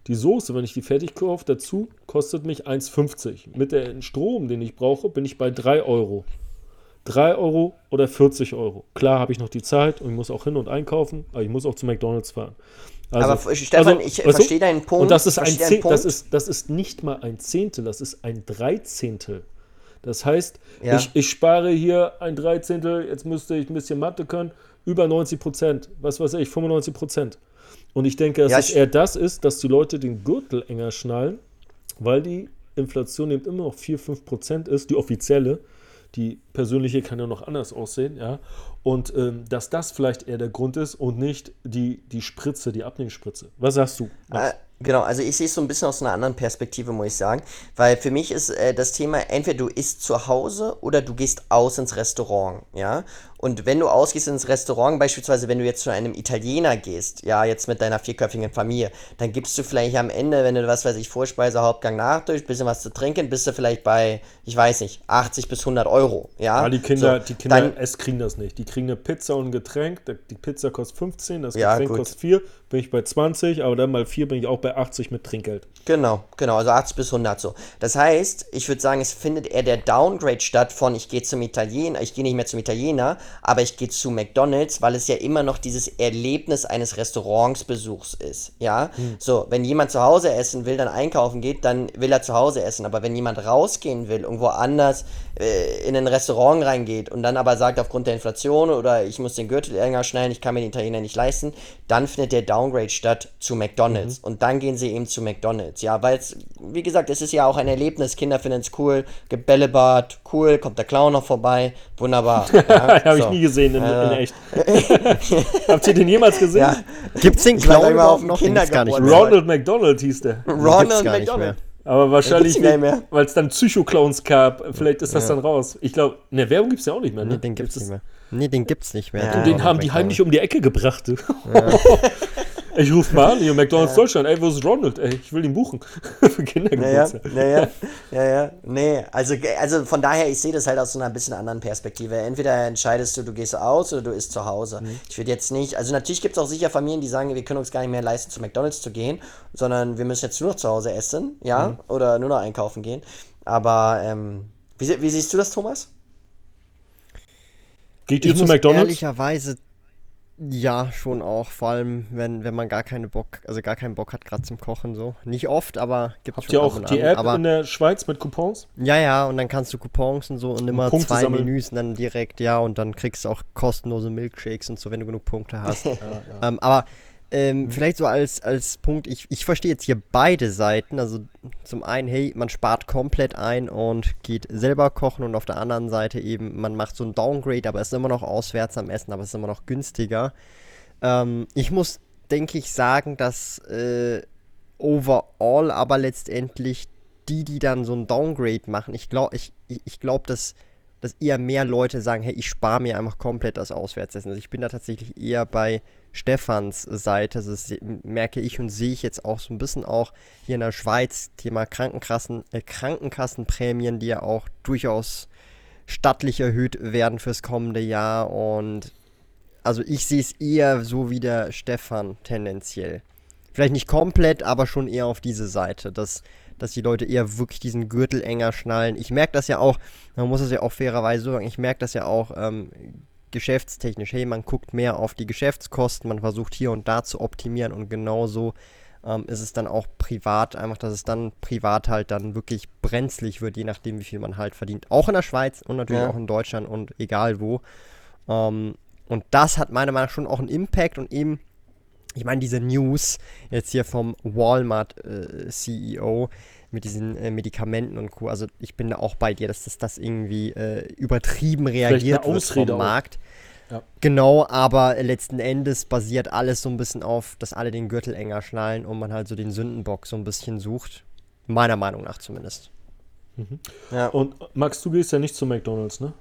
Die Soße, wenn ich die fertig kaufe, dazu kostet mich 1,50. Mit dem Strom, den ich brauche, bin ich bei 3 Euro. 3 Euro oder 40 Euro. Klar habe ich noch die Zeit und ich muss auch hin und einkaufen, aber ich muss auch zu McDonalds fahren. Also, aber Stefan, also, ich verstehe deinen Punkt. Und das ist, ein Punkt. Das, ist, das ist nicht mal ein Zehntel, das ist ein Dreizehntel. Das heißt, ja. ich, ich spare hier ein Dreizehntel, jetzt müsste ich ein bisschen Mathe können, über 90 Prozent, was weiß ich, 95 Prozent. Und ich denke, dass ja, es eher das ist, dass die Leute den Gürtel enger schnallen, weil die Inflation eben immer noch 4, 5 Prozent ist, die offizielle. Die persönliche kann ja noch anders aussehen, ja. Und ähm, dass das vielleicht eher der Grund ist und nicht die, die Spritze, die Abnehmspritze. Was sagst du? Äh, Genau, also ich sehe es so ein bisschen aus einer anderen Perspektive, muss ich sagen. Weil für mich ist äh, das Thema, entweder du isst zu Hause oder du gehst aus ins Restaurant, ja. Und wenn du ausgehst ins Restaurant, beispielsweise wenn du jetzt zu einem Italiener gehst, ja, jetzt mit deiner vierköpfigen Familie, dann gibst du vielleicht am Ende, wenn du, was weiß ich, Vorspeise, Hauptgang, Nachtisch, bisschen was zu trinken, bist du vielleicht bei, ich weiß nicht, 80 bis 100 Euro, ja. Ja, die Kinder, so, die Kinder dann, es kriegen das nicht. Die kriegen eine Pizza und ein Getränk, die Pizza kostet 15, das Getränk ja, kostet 4, bin ich bei 20, aber dann mal 4 bin ich auch bei 80 mit Trinkgeld. Genau, genau, also 80 bis 100 so. Das heißt, ich würde sagen, es findet eher der Downgrade statt von ich gehe zum Italiener, ich gehe nicht mehr zum Italiener, aber ich gehe zu McDonald's, weil es ja immer noch dieses Erlebnis eines Restaurantsbesuchs ist, ja? Hm. So, wenn jemand zu Hause essen will, dann einkaufen geht, dann will er zu Hause essen, aber wenn jemand rausgehen will, irgendwo anders in ein Restaurant reingeht und dann aber sagt, aufgrund der Inflation oder ich muss den Gürtel enger schnallen, ich kann mir den Italiener nicht leisten, dann findet der Downgrade statt zu McDonald's mhm. und dann gehen sie eben zu McDonald's, ja, weil es, wie gesagt, es ist ja auch ein Erlebnis, Kinder finden es cool, Gebällebad, cool, kommt der Clown noch vorbei, wunderbar. Ja, Habe so. ich nie gesehen in, äh. in echt. Habt ihr den jemals gesehen? Ja. Gibt's den Clown überhaupt noch? Kindergarten? Ronald McDonald hieß der. Ronald McDonald. Aber wahrscheinlich, weil es dann Psycho-Clowns gab, vielleicht ist das ja. dann raus. Ich glaube, ne, Werbung gibt es ja auch nicht mehr, ne? Nee, den gibt es nicht mehr. Nee, den gibt's nicht mehr. Ja. Den, den haben die heimlich um die Ecke gebracht. Ja. Ich rufe mal an, hier McDonalds ja. Deutschland, ey, wo ist Ronald? Ey, ich will ihn buchen. Für Kindergeburtstag. Naja, ja, ja, Nee, also, also von daher, ich sehe das halt aus so einer bisschen anderen Perspektive. Entweder entscheidest du, du gehst aus oder du isst zu Hause. Mhm. Ich würde jetzt nicht, also natürlich gibt es auch sicher Familien, die sagen, wir können uns gar nicht mehr leisten, zu McDonalds zu gehen, sondern wir müssen jetzt nur noch zu Hause essen, ja, mhm. oder nur noch einkaufen gehen. Aber, ähm, wie, wie siehst du das, Thomas? Geht ihr zu McDonalds? Ehrlicherweise ja, schon auch. Vor allem, wenn, wenn man gar keine Bock, also gar keinen Bock hat, gerade zum Kochen so. Nicht oft, aber gibt es schon. Habt ihr auch die App aber, in der Schweiz mit Coupons? Ja, ja, und dann kannst du Coupons und so und immer Punkte zwei sammeln. Menüs und dann direkt, ja, und dann kriegst du auch kostenlose Milkshakes und so, wenn du genug Punkte hast. ja, ja. Ähm, aber ähm, mhm. Vielleicht so als, als Punkt, ich, ich verstehe jetzt hier beide Seiten. Also zum einen, hey, man spart komplett ein und geht selber kochen und auf der anderen Seite eben, man macht so ein Downgrade, aber ist immer noch auswärts am Essen, aber ist immer noch günstiger. Ähm, ich muss, denke ich, sagen, dass äh, overall aber letztendlich die, die dann so ein Downgrade machen, ich glaube, ich, ich glaube, dass dass eher mehr Leute sagen, hey, ich spare mir einfach komplett das Auswärtsessen. Also ich bin da tatsächlich eher bei Stefans Seite. Das merke ich und sehe ich jetzt auch so ein bisschen auch hier in der Schweiz, Thema Krankenkassen, äh, Krankenkassenprämien, die ja auch durchaus stattlich erhöht werden fürs kommende Jahr. Und also ich sehe es eher so wie der Stefan tendenziell. Vielleicht nicht komplett, aber schon eher auf diese Seite, dass dass die Leute eher wirklich diesen Gürtel enger schnallen. Ich merke das ja auch, man muss es ja auch fairerweise sagen, ich merke das ja auch ähm, geschäftstechnisch. Hey, man guckt mehr auf die Geschäftskosten, man versucht hier und da zu optimieren und genauso ähm, ist es dann auch privat, einfach, dass es dann privat halt dann wirklich brenzlig wird, je nachdem, wie viel man halt verdient. Auch in der Schweiz und natürlich ja. auch in Deutschland und egal wo. Ähm, und das hat meiner Meinung nach schon auch einen Impact und eben ich meine, diese News jetzt hier vom Walmart-CEO äh, mit diesen äh, Medikamenten und Co. Also ich bin da auch bei dir, dass das, das irgendwie äh, übertrieben reagiert wird vom Markt. Ja. Genau, aber letzten Endes basiert alles so ein bisschen auf, dass alle den Gürtel enger schnallen und man halt so den Sündenbock so ein bisschen sucht. Meiner Meinung nach zumindest. Mhm. Ja. Und Max, du gehst ja nicht zu McDonalds, ne?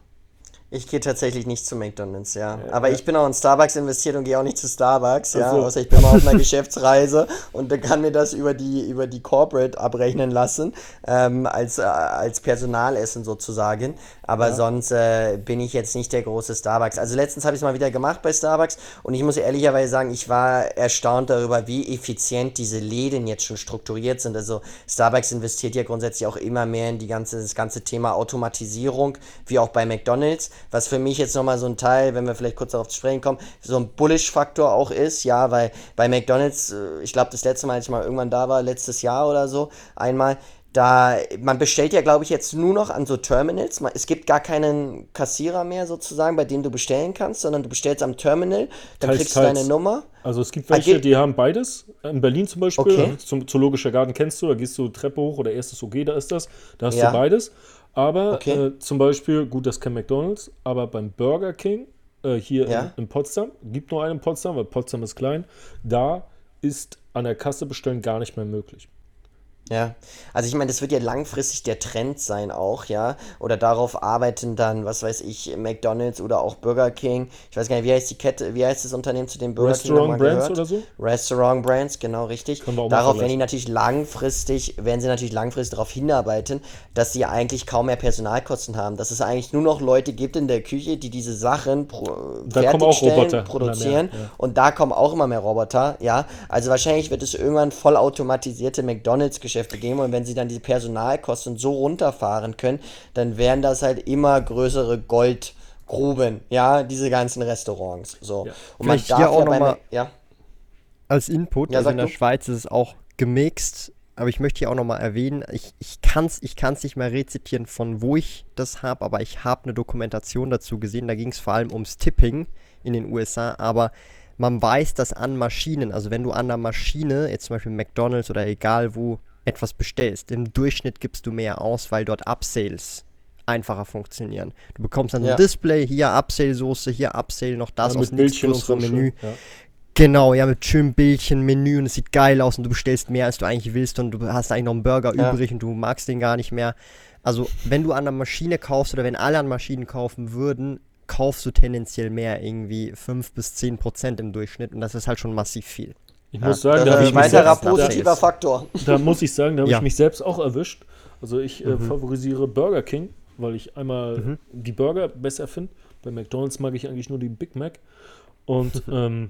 Ich gehe tatsächlich nicht zu McDonalds, ja. ja Aber ja. ich bin auch in Starbucks investiert und gehe auch nicht zu Starbucks, ja. Also. Außer ich bin mal auf einer Geschäftsreise und kann mir das über die, über die Corporate abrechnen lassen, ähm, als, äh, als Personalessen sozusagen. Aber ja. sonst äh, bin ich jetzt nicht der große Starbucks. Also letztens habe ich es mal wieder gemacht bei Starbucks und ich muss ehrlicherweise sagen, ich war erstaunt darüber, wie effizient diese Läden jetzt schon strukturiert sind. Also Starbucks investiert ja grundsätzlich auch immer mehr in die ganze, das ganze Thema Automatisierung, wie auch bei McDonalds was für mich jetzt nochmal so ein Teil, wenn wir vielleicht kurz darauf zu sprechen kommen, so ein Bullish-Faktor auch ist, ja, weil bei McDonalds, äh, ich glaube, das letzte Mal, als ich mal irgendwann da war, letztes Jahr oder so, einmal, da, man bestellt ja, glaube ich, jetzt nur noch an so Terminals. Es gibt gar keinen Kassierer mehr sozusagen, bei dem du bestellen kannst, sondern du bestellst am Terminal, dann teils, kriegst teils. du deine Nummer. Also es gibt welche, die haben beides. In Berlin zum Beispiel, okay. zum Zoologischer Garten kennst du, da gehst du Treppe hoch oder erstes OG, da ist das. Da hast ja. du beides. Aber okay. äh, zum Beispiel, gut, das kein McDonalds, aber beim Burger King äh, hier ja. in, in, Potsdam, gibt nur einen in Potsdam, weil Potsdam ist klein, da ist an der Kasse bestellen gar nicht mehr möglich. Ja, also ich meine, das wird ja langfristig der Trend sein auch, ja. Oder darauf arbeiten dann, was weiß ich, McDonalds oder auch Burger King. Ich weiß gar nicht, wie heißt die Kette, wie heißt das Unternehmen zu dem Burger Restaurant King? Restaurant Brands oder so? Restaurant Brands, genau richtig. Darauf werden die natürlich langfristig, werden sie natürlich langfristig darauf hinarbeiten, dass sie eigentlich kaum mehr Personalkosten haben. Dass es eigentlich nur noch Leute gibt in der Küche, die diese Sachen pro da fertigstellen, produzieren. ja. Und da kommen auch immer mehr Roboter, ja. Also wahrscheinlich wird es irgendwann vollautomatisierte McDonalds-Geschäfte Geschäfte geben und wenn sie dann die Personalkosten so runterfahren können, dann wären das halt immer größere Goldgruben, ja, diese ganzen Restaurants. So. Ja. Und man darf auch ja, noch mal ja als Input, ja, also in der du? Schweiz ist es auch gemixt, aber ich möchte hier auch nochmal erwähnen, ich, ich kann es ich kann's nicht mehr rezitieren, von wo ich das habe, aber ich habe eine Dokumentation dazu gesehen, da ging es vor allem ums Tipping in den USA, aber man weiß, dass an Maschinen, also wenn du an der Maschine, jetzt zum Beispiel McDonalds oder egal wo, etwas bestellst. Im Durchschnitt gibst du mehr aus, weil dort Upsales einfacher funktionieren. Du bekommst dann ja. ein Display, hier Upsale-Soße, hier Upsale, noch das ja, aus nichts Menü. Ja. Genau, ja, mit schönem Bildchen, Menü und es sieht geil aus und du bestellst mehr, als du eigentlich willst und du hast eigentlich noch einen Burger ja. übrig und du magst den gar nicht mehr. Also, wenn du an einer Maschine kaufst oder wenn alle an Maschinen kaufen würden, kaufst du tendenziell mehr, irgendwie 5 bis 10 Prozent im Durchschnitt und das ist halt schon massiv viel. Ich ja, muss sagen, da habe ich weiterer positiver Faktor. Da muss ich sagen, da habe ja. ich mich selbst auch erwischt. Also ich äh, mhm. favorisiere Burger King, weil ich einmal mhm. die Burger besser finde. Bei McDonald's mag ich eigentlich nur die Big Mac. Und, ähm,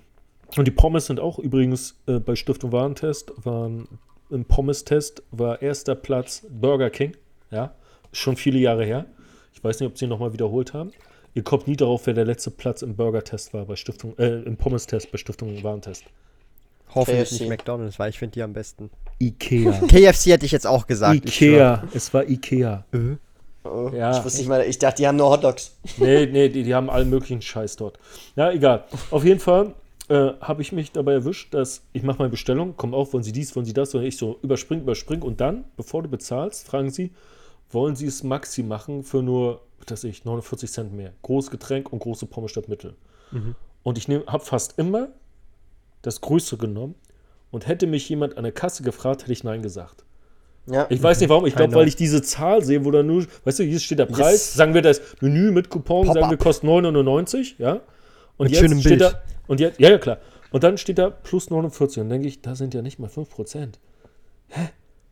und die Pommes sind auch übrigens äh, bei Stiftung Warentest, waren im Pommes-Test war erster Platz Burger King. Ja, schon viele Jahre her. Ich weiß nicht, ob sie ihn nochmal wiederholt haben. Ihr kommt nie darauf, wer der letzte Platz im Burger-Test war bei Stiftung, äh, im Pommes-Test bei Stiftung Warentest. Hoffentlich KFC. nicht McDonalds, weil ich finde die am besten. Ikea. KFC hätte ich jetzt auch gesagt. Ikea. Es war Ikea. Äh? Oh, ja. Ich wusste nicht mal, ich dachte, die haben nur Hotdogs. Nee, nee, die, die haben allen möglichen Scheiß dort. Ja, egal. Auf jeden Fall äh, habe ich mich dabei erwischt, dass ich mache meine Bestellung, kommt auf, wollen Sie dies, wollen Sie das, und ich so überspring, überspring und dann, bevor du bezahlst, fragen sie, wollen Sie es Maxi machen für nur, dass ich 49 Cent mehr. Großes Getränk und große Pommes statt Mittel. Mhm. Und ich habe fast immer das Größere genommen. Und hätte mich jemand an der Kasse gefragt, hätte ich Nein gesagt. Ja. Ich weiß nicht warum. Ich glaube, weil ich diese Zahl sehe, wo da nur, weißt du, hier steht der Preis. Yes. Sagen wir das Menü mit Coupon, Pop sagen wir kostet 9,99, ja. Und mit jetzt steht da, und jetzt, ja, ja, klar. Und dann steht da plus 49. Und dann denke ich, da sind ja nicht mal 5%. Hä?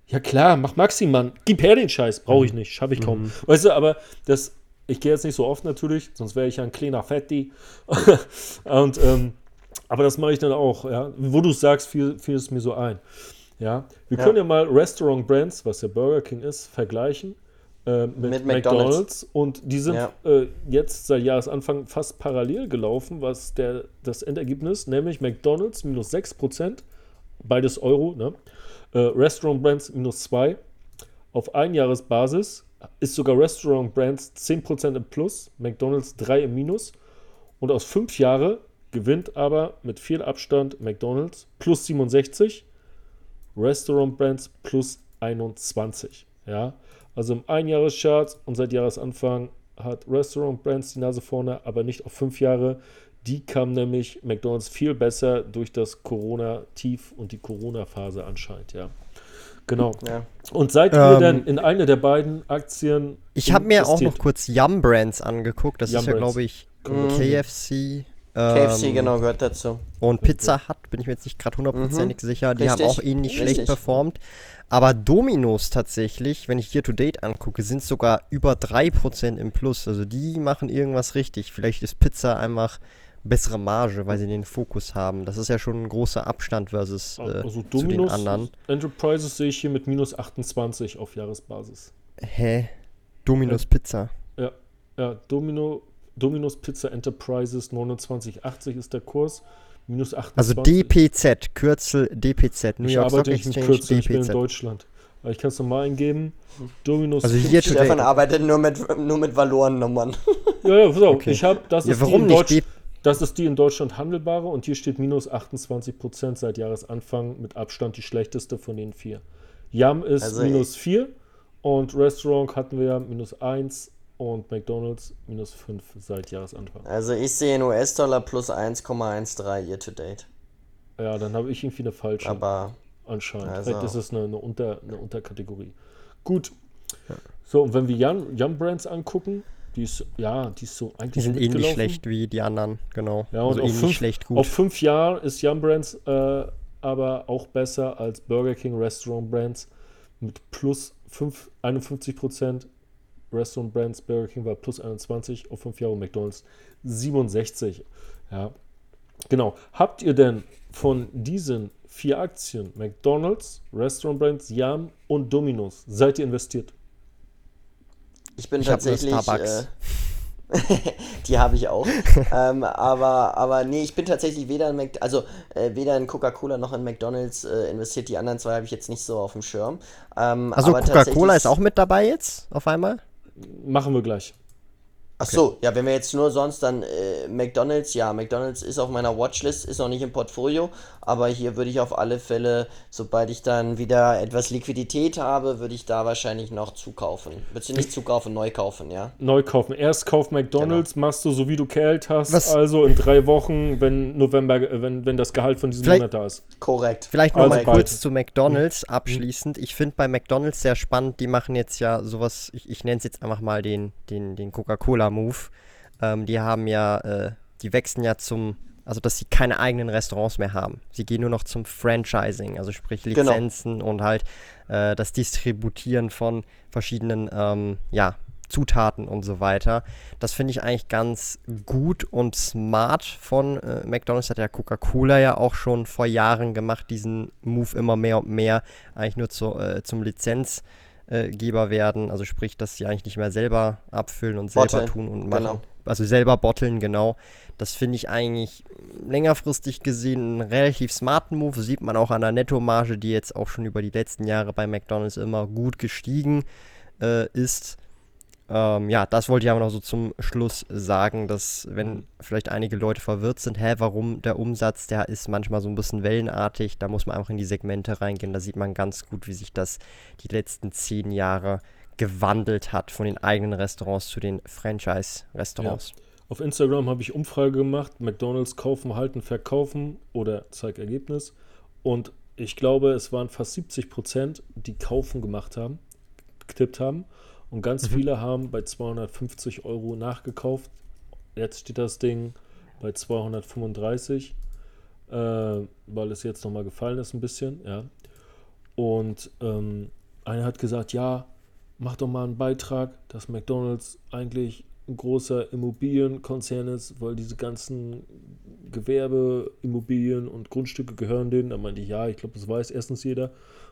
Ja, klar, mach Maximann. Gib her den Scheiß. Brauche ich nicht. Schaffe ich kaum. Mhm. Weißt du, aber das, ich gehe jetzt nicht so oft natürlich, sonst wäre ich ja ein kleiner Fetti. und, ähm, aber das mache ich dann auch, ja. Wo du sagst, fiel, fiel es mir so ein. Ja. Wir ja. können ja mal Restaurant Brands, was ja Burger King ist, vergleichen. Äh, mit, mit McDonald's. McDonald's. und die sind ja. äh, jetzt seit Jahresanfang fast parallel gelaufen, was der, das Endergebnis, nämlich McDonald's minus 6%, beides Euro, ne? Äh, Restaurant Brands minus 2. Auf Einjahresbasis ist sogar Restaurant Brands 10% im Plus, McDonald's 3 im Minus. Und aus 5 Jahren gewinnt aber mit viel Abstand McDonald's plus 67, Restaurant Brands plus 21. Ja, also im Einjahreschart und seit Jahresanfang hat Restaurant Brands die Nase vorne, aber nicht auf fünf Jahre. Die kam nämlich McDonalds viel besser durch das Corona-Tief und die Corona-Phase anscheinend, ja. Genau. Ja. Und seid ihr ähm, denn in eine der beiden Aktien? Ich habe mir auch noch kurz Yum Brands angeguckt. Das Yum ist ja, glaube ich, KFC, KFC, ähm, genau, gehört dazu. Und Pizza Hut, bin ich mir jetzt nicht gerade hundertprozentig mhm. sicher. Die Richtig. haben auch ähnlich Richtig. schlecht performt. Aber Dominos tatsächlich, wenn ich hier to date angucke, sind sogar über 3% im Plus. Also die machen irgendwas richtig. Vielleicht ist Pizza einfach bessere Marge, weil sie den Fokus haben. Das ist ja schon ein großer Abstand versus äh, also Dominos, zu den anderen. Enterprises sehe ich hier mit minus 28 auf Jahresbasis. Hä? Dominos ja. Pizza. Ja, ja, Domino Domino's Pizza Enterprises 2980 ist der Kurs. Minus 28. Also DPZ, Kürzel DPZ. New ich York arbeite nicht mit Kürzel, ich bin in Deutschland. Ich kann es nochmal eingeben. Domino's also hier Stefan arbeitet nur mit, nur mit Valorennummern. Ja, ja, auf. Okay. Ich habe, das ja, ist warum die in Deutsch, das ist die in Deutschland handelbare und hier steht minus 28 Prozent seit Jahresanfang mit Abstand die schlechteste von den vier. Yum ist also minus 4 und Restaurant hatten wir minus 1 und McDonalds minus 5 seit Jahresanfang. Also ich sehe in US-Dollar plus 1,13 year to date. Ja, dann habe ich irgendwie eine falsche. Aber anscheinend. Also Vielleicht ist es eine, eine, Unter, eine Unterkategorie. Gut. So, und wenn wir Jan, Jan Brands angucken, die ist, ja, die ist so eigentlich. Die sind ähnlich schlecht wie die anderen, genau. Ja, und also auf, fünf, schlecht gut. auf fünf Jahre ist Jan Brands äh, aber auch besser als Burger King Restaurant Brands mit plus 5, 51 Prozent Restaurant Brands, Burger King war plus 21 auf 5 Jahre, McDonalds 67. Ja, genau. Habt ihr denn von diesen vier Aktien, McDonalds, Restaurant Brands, Yam und Domino's, seid ihr investiert? Ich bin ich tatsächlich. Äh, die habe ich auch. ähm, aber, aber nee, ich bin tatsächlich weder in, Mac also, äh, weder in Coca-Cola noch in McDonalds äh, investiert. Die anderen zwei habe ich jetzt nicht so auf dem Schirm. Ähm, also Coca-Cola ist auch mit dabei jetzt auf einmal? Machen wir gleich. Ach so, ja, wenn wir jetzt nur sonst dann äh, McDonald's, ja, McDonald's ist auf meiner Watchlist, ist noch nicht im Portfolio, aber hier würde ich auf alle Fälle, sobald ich dann wieder etwas Liquidität habe, würde ich da wahrscheinlich noch zukaufen. Würdest du nicht zukaufen, neu kaufen, ja? Neu kaufen. Erst kauf McDonald's, genau. machst du so wie du Geld hast, Was? also in drei Wochen, wenn November, äh, wenn, wenn das Gehalt von diesem Vielleicht, Monat da ist. Korrekt. Vielleicht noch also mal kurz zu McDonald's mhm. abschließend. Ich finde bei McDonald's sehr spannend, die machen jetzt ja sowas, ich, ich nenne es jetzt einfach mal den, den, den Coca-Cola-Move. Ähm, die haben ja, äh, die wechseln ja zum, also dass sie keine eigenen Restaurants mehr haben. Sie gehen nur noch zum Franchising, also sprich genau. Lizenzen genau. und halt äh, das Distributieren von verschiedenen, ähm, ja, Zutaten und so weiter. Das finde ich eigentlich ganz gut und smart von äh, McDonald's. Hat ja Coca-Cola ja auch schon vor Jahren gemacht, diesen Move immer mehr und mehr eigentlich nur zu, äh, zum Lizenz Geber werden. Also sprich, dass sie eigentlich nicht mehr selber abfüllen und selber Botteln. tun und machen. Genau. Also selber botteln, genau. Das finde ich eigentlich längerfristig gesehen einen relativ smarten Move. Sieht man auch an der Nettomarge, die jetzt auch schon über die letzten Jahre bei McDonalds immer gut gestiegen äh, ist. Ähm, ja, das wollte ich aber noch so zum Schluss sagen, dass wenn vielleicht einige Leute verwirrt sind, hä, warum der Umsatz, der ist manchmal so ein bisschen wellenartig, da muss man einfach in die Segmente reingehen, da sieht man ganz gut, wie sich das die letzten zehn Jahre gewandelt hat von den eigenen Restaurants zu den Franchise-Restaurants. Ja. Auf Instagram habe ich Umfrage gemacht, McDonalds kaufen, halten, verkaufen oder zeig Ergebnis und ich glaube, es waren fast 70 Prozent, die kaufen gemacht haben, getippt haben und ganz mhm. viele haben bei 250 Euro nachgekauft. Jetzt steht das Ding bei 235, äh, weil es jetzt nochmal gefallen ist ein bisschen, ja. Und ähm, einer hat gesagt, ja, mach doch mal einen Beitrag, dass McDonald's eigentlich großer Immobilienkonzern ist, weil diese ganzen Gewerbe, Immobilien und Grundstücke gehören denen. Da meinte ich, ja, ich glaube, das weiß erstens jeder.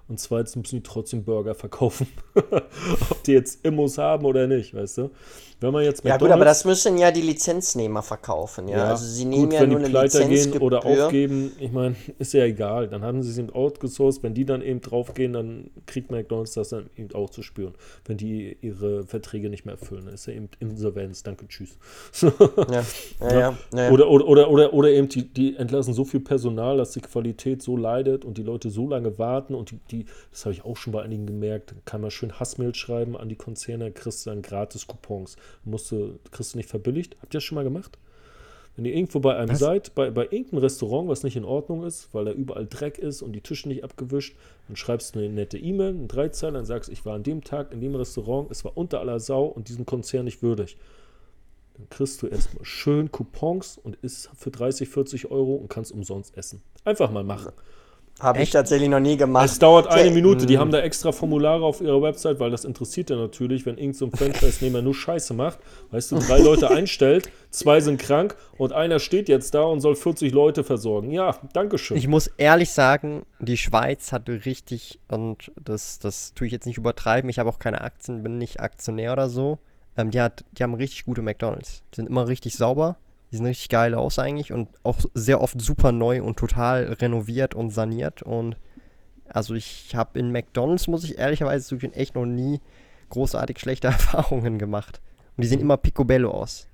Und zweitens müssen die trotzdem Burger verkaufen. Ob die jetzt Immos haben oder nicht, weißt du? Wenn man jetzt Ja gut, aber das müssen ja die Lizenznehmer verkaufen, ja. ja also sie nehmen gut, ja wenn nur die eine Pleiter gehen oder aufgeben, ich meine, ist ja egal. Dann haben sie es eben outgesourced. Wenn die dann eben draufgehen, dann kriegt McDonalds das dann eben auch zu spüren. Wenn die ihre Verträge nicht mehr erfüllen, dann ist ja eben Insolvenz. Danke, tschüss. ja. Ja, ja, ja. Oder, oder, oder, oder, oder eben die, die entlassen so viel Personal, dass die Qualität so leidet und die Leute so lange warten und die, die das habe ich auch schon bei einigen gemerkt, kann man schön Hassmail schreiben an die Konzerne, kriegst du dann gratis Coupons musst du, kriegst du nicht verbilligt. Habt ihr das schon mal gemacht? Wenn ihr irgendwo bei einem was? seid, bei, bei irgendeinem Restaurant, was nicht in Ordnung ist, weil da überall Dreck ist und die Tische nicht abgewischt, dann schreibst du eine nette E-Mail, einen Dreizeiler, dann sagst, ich war an dem Tag in dem Restaurant, es war unter aller Sau und diesem Konzern nicht würdig. Dann kriegst du erstmal schön Coupons und isst für 30, 40 Euro und kannst umsonst essen. Einfach mal machen. Habe ich tatsächlich noch nie gemacht. Es dauert eine Minute. Die haben da extra Formulare auf ihrer Website, weil das interessiert ja natürlich, wenn irgendein so Franchise-Nehmer nur Scheiße macht. Weißt du, drei Leute einstellt, zwei sind krank und einer steht jetzt da und soll 40 Leute versorgen. Ja, Dankeschön. Ich muss ehrlich sagen, die Schweiz hatte richtig, und das, das tue ich jetzt nicht übertreiben, ich habe auch keine Aktien, bin nicht Aktionär oder so. Ähm, die, hat, die haben richtig gute McDonalds. Die sind immer richtig sauber die sehen richtig geil aus eigentlich und auch sehr oft super neu und total renoviert und saniert. Und also ich habe in McDonald's, muss ich ehrlicherweise zugeben, echt noch nie großartig schlechte Erfahrungen gemacht. Und die sehen immer picobello aus.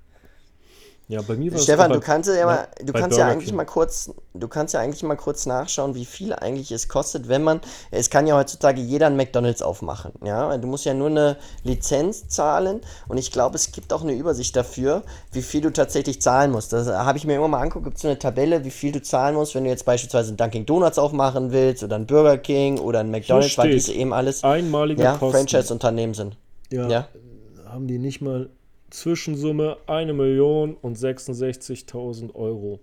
Ja, bei mir war Stefan, du kannst ja, mal, du kannst ja eigentlich King. mal kurz, du kannst ja eigentlich mal kurz nachschauen, wie viel eigentlich es kostet, wenn man, es kann ja heutzutage jeder ein McDonalds aufmachen, ja, du musst ja nur eine Lizenz zahlen und ich glaube, es gibt auch eine Übersicht dafür, wie viel du tatsächlich zahlen musst. Das habe ich mir immer mal angeguckt, gibt es so eine Tabelle, wie viel du zahlen musst, wenn du jetzt beispielsweise ein Dunkin Donuts aufmachen willst oder ein Burger King oder ein McDonalds, weil diese eben alles einmalige ja, Franchise-Unternehmen sind. Ja, ja, haben die nicht mal Zwischensumme 1 Million und 66.000 Euro.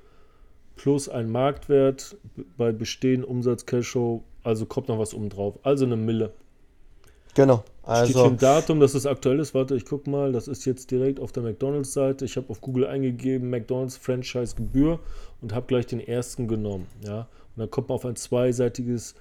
Plus ein Marktwert bei bestehenden Umsatz Cashflow, also kommt noch was oben drauf. Also eine Mille. Genau. Also Steht hier ein Datum, dass es aktuell ist. Warte, ich guck mal. Das ist jetzt direkt auf der McDonalds-Seite. Ich habe auf Google eingegeben McDonalds Franchise-Gebühr und habe gleich den ersten genommen. Ja, und dann kommt man auf ein zweiseitiges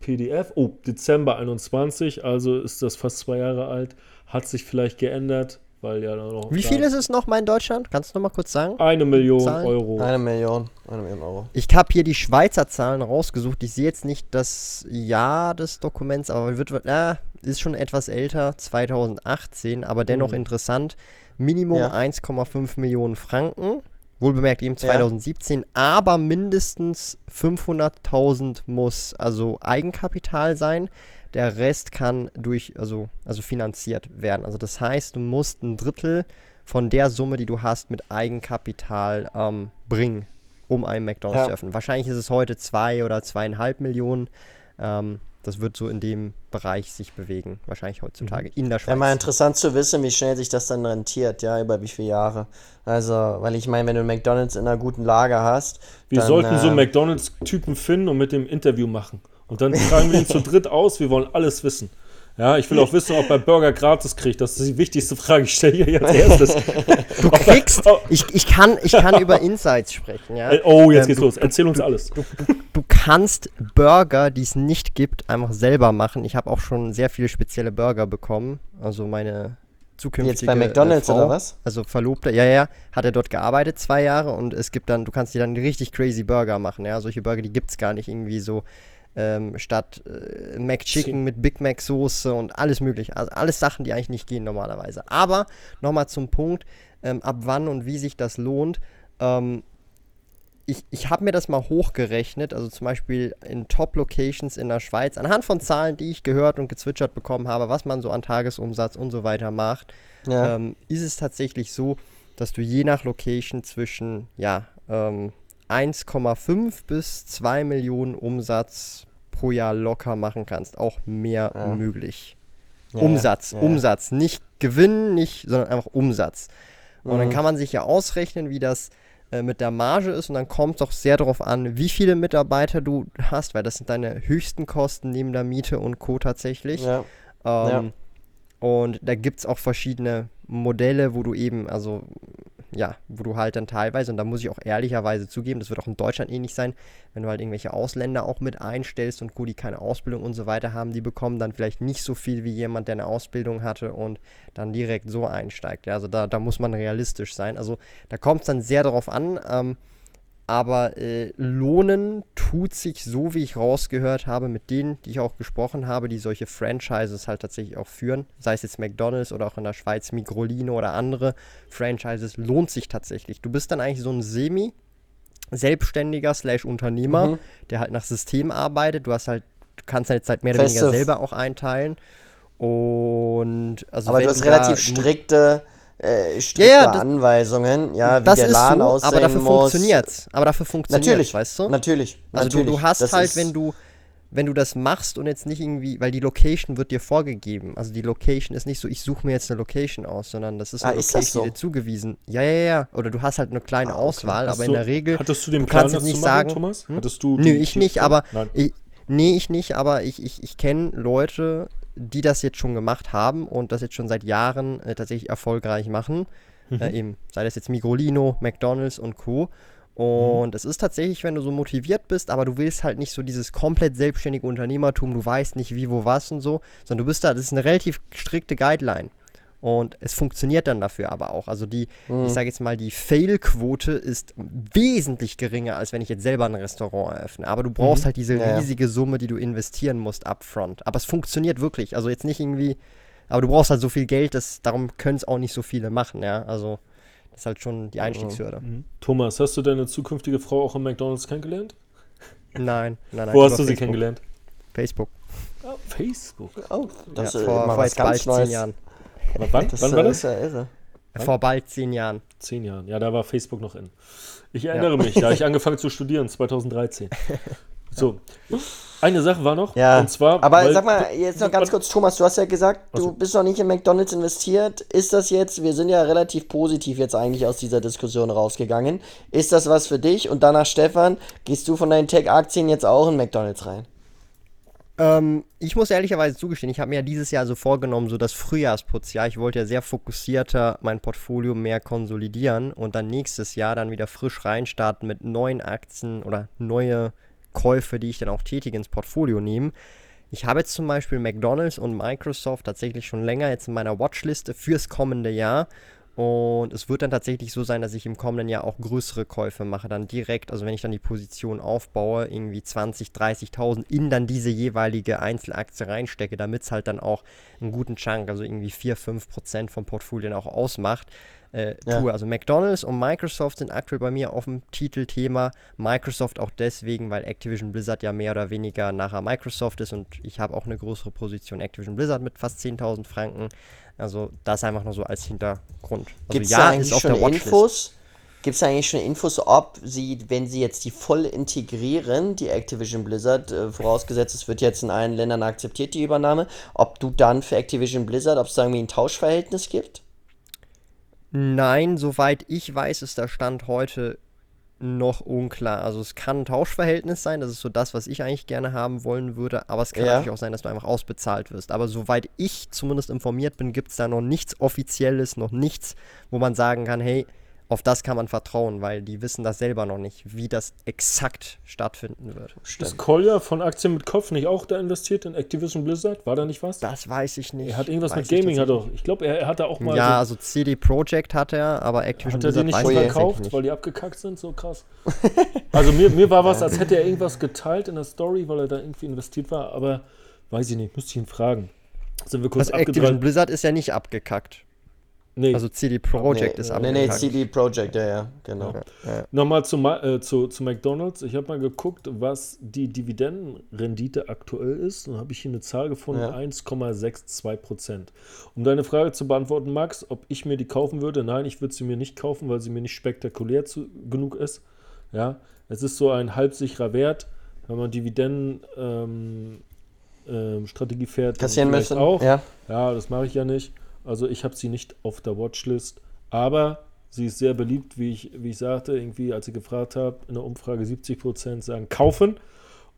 PDF. Oh, Dezember 21, also ist das fast zwei Jahre alt. Hat sich vielleicht geändert weil ja noch. Wie viel ist es noch mal in Deutschland? Kannst du noch mal kurz sagen? Eine Million Zahlen? Euro. Eine Million. Eine Million Euro. Ich habe hier die Schweizer Zahlen rausgesucht. Ich sehe jetzt nicht das Jahr des Dokuments, aber wird, äh, ist schon etwas älter, 2018, aber dennoch mhm. interessant. Minimum ja. 1,5 Millionen Franken. Wohlbemerkt eben 2017, ja. aber mindestens 500.000 muss also Eigenkapital sein. Der Rest kann durch, also, also finanziert werden. Also das heißt, du musst ein Drittel von der Summe, die du hast, mit Eigenkapital ähm, bringen, um einen McDonalds ja. zu öffnen. Wahrscheinlich ist es heute zwei oder zweieinhalb Millionen. Ähm, das wird so in dem Bereich sich bewegen, wahrscheinlich heutzutage mhm. in der Schweiz. Wäre mal interessant zu wissen, wie schnell sich das dann rentiert, ja, über wie viele Jahre. Also, weil ich meine, wenn du McDonalds in einer guten Lage hast. Wir dann, sollten äh, so McDonalds-Typen finden und mit dem Interview machen. Und dann tragen wir ihn zu dritt aus, wir wollen alles wissen. Ja, ich will auch wissen, ob er Burger gratis kriegt. Das ist die wichtigste Frage. Ich stelle hier als erstes. Du kriegst, ich, ich, kann, ich kann über Insights sprechen. Ja? Oh, jetzt ähm, geht's du, los. Erzähl uns alles. Du, du, du kannst Burger, die es nicht gibt, einfach selber machen. Ich habe auch schon sehr viele spezielle Burger bekommen. Also meine zukünftige Jetzt bei McDonalds äh, Frau, oder was? Also Verlobte, ja, ja, hat er dort gearbeitet zwei Jahre und es gibt dann, du kannst dir dann richtig crazy Burger machen. Ja, solche Burger, die gibt es gar nicht irgendwie so ähm, statt äh, McChicken mit Big Mac Soße und alles mögliche. Also alles Sachen, die eigentlich nicht gehen normalerweise. Aber nochmal zum Punkt, ähm, ab wann und wie sich das lohnt. Ähm, ich, ich habe mir das mal hochgerechnet, also zum Beispiel in Top-Locations in der Schweiz, anhand von Zahlen, die ich gehört und gezwitschert bekommen habe, was man so an Tagesumsatz und so weiter macht, ja. ähm, ist es tatsächlich so, dass du je nach Location zwischen ja, ähm, 1,5 bis 2 Millionen Umsatz pro Jahr locker machen kannst. Auch mehr ja. möglich. Ja, Umsatz, ja. Umsatz. Nicht Gewinn, nicht, sondern einfach Umsatz. Und mhm. dann kann man sich ja ausrechnen, wie das äh, mit der Marge ist. Und dann kommt es auch sehr darauf an, wie viele Mitarbeiter du hast, weil das sind deine höchsten Kosten neben der Miete und Co. tatsächlich. Ähm, und da gibt es auch verschiedene Modelle, wo du eben, also ja, wo du halt dann teilweise, und da muss ich auch ehrlicherweise zugeben, das wird auch in Deutschland ähnlich sein, wenn du halt irgendwelche Ausländer auch mit einstellst und gut, die keine Ausbildung und so weiter haben, die bekommen dann vielleicht nicht so viel wie jemand, der eine Ausbildung hatte und dann direkt so einsteigt. Ja, also da, da muss man realistisch sein. Also da kommt es dann sehr darauf an, ähm, aber äh, lohnen tut sich so, wie ich rausgehört habe, mit denen, die ich auch gesprochen habe, die solche Franchises halt tatsächlich auch führen. Sei es jetzt McDonalds oder auch in der Schweiz Migrolino oder andere Franchises, lohnt sich tatsächlich. Du bist dann eigentlich so ein Semi- Selbstständiger slash Unternehmer, mhm. der halt nach System arbeitet. Du hast halt, du kannst halt Zeit mehr oder weniger selber auch einteilen. Und also Aber du hast relativ strikte äh, strikte ja, ja, das, Anweisungen, ja, wie das der LAN so, aussehen aber dafür muss. funktioniert's. Aber dafür funktioniert natürlich, weißt du? Natürlich, Also natürlich. Du, du hast halt, wenn du wenn du das machst und jetzt nicht irgendwie, weil die Location wird dir vorgegeben. Also die Location ist nicht so, ich suche mir jetzt eine Location aus, sondern das ist eine ah, Location, ist so? die dir zugewiesen. Ja, ja, ja. Oder du hast halt eine kleine ah, okay. Auswahl, aber du, in der Regel. Hattest du den Plan, kannst jetzt nicht sagen, Thomas? Hm? Hattest du Nö, ich nicht, aber ich, nee, ich nicht, aber ich, ich, ich kenne Leute, die das jetzt schon gemacht haben und das jetzt schon seit Jahren äh, tatsächlich erfolgreich machen. Mhm. Äh, eben, sei das jetzt Migrolino, McDonalds und Co. Und mhm. es ist tatsächlich, wenn du so motiviert bist, aber du willst halt nicht so dieses komplett selbstständige Unternehmertum, du weißt nicht wie, wo, was und so, sondern du bist da, das ist eine relativ strikte Guideline. Und es funktioniert dann dafür aber auch. Also die, mhm. ich sage jetzt mal, die Fail-Quote ist wesentlich geringer, als wenn ich jetzt selber ein Restaurant eröffne. Aber du brauchst mhm. halt diese riesige Summe, die du investieren musst upfront. Aber es funktioniert wirklich. Also jetzt nicht irgendwie, aber du brauchst halt so viel Geld, dass, darum können es auch nicht so viele machen, ja. Also das ist halt schon die Einstiegshürde. Mhm. Thomas, hast du deine zukünftige Frau auch im McDonalds kennengelernt? Nein, nein, nein. Wo hast du sie kennengelernt? Facebook. Oh, Facebook. Oh, das ja, ist vor, vor jetzt bald zehn Jahren. Aber wann, das wann war das? Ist ja, Vor bald zehn Jahren. Zehn Jahren. Ja, da war Facebook noch in. Ich erinnere ja. mich, da habe ich angefangen zu studieren, 2013. So, eine Sache war noch. Ja. Und zwar. Aber weil, sag mal, jetzt noch ganz kurz, Thomas, du hast ja gesagt, du bist noch nicht in McDonalds investiert. Ist das jetzt, wir sind ja relativ positiv jetzt eigentlich aus dieser Diskussion rausgegangen. Ist das was für dich? Und danach, Stefan, gehst du von deinen Tech-Aktien jetzt auch in McDonalds rein? Ähm, ich muss ehrlicherweise zugestehen, ich habe mir ja dieses Jahr so vorgenommen, so das Frühjahrsputzjahr. Ich wollte ja sehr fokussierter mein Portfolio mehr konsolidieren und dann nächstes Jahr dann wieder frisch reinstarten mit neuen Aktien oder neue Käufe, die ich dann auch tätige, ins Portfolio nehmen. Ich habe jetzt zum Beispiel McDonald's und Microsoft tatsächlich schon länger jetzt in meiner Watchliste fürs kommende Jahr. Und es wird dann tatsächlich so sein, dass ich im kommenden Jahr auch größere Käufe mache. Dann direkt, also wenn ich dann die Position aufbaue, irgendwie 20, 30.000 in dann diese jeweilige Einzelaktie reinstecke, damit es halt dann auch einen guten Chunk, also irgendwie 4, 5 Prozent vom Portfolio auch ausmacht äh, ja. tue. Also McDonald's und Microsoft sind aktuell bei mir auf dem Titelthema. Microsoft auch deswegen, weil Activision Blizzard ja mehr oder weniger nachher Microsoft ist und ich habe auch eine größere Position Activision Blizzard mit fast 10.000 Franken. Also das einfach nur so als Hintergrund. Also Gibt es ja, da eigentlich schon Infos? Gibt es eigentlich schon Infos, ob sie, wenn sie jetzt die voll integrieren, die Activision Blizzard, äh, vorausgesetzt es wird jetzt in allen Ländern akzeptiert, die Übernahme, ob du dann für Activision Blizzard, ob es irgendwie ein Tauschverhältnis gibt? Nein, soweit ich weiß, ist der Stand heute noch unklar. Also es kann ein Tauschverhältnis sein, das ist so das, was ich eigentlich gerne haben wollen würde, aber es kann ja. natürlich auch sein, dass du einfach ausbezahlt wirst. Aber soweit ich zumindest informiert bin, gibt es da noch nichts Offizielles, noch nichts, wo man sagen kann, hey, auf das kann man vertrauen, weil die wissen das selber noch nicht, wie das exakt stattfinden wird. Stimmt. Ist Kolja von Aktien mit Kopf nicht auch da investiert in Activision Blizzard? War da nicht was? Das weiß ich nicht. Er hat irgendwas weiß mit Gaming, hat doch. Ich glaube, er, er hat da auch mal. Ja, so also CD Projekt hat er, aber Activision Blizzard. Hat er die nicht verkauft, nicht. weil die abgekackt sind? So krass. also mir, mir war was, als hätte er irgendwas geteilt in der Story, weil er da irgendwie investiert war, aber weiß ich nicht, müsste ich ihn fragen. Sind wir kurz also Activision Blizzard ist ja nicht abgekackt. Nee. Also CD Projekt nee, ist abgekackt. Nee, nee, CD Projekt, ja, ja, genau. Ja, ja. Nochmal zu, äh, zu, zu McDonalds. Ich habe mal geguckt, was die Dividendenrendite aktuell ist. Und habe ich hier eine Zahl gefunden, ja. 1,62 Prozent. Um deine Frage zu beantworten, Max, ob ich mir die kaufen würde. Nein, ich würde sie mir nicht kaufen, weil sie mir nicht spektakulär zu, genug ist. Ja, es ist so ein halbsicherer Wert. Wenn man Dividenden ähm, ähm, Strategie fährt, kassieren möchte. Auch. Ja. ja, das mache ich ja nicht. Also ich habe sie nicht auf der Watchlist, aber sie ist sehr beliebt, wie ich, wie ich sagte, irgendwie, als ich gefragt habe, in der Umfrage 70 Prozent sagen kaufen.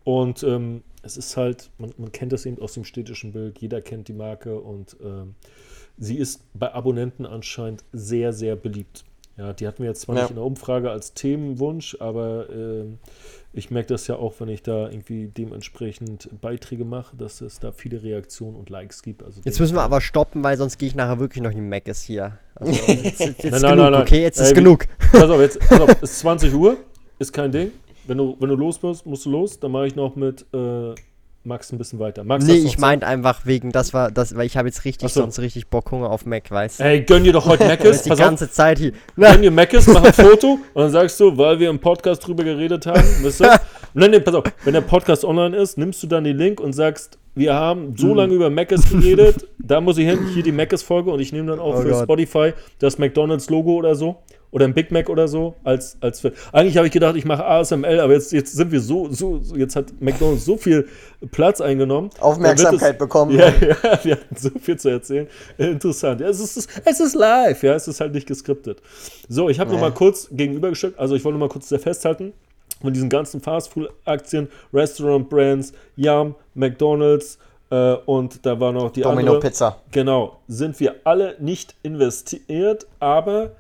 Und ähm, es ist halt, man, man, kennt das eben aus dem städtischen Bild, jeder kennt die Marke und ähm, sie ist bei Abonnenten anscheinend sehr, sehr beliebt. Ja, die hatten wir jetzt zwar ja. nicht in der Umfrage als Themenwunsch, aber äh, ich merke das ja auch, wenn ich da irgendwie dementsprechend Beiträge mache, dass es da viele Reaktionen und Likes gibt. Also jetzt müssen wir aber stoppen, weil sonst gehe ich nachher wirklich noch in Mac ist hier. Also jetzt, jetzt, jetzt nein, genug, nein, okay? Jetzt ist äh, genug. Pass auf, jetzt pass auf, ist 20 Uhr, ist kein Ding. Wenn du, wenn du los bist, musst du los. Dann mache ich noch mit äh, Max ein bisschen weiter. Max, nee, ich meinte einfach wegen, das war das, weil ich habe jetzt richtig so. sonst richtig Bock Hunger auf Mac, weißt du? Ey, gönn dir doch heute Macis. die ganze auf. Zeit hier. Gönn dir Macis, mach ein Foto und dann sagst du, weil wir im Podcast drüber geredet haben, weißt du? Nein, nee, pass auf, wenn der Podcast online ist, nimmst du dann den Link und sagst, wir haben so hm. lange über Macis geredet, da muss ich hin, hier die Macis-Folge und ich nehme dann auch oh für Gott. Spotify das McDonalds-Logo oder so oder ein Big Mac oder so als, als für, eigentlich habe ich gedacht, ich mache ASML, aber jetzt, jetzt sind wir so, so, jetzt hat McDonalds so viel Platz eingenommen. Aufmerksamkeit es, bekommen. Ja, ja, wir hatten so viel zu erzählen. Interessant. Ja, es ist, es ist live, ja, es ist halt nicht geskriptet. So, ich habe nee. noch mal kurz gegenübergestellt, also ich wollte mal kurz sehr festhalten, von diesen ganzen Fastfood-Aktien, Restaurant-Brands, Yum, McDonalds, äh, und da war noch die Domino andere. Pizza. Genau, sind wir alle nicht investiert, aber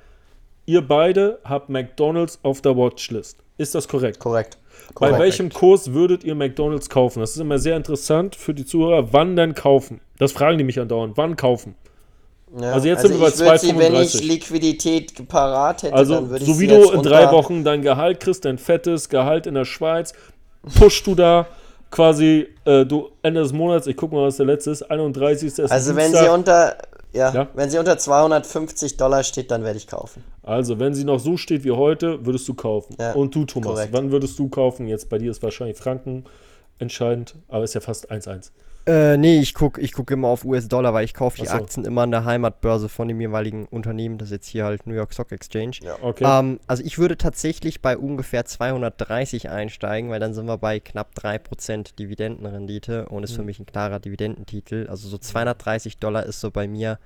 Ihr beide habt McDonald's auf der Watchlist. Ist das korrekt? Korrekt. Bei welchem Kurs würdet ihr McDonald's kaufen? Das ist immer sehr interessant für die Zuhörer. Wann denn kaufen? Das fragen die mich andauernd. Wann kaufen? Ja, also jetzt also sind wir bei 2,35. Wenn ich Liquidität parat hätte, also, dann würde ich so wie du in drei Wochen dein Gehalt kriegst, dein fettes Gehalt in der Schweiz, pushst du da quasi, äh, du Ende des Monats, ich gucke mal, was der letzte ist, 31. Ist also wenn sie unter ja, ja, wenn sie unter 250 Dollar steht, dann werde ich kaufen. Also, wenn sie noch so steht wie heute, würdest du kaufen. Ja, Und du, Thomas, korrekt. wann würdest du kaufen? Jetzt bei dir ist wahrscheinlich Franken entscheidend, aber ist ja fast 1-1. Äh, nee, ich gucke ich guck immer auf US-Dollar, weil ich kaufe die so. Aktien immer an der Heimatbörse von dem jeweiligen Unternehmen. Das ist jetzt hier halt New York Stock Exchange. Ja, okay. Ähm, also ich würde tatsächlich bei ungefähr 230 einsteigen, weil dann sind wir bei knapp 3% Dividendenrendite und ist mhm. für mich ein klarer Dividendentitel. Also so 230 Dollar ist so bei mir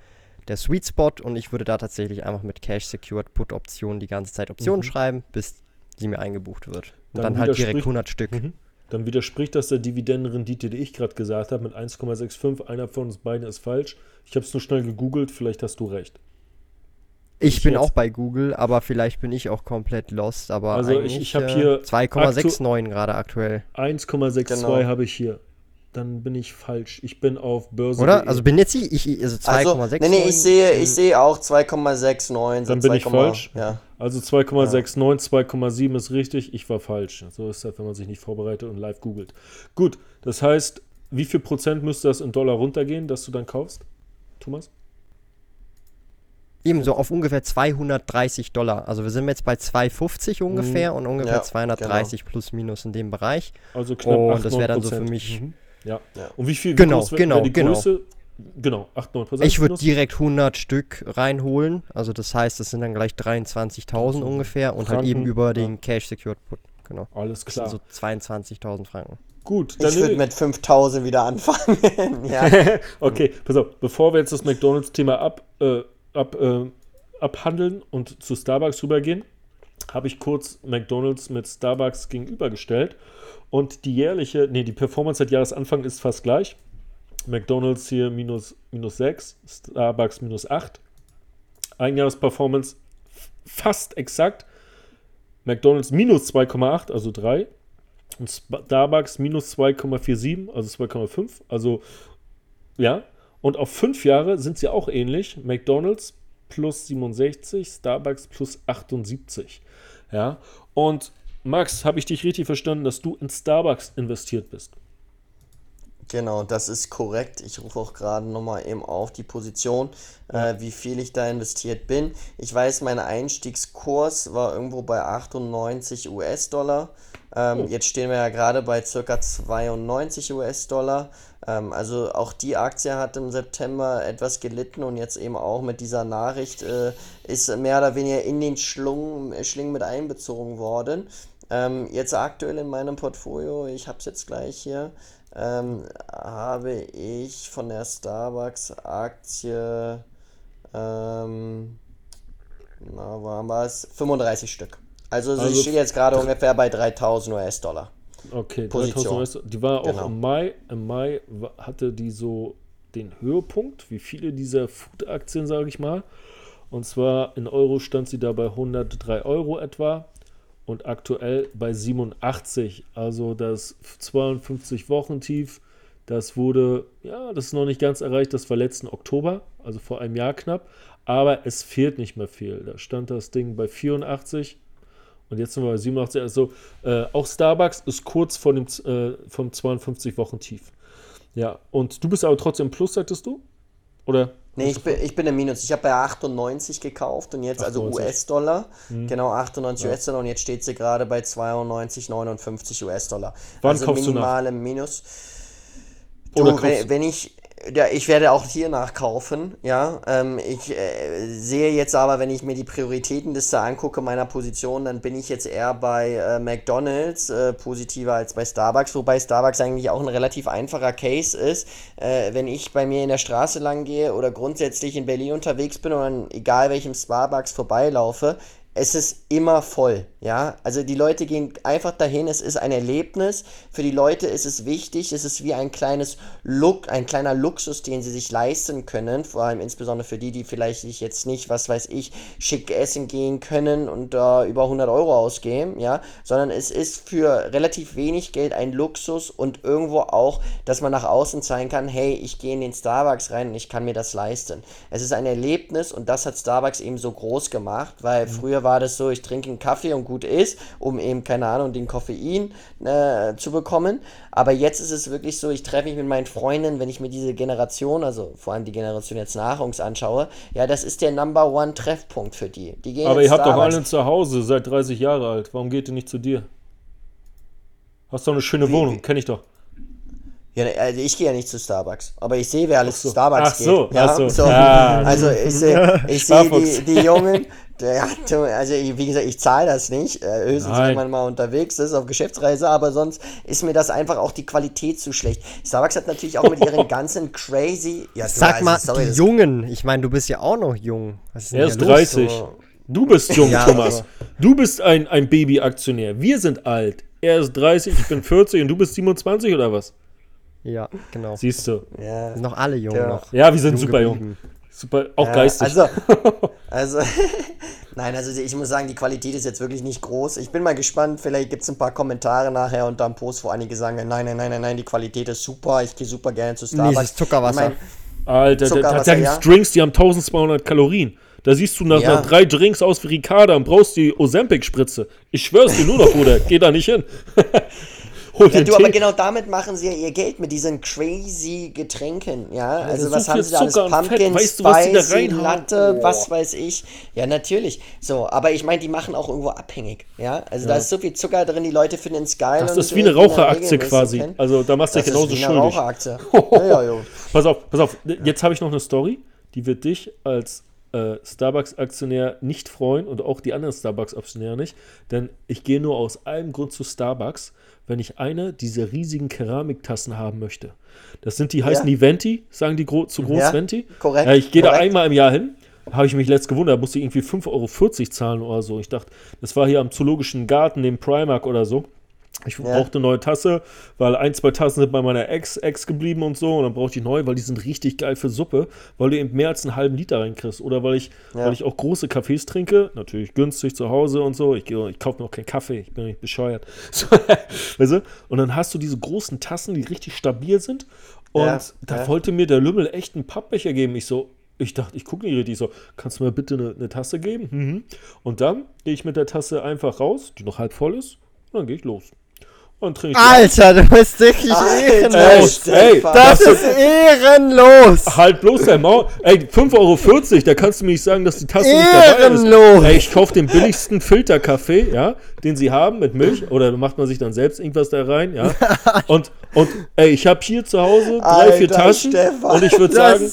der Sweet Spot und ich würde da tatsächlich einfach mit Cash Secured Put Optionen die ganze Zeit Optionen mhm. schreiben, bis sie mir eingebucht wird. Und dann, dann halt direkt 100 Stück. Mhm dann widerspricht das der Dividendenrendite, die ich gerade gesagt habe, mit 1,65. Einer von uns beiden ist falsch. Ich habe es nur schnell gegoogelt, vielleicht hast du recht. Ich, ich bin jetzt. auch bei Google, aber vielleicht bin ich auch komplett lost. Aber also ich, ich habe hier 2,69 gerade aktuell. 1,62 genau. habe ich hier. dann bin ich falsch. Ich bin auf Börse. Oder? Also bin jetzt ich, ich also 2,6. Also, nee, nee, ich sehe, ich sehe auch 2,69. Dann bin 2, ich falsch. Ja. Also 2,69, ja. 2,7 ist richtig. Ich war falsch. So ist das, wenn man sich nicht vorbereitet und live googelt. Gut, das heißt, wie viel Prozent müsste das in Dollar runtergehen, dass du dann kaufst, Thomas? Ebenso auf ungefähr 230 Dollar. Also wir sind jetzt bei 250 ungefähr mhm. und ungefähr ja, 230 genau. plus minus in dem Bereich. Also knapp Und das wäre dann so für mich. Mhm. Ja. ja. Und wie viel genau, groß, genau, die genau. Größe? Genau, 8, 9 Ich würde direkt 100 Stück reinholen. Also das heißt, das sind dann gleich 23.000 ungefähr und Franken, halt eben über ja. den Cash Secured Put. Genau. Alles klar. Das sind so 22.000 Franken. Gut, dann ich würde mit 5000 wieder anfangen. ja. okay, pass auf, bevor wir jetzt das McDonalds-Thema ab, äh, ab, äh, abhandeln und zu Starbucks rübergehen, habe ich kurz McDonalds mit Starbucks gegenübergestellt. Und die jährliche, nee, die Performance seit Jahresanfang ist fast gleich. McDonalds hier minus, minus 6, Starbucks minus 8. Einjahresperformance fast exakt. McDonalds minus 2,8, also 3. Und Starbucks minus 2,47, also 2,5. Also ja. Und auf fünf Jahre sind sie auch ähnlich. McDonalds plus 67, Starbucks plus 78. Ja. Und Max, habe ich dich richtig verstanden, dass du in Starbucks investiert bist? Genau, das ist korrekt. Ich rufe auch gerade nochmal eben auf die Position, äh, wie viel ich da investiert bin. Ich weiß, mein Einstiegskurs war irgendwo bei 98 US-Dollar. Ähm, oh. Jetzt stehen wir ja gerade bei ca. 92 US-Dollar. Ähm, also auch die Aktie hat im September etwas gelitten und jetzt eben auch mit dieser Nachricht äh, ist mehr oder weniger in den Schlung, Schlingen mit einbezogen worden. Ähm, jetzt aktuell in meinem Portfolio, ich habe es jetzt gleich hier, ähm, habe ich von der Starbucks-Aktie, ähm, na, war es 35 Stück. Also, also sie steht jetzt gerade ungefähr bei 3000 US-Dollar. Okay, 3000 US. Die war auch genau. im Mai. Im Mai hatte die so den Höhepunkt, wie viele dieser Food-Aktien, sage ich mal. Und zwar in Euro stand sie da bei 103 Euro etwa und aktuell bei 87. Also das 52 Wochen tief, das wurde, ja, das ist noch nicht ganz erreicht, das war letzten Oktober, also vor einem Jahr knapp, aber es fehlt nicht mehr viel. Da stand das Ding bei 84 und jetzt sind wir bei 87. Also äh, auch Starbucks ist kurz vor dem, äh, vom 52 Wochen tief. Ja, und du bist aber trotzdem Plus, sagtest du? Oder? Nee, ich bin, ich bin im Minus. Ich habe bei 98 gekauft und jetzt 98. also US-Dollar. Mhm. Genau, 98 ja. US-Dollar und jetzt steht sie gerade bei 92, 59 US-Dollar. Wann also kaufst minimal im Minus. Du, Oder wenn, wenn ich ja, ich werde auch hier nachkaufen, ja. Ähm, ich äh, sehe jetzt aber, wenn ich mir die Prioritätenliste angucke meiner Position, dann bin ich jetzt eher bei äh, McDonalds äh, positiver als bei Starbucks, wobei Starbucks eigentlich auch ein relativ einfacher Case ist. Äh, wenn ich bei mir in der Straße lang gehe oder grundsätzlich in Berlin unterwegs bin und egal welchem Starbucks vorbeilaufe, es ist immer voll, ja. Also die Leute gehen einfach dahin, es ist ein Erlebnis. Für die Leute ist es wichtig, es ist wie ein kleines Look, ein kleiner Luxus, den sie sich leisten können. Vor allem insbesondere für die, die vielleicht sich jetzt nicht, was weiß ich, schick essen gehen können und da äh, über 100 Euro ausgeben, ja. Sondern es ist für relativ wenig Geld ein Luxus und irgendwo auch, dass man nach außen zeigen kann, hey, ich gehe in den Starbucks rein und ich kann mir das leisten. Es ist ein Erlebnis und das hat Starbucks eben so groß gemacht, weil mhm. früher war das so, ich trinke einen Kaffee und gut ist, um eben, keine Ahnung, den Koffein äh, zu bekommen. Aber jetzt ist es wirklich so, ich treffe mich mit meinen Freunden, wenn ich mir diese Generation, also vor allem die Generation jetzt nach uns anschaue, ja, das ist der Number One Treffpunkt für die. die gehen Aber ihr habt doch alle zu Hause, seit 30 Jahre alt. Warum geht ihr nicht zu dir? Hast doch eine schöne wie, Wohnung, kenne ich doch. Ja, also ich gehe ja nicht zu Starbucks, aber ich sehe, wer alles so. zu Starbucks ach so, geht. Ja, ach so. so. Ja. Also ich sehe ich seh die, die Jungen, also wie gesagt, ich zahle das nicht, äh, höchstens wenn man mal unterwegs ist auf Geschäftsreise, aber sonst ist mir das einfach auch die Qualität zu schlecht. Starbucks hat natürlich auch mit ihren ganzen crazy. Ja, Sag also, mal, sorry, die Jungen, ich meine, du bist ja auch noch jung. Was ist er ist 30. So? Du bist jung, ja, Thomas. Also. Du bist ein, ein Baby-Aktionär. Wir sind alt. Er ist 30, ich bin 40 und du bist 27 oder was? Ja, genau. Siehst du. Ja. Noch alle jung ja. noch. Ja, wir sind jung super geblieben. jung. Super, auch ja, geistig. Also, also Nein, also ich muss sagen, die Qualität ist jetzt wirklich nicht groß. Ich bin mal gespannt, vielleicht gibt es ein paar Kommentare nachher und dann Post, wo einige sagen, nein, nein, nein, nein, nein, die Qualität ist super, ich gehe super gerne zu Starbucks. Nee, das ist Zuckerwasser. Ich mein, Alter, Zuckerwasser, da, da ja. Drinks, die haben 1200 Kalorien. Da siehst du nach, ja. nach drei Drinks aus wie Ricarda und brauchst die Ozempic-Spritze. Ich schwör's dir nur noch, Bruder. Geh da nicht hin. Hol ja, du, aber genau damit machen sie ja ihr Geld mit diesen crazy Getränken, ja. ja also was haben sie da alles? Pumpkin, weißt du, was Latte, oh. was weiß ich. Ja, natürlich. So, aber ich meine, die machen auch irgendwo abhängig, ja. Also ja. da ist so viel Zucker drin, die Leute finden es geil. Das ist wie eine Raucheraktie quasi. Also da machst du genauso schön. Eine Raucheraktie. ja, ja, pass auf, pass auf. Jetzt habe ich noch eine Story, die wird dich als äh, Starbucks-Aktionär nicht freuen und auch die anderen Starbucks-Aktionäre nicht, denn ich gehe nur aus einem Grund zu Starbucks wenn ich eine dieser riesigen Keramiktassen haben möchte. Das sind die, heißen ja. die Venti, sagen die gro zu groß ja, Venti. Korrekt. Ja, ich gehe da einmal im Jahr hin. Habe ich mich letzt gewundert, musste ich irgendwie 5,40 Euro zahlen oder so. Ich dachte, das war hier am Zoologischen Garten, dem Primark oder so. Ich ja. brauchte eine neue Tasse, weil ein, zwei Tassen sind bei meiner Ex, Ex geblieben und so. Und dann brauchte ich neu, weil die sind richtig geil für Suppe, weil du eben mehr als einen halben Liter reinkriegst. Oder weil ich, ja. weil ich auch große Kaffees trinke, natürlich günstig zu Hause und so. Ich, ich kaufe mir auch keinen Kaffee, ich bin nicht bescheuert. So, weißt du? Und dann hast du diese großen Tassen, die richtig stabil sind. Und ja. da wollte mir der Lümmel echt einen Pappbecher geben. Ich so, ich dachte, ich gucke nicht richtig so, kannst du mir bitte eine, eine Tasse geben? Mhm. Und dann gehe ich mit der Tasse einfach raus, die noch halb voll ist, und dann gehe ich los und trinke. Alter, du bist wirklich ehrenlos. Ey, das, das ist ehrenlos. Halt bloß dein Maul. Ey, 5,40 Euro, da kannst du mir nicht sagen, dass die Tasse nicht dabei ist. Ey, ich kaufe den billigsten Filterkaffee, ja, den sie haben mit Milch. Oder macht man sich dann selbst irgendwas da rein, ja. Und, und ey, ich habe hier zu Hause drei, Alter, vier Taschen. Stefan. Und ich würde sagen,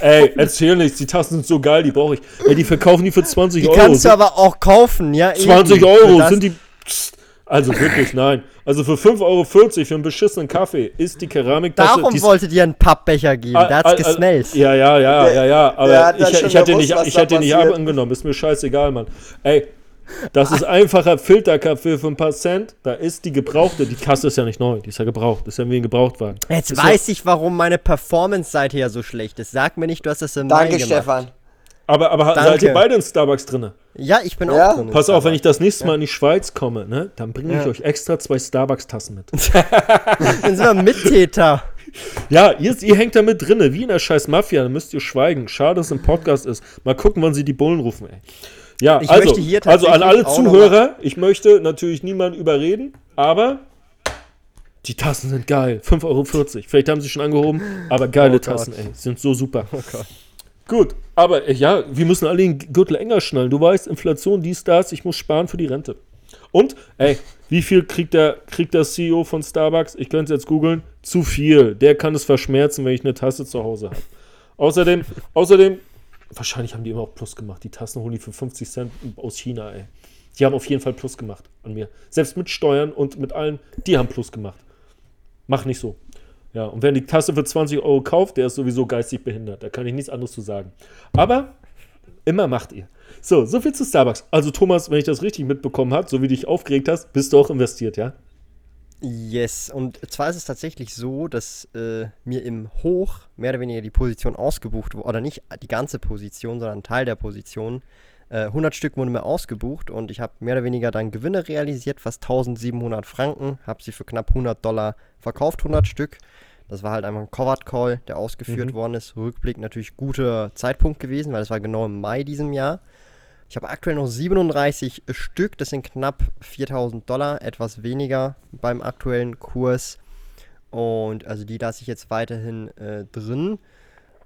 ey, erzähl nichts, die Tassen sind so geil, die brauche ich. Ey, die verkaufen die für 20 die Euro. Die kannst du aber auch kaufen, ja. 20 eben. Euro sind die. Pst, also wirklich, nein. Also für 5,40 Euro für einen beschissenen Kaffee ist die Keramiktasse. Darum wollte dir einen Pappbecher geben, der hat's gesmellt. Ja, ja, ja, ja, ja. Aber ich, ich hätte nicht, ich hätte nicht angenommen. Ist mir scheißegal, Mann. Ey, das ist einfacher Filterkaffee für ein paar Cent. Da ist die gebrauchte. Die Kasse ist ja nicht neu, die ist ja gebraucht. Das ist ja wie ein Gebrauchtwagen. Jetzt ist weiß ja ich, warum meine Performance-Seite ja so schlecht ist. Sag mir nicht, du hast das im Danke, Mai gemacht. Stefan. Aber, aber seid ihr beide in Starbucks drin? Ja, ich bin ja. auch drin. Pass auf, wenn ich das nächste Mal in die Schweiz komme, ne, dann bringe ich ja. euch extra zwei Starbucks-Tassen mit. dann sind wir Mittäter. Ja, ihr, ihr hängt da mit drinne, wie in der scheiß Mafia, dann müsst ihr schweigen. Schade, dass es ein Podcast ist. Mal gucken, wann sie die Bullen rufen, ey. Ja, ich also, also an alle Zuhörer, ich möchte natürlich niemanden überreden, aber die Tassen sind geil. 5,40 Euro. Vielleicht haben sie schon angehoben, aber geile oh Tassen, ey. Sind so super. Oh Gott. Gut, aber äh, ja, wir müssen alle den Gürtel enger schnallen. Du weißt, Inflation, dies, das, ich muss sparen für die Rente. Und, ey, wie viel kriegt der, kriegt der CEO von Starbucks? Ich könnte es jetzt googeln. Zu viel. Der kann es verschmerzen, wenn ich eine Tasse zu Hause habe. Außerdem, außerdem, wahrscheinlich haben die immer auch Plus gemacht. Die Tassen holen die für 50 Cent aus China, ey. Die haben auf jeden Fall Plus gemacht an mir. Selbst mit Steuern und mit allen, die haben Plus gemacht. Mach nicht so. Ja, und wer die Tasse für 20 Euro kauft, der ist sowieso geistig behindert. Da kann ich nichts anderes zu sagen. Aber immer macht ihr. So, so viel zu Starbucks. Also Thomas, wenn ich das richtig mitbekommen habe, so wie du dich aufgeregt hast, bist du auch investiert, ja? Yes, und zwar ist es tatsächlich so, dass äh, mir im Hoch mehr oder weniger die Position ausgebucht wurde, oder nicht die ganze Position, sondern ein Teil der Position. Äh, 100 Stück wurden mir ausgebucht und ich habe mehr oder weniger dann Gewinne realisiert, fast 1700 Franken, habe sie für knapp 100 Dollar verkauft, 100 Stück. Das war halt einfach ein Covered Call, der ausgeführt mhm. worden ist. Rückblick natürlich guter Zeitpunkt gewesen, weil es war genau im Mai diesem Jahr. Ich habe aktuell noch 37 Stück, das sind knapp 4000 Dollar, etwas weniger beim aktuellen Kurs. Und also die lasse ich jetzt weiterhin äh, drin.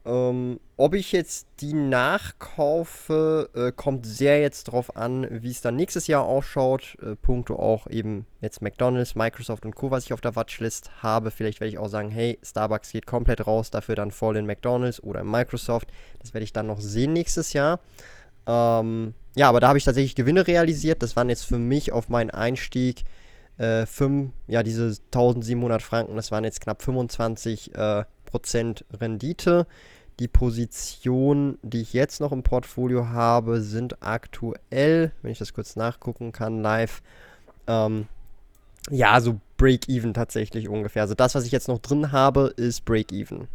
Ähm, ob ich jetzt die nachkaufe, äh, kommt sehr jetzt drauf an, wie es dann nächstes Jahr ausschaut. Äh, Punkte auch eben jetzt McDonalds, Microsoft und Co., was ich auf der Watchlist habe. Vielleicht werde ich auch sagen, hey, Starbucks geht komplett raus, dafür dann voll in McDonalds oder in Microsoft. Das werde ich dann noch sehen nächstes Jahr. Ähm, ja, aber da habe ich tatsächlich Gewinne realisiert. Das waren jetzt für mich auf meinen Einstieg äh, fünf, ja, diese 1700 Franken, das waren jetzt knapp 25 äh, Prozent Rendite. Die Positionen, die ich jetzt noch im Portfolio habe, sind aktuell, wenn ich das kurz nachgucken kann, live, ähm, ja, so Break-Even tatsächlich ungefähr. Also das, was ich jetzt noch drin habe, ist Break-Even.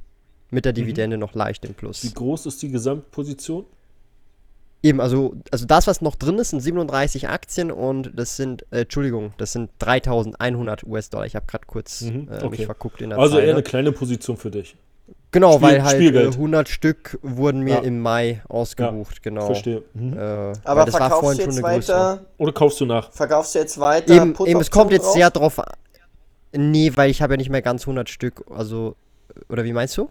Mit der mhm. Dividende mhm. noch leicht im Plus. Wie groß ist die Gesamtposition? Eben, also, also das, was noch drin ist, sind 37 Aktien und das sind, äh, Entschuldigung, das sind 3100 US-Dollar. Ich habe gerade kurz mhm, äh, okay. mich verguckt in der Also Zeile. eher eine kleine Position für dich. Genau, Spiel, weil halt Spielgeld. 100 Stück wurden mir ja. im Mai ausgebucht, ja, genau. Verstehe. Mhm. Äh, Aber verkaufst du jetzt weiter? Oder kaufst du nach? Verkaufst du jetzt weiter? Eben, eben es kommt jetzt drauf? sehr drauf an. Nee, weil ich habe ja nicht mehr ganz 100 Stück, also, oder wie meinst du?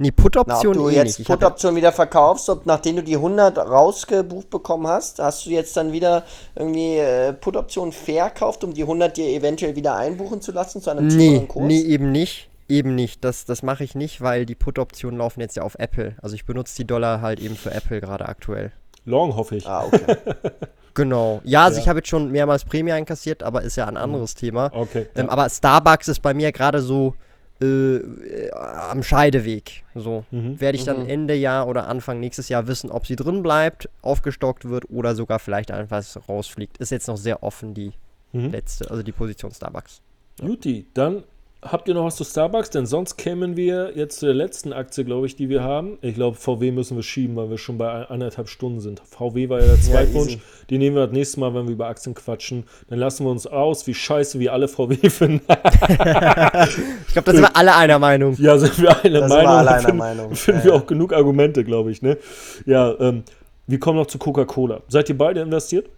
Nee, Put-Option Na, ob du eh jetzt Put-Option wieder verkaufst, ob nachdem du die 100 rausgebucht bekommen hast, hast du jetzt dann wieder irgendwie äh, Put-Option verkauft, um die 100 dir eventuell wieder einbuchen zu lassen zu einem nee, Kurs? Nee, eben nicht. Eben nicht. Das, das mache ich nicht, weil die Put-Optionen laufen jetzt ja auf Apple. Also ich benutze die Dollar halt eben für Apple gerade aktuell. Long, hoffe ich. Ah, okay. genau. Ja, also ja. ich habe jetzt schon mehrmals Prämie einkassiert, aber ist ja ein anderes mhm. Thema. Okay. Ähm, ja. Aber Starbucks ist bei mir gerade so äh, am Scheideweg. So mhm. werde ich dann mhm. Ende Jahr oder Anfang nächstes Jahr wissen, ob sie drin bleibt, aufgestockt wird oder sogar vielleicht einfach rausfliegt. Ist jetzt noch sehr offen die mhm. letzte, also die Position Starbucks. Juti, dann Habt ihr noch was zu Starbucks? Denn sonst kämen wir jetzt zu der letzten Aktie, glaube ich, die wir haben. Ich glaube, VW müssen wir schieben, weil wir schon bei anderthalb Stunden sind. VW war ja der Zweitwunsch. Ja, die nehmen wir das nächste Mal, wenn wir über Aktien quatschen. Dann lassen wir uns aus, wie scheiße wir alle VW finden. ich glaube, da sind wir alle einer Meinung. Ja, sind wir alle da Meinung. Wir alle einer finden, Meinung. Finden ja, wir auch genug Argumente, glaube ich. Ne? Ja, ähm, wir kommen noch zu Coca-Cola. Seid ihr beide investiert?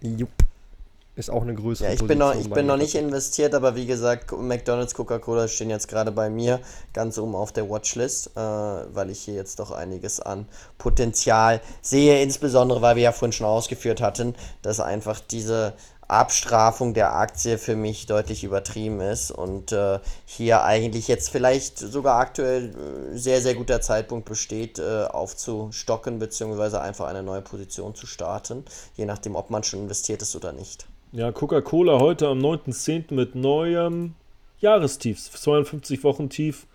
Jupp ist auch eine größere ja, ich bin noch, ich bin noch nicht investiert, aber wie gesagt, McDonald's, Coca-Cola stehen jetzt gerade bei mir ganz oben auf der Watchlist, äh, weil ich hier jetzt doch einiges an Potenzial sehe, insbesondere weil wir ja vorhin schon ausgeführt hatten, dass einfach diese Abstrafung der Aktie für mich deutlich übertrieben ist und äh, hier eigentlich jetzt vielleicht sogar aktuell äh, sehr, sehr guter Zeitpunkt besteht, äh, aufzustocken bzw. einfach eine neue Position zu starten, je nachdem, ob man schon investiert ist oder nicht. Ja, Coca-Cola heute am 9.10. mit neuem Jahrestief, 52 Wochen tief,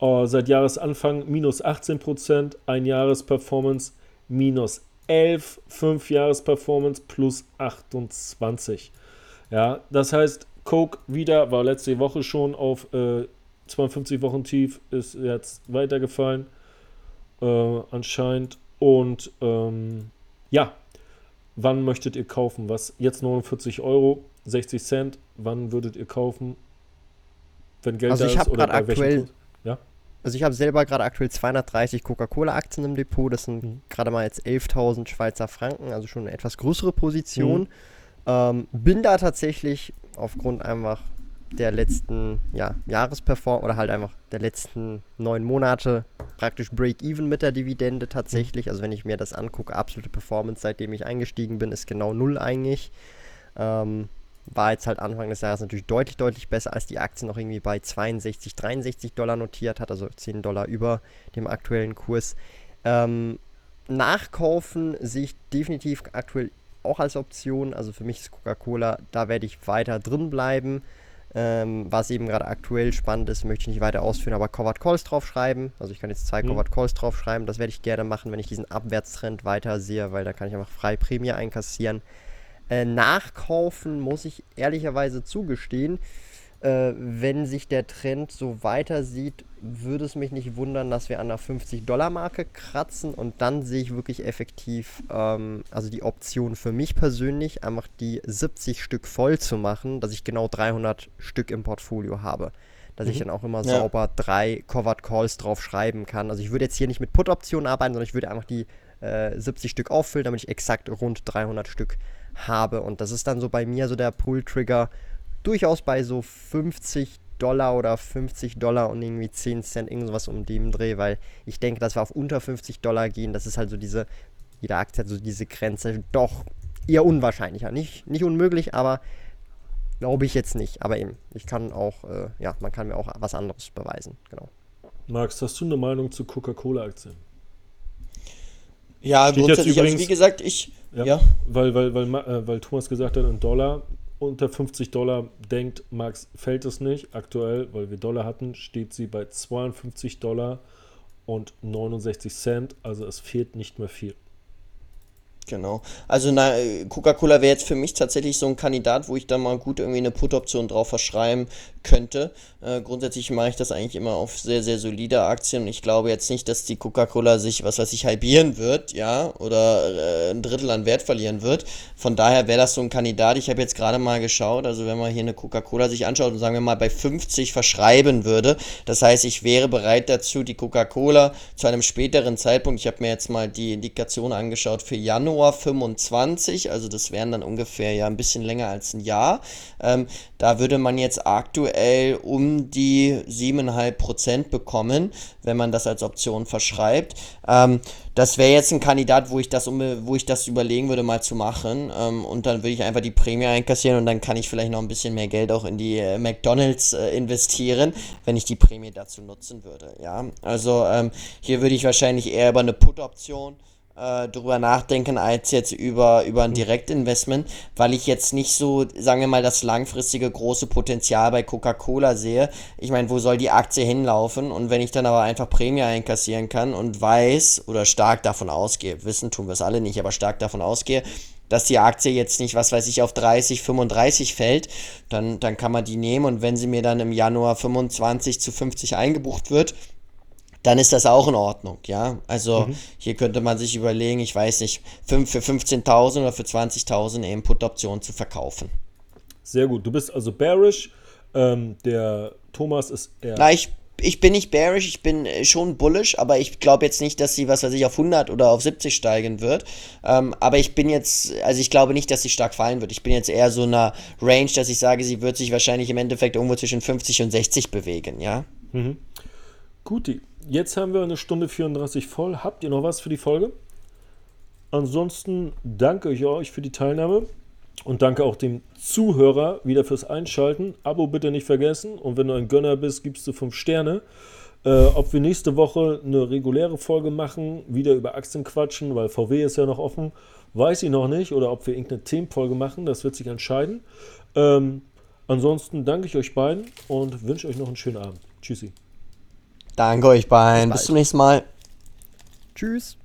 uh, seit Jahresanfang minus 18%, ein Jahresperformance minus 11, 5 Jahresperformance plus 28. Ja, das heißt, Coke wieder, war letzte Woche schon auf äh, 52 Wochen tief, ist jetzt weitergefallen äh, anscheinend und ähm, ja, Wann möchtet ihr kaufen? Was jetzt 49 Euro, 60 Cent. Wann würdet ihr kaufen? Wenn Geld also da ist oder bei aktuell, Ja? Also ich habe selber gerade aktuell 230 Coca-Cola-Aktien im Depot. Das sind mhm. gerade mal jetzt 11.000 Schweizer Franken, also schon eine etwas größere Position. Mhm. Ähm, bin da tatsächlich aufgrund einfach der letzten ja, Jahresperform oder halt einfach der letzten neun Monate praktisch Break-Even mit der Dividende tatsächlich. Also wenn ich mir das angucke, absolute Performance, seitdem ich eingestiegen bin, ist genau null eigentlich. Ähm, war jetzt halt Anfang des Jahres natürlich deutlich, deutlich besser, als die Aktie noch irgendwie bei 62, 63 Dollar notiert hat, also 10 Dollar über dem aktuellen Kurs. Ähm, nachkaufen sehe ich definitiv aktuell auch als Option. Also für mich ist Coca-Cola, da werde ich weiter drin bleiben. Ähm, was eben gerade aktuell spannend ist, möchte ich nicht weiter ausführen, aber Covered Calls draufschreiben. Also ich kann jetzt zwei mhm. Covered Calls draufschreiben. Das werde ich gerne machen, wenn ich diesen Abwärtstrend weiter sehe, weil da kann ich einfach frei Prämie einkassieren. Äh, nachkaufen muss ich ehrlicherweise zugestehen äh, wenn sich der Trend so weiter sieht, würde es mich nicht wundern, dass wir an der 50-Dollar-Marke kratzen und dann sehe ich wirklich effektiv, ähm, also die Option für mich persönlich, einfach die 70 Stück voll zu machen, dass ich genau 300 Stück im Portfolio habe. Dass mhm. ich dann auch immer ja. sauber drei Covered Calls drauf schreiben kann. Also ich würde jetzt hier nicht mit Put-Optionen arbeiten, sondern ich würde einfach die äh, 70 Stück auffüllen, damit ich exakt rund 300 Stück habe. Und das ist dann so bei mir so der Pull-Trigger, durchaus bei so 50 Dollar oder 50 Dollar und irgendwie 10 Cent, irgendwas um dem Dreh, weil ich denke, dass wir auf unter 50 Dollar gehen. Das ist halt so diese, jede Aktie hat so diese Grenze, doch eher unwahrscheinlicher. Nicht, nicht unmöglich, aber glaube ich jetzt nicht. Aber eben, ich kann auch, äh, ja, man kann mir auch was anderes beweisen, genau. Max, hast du eine Meinung zu Coca-Cola-Aktien? Ja, Steht grundsätzlich, übrigens, also wie gesagt, ich. Ja, ja. Weil, weil, weil, äh, weil Thomas gesagt hat, ein Dollar unter 50 Dollar denkt, Max, fällt es nicht. Aktuell, weil wir Dollar hatten, steht sie bei 52 Dollar und 69 Cent. Also es fehlt nicht mehr viel. Genau. Also Coca-Cola wäre jetzt für mich tatsächlich so ein Kandidat, wo ich da mal gut irgendwie eine Put-Option drauf verschreiben könnte. Äh, grundsätzlich mache ich das eigentlich immer auf sehr, sehr solide Aktien und ich glaube jetzt nicht, dass die Coca-Cola sich, was weiß ich, halbieren wird, ja, oder äh, ein Drittel an Wert verlieren wird. Von daher wäre das so ein Kandidat. Ich habe jetzt gerade mal geschaut, also wenn man hier eine Coca-Cola sich anschaut und sagen wir mal bei 50 verschreiben würde, das heißt, ich wäre bereit dazu, die Coca-Cola zu einem späteren Zeitpunkt, ich habe mir jetzt mal die Indikation angeschaut für Januar 25, also das wären dann ungefähr ja ein bisschen länger als ein Jahr. Ähm, da würde man jetzt aktuell um die 7,5% bekommen, wenn man das als Option verschreibt. Ähm, das wäre jetzt ein Kandidat, wo ich das, wo ich das überlegen würde, mal zu machen. Ähm, und dann würde ich einfach die Prämie einkassieren und dann kann ich vielleicht noch ein bisschen mehr Geld auch in die äh, McDonalds äh, investieren, wenn ich die Prämie dazu nutzen würde. Ja, also ähm, hier würde ich wahrscheinlich eher über eine Put-Option äh, drüber nachdenken als jetzt über, über ein mhm. Direktinvestment, weil ich jetzt nicht so, sagen wir mal, das langfristige große Potenzial bei Coca-Cola sehe. Ich meine, wo soll die Aktie hinlaufen? Und wenn ich dann aber einfach Prämie einkassieren kann und weiß oder stark davon ausgehe, wissen tun wir es alle nicht, aber stark davon ausgehe, dass die Aktie jetzt nicht, was weiß ich, auf 30, 35 fällt, dann, dann kann man die nehmen und wenn sie mir dann im Januar 25 zu 50 eingebucht wird, dann ist das auch in Ordnung, ja. Also mhm. hier könnte man sich überlegen, ich weiß nicht, für 15.000 oder für 20.000 eben Put-Optionen zu verkaufen. Sehr gut. Du bist also bearish. Ähm, der Thomas ist eher. Na, ich, ich bin nicht bearish, ich bin äh, schon bullish, aber ich glaube jetzt nicht, dass sie, was weiß ich, auf 100 oder auf 70 steigen wird. Ähm, aber ich bin jetzt, also ich glaube nicht, dass sie stark fallen wird. Ich bin jetzt eher so in einer Range, dass ich sage, sie wird sich wahrscheinlich im Endeffekt irgendwo zwischen 50 und 60 bewegen, ja. Mhm. Guti jetzt haben wir eine Stunde 34 voll. Habt ihr noch was für die Folge? Ansonsten danke ich euch für die Teilnahme und danke auch dem Zuhörer wieder fürs Einschalten. Abo bitte nicht vergessen und wenn du ein Gönner bist, gibst du 5 Sterne. Äh, ob wir nächste Woche eine reguläre Folge machen, wieder über Aktien quatschen, weil VW ist ja noch offen, weiß ich noch nicht. Oder ob wir irgendeine Themenfolge machen, das wird sich entscheiden. Ähm, ansonsten danke ich euch beiden und wünsche euch noch einen schönen Abend. Tschüssi. Danke euch beiden. Bis, Bis zum nächsten Mal. Tschüss.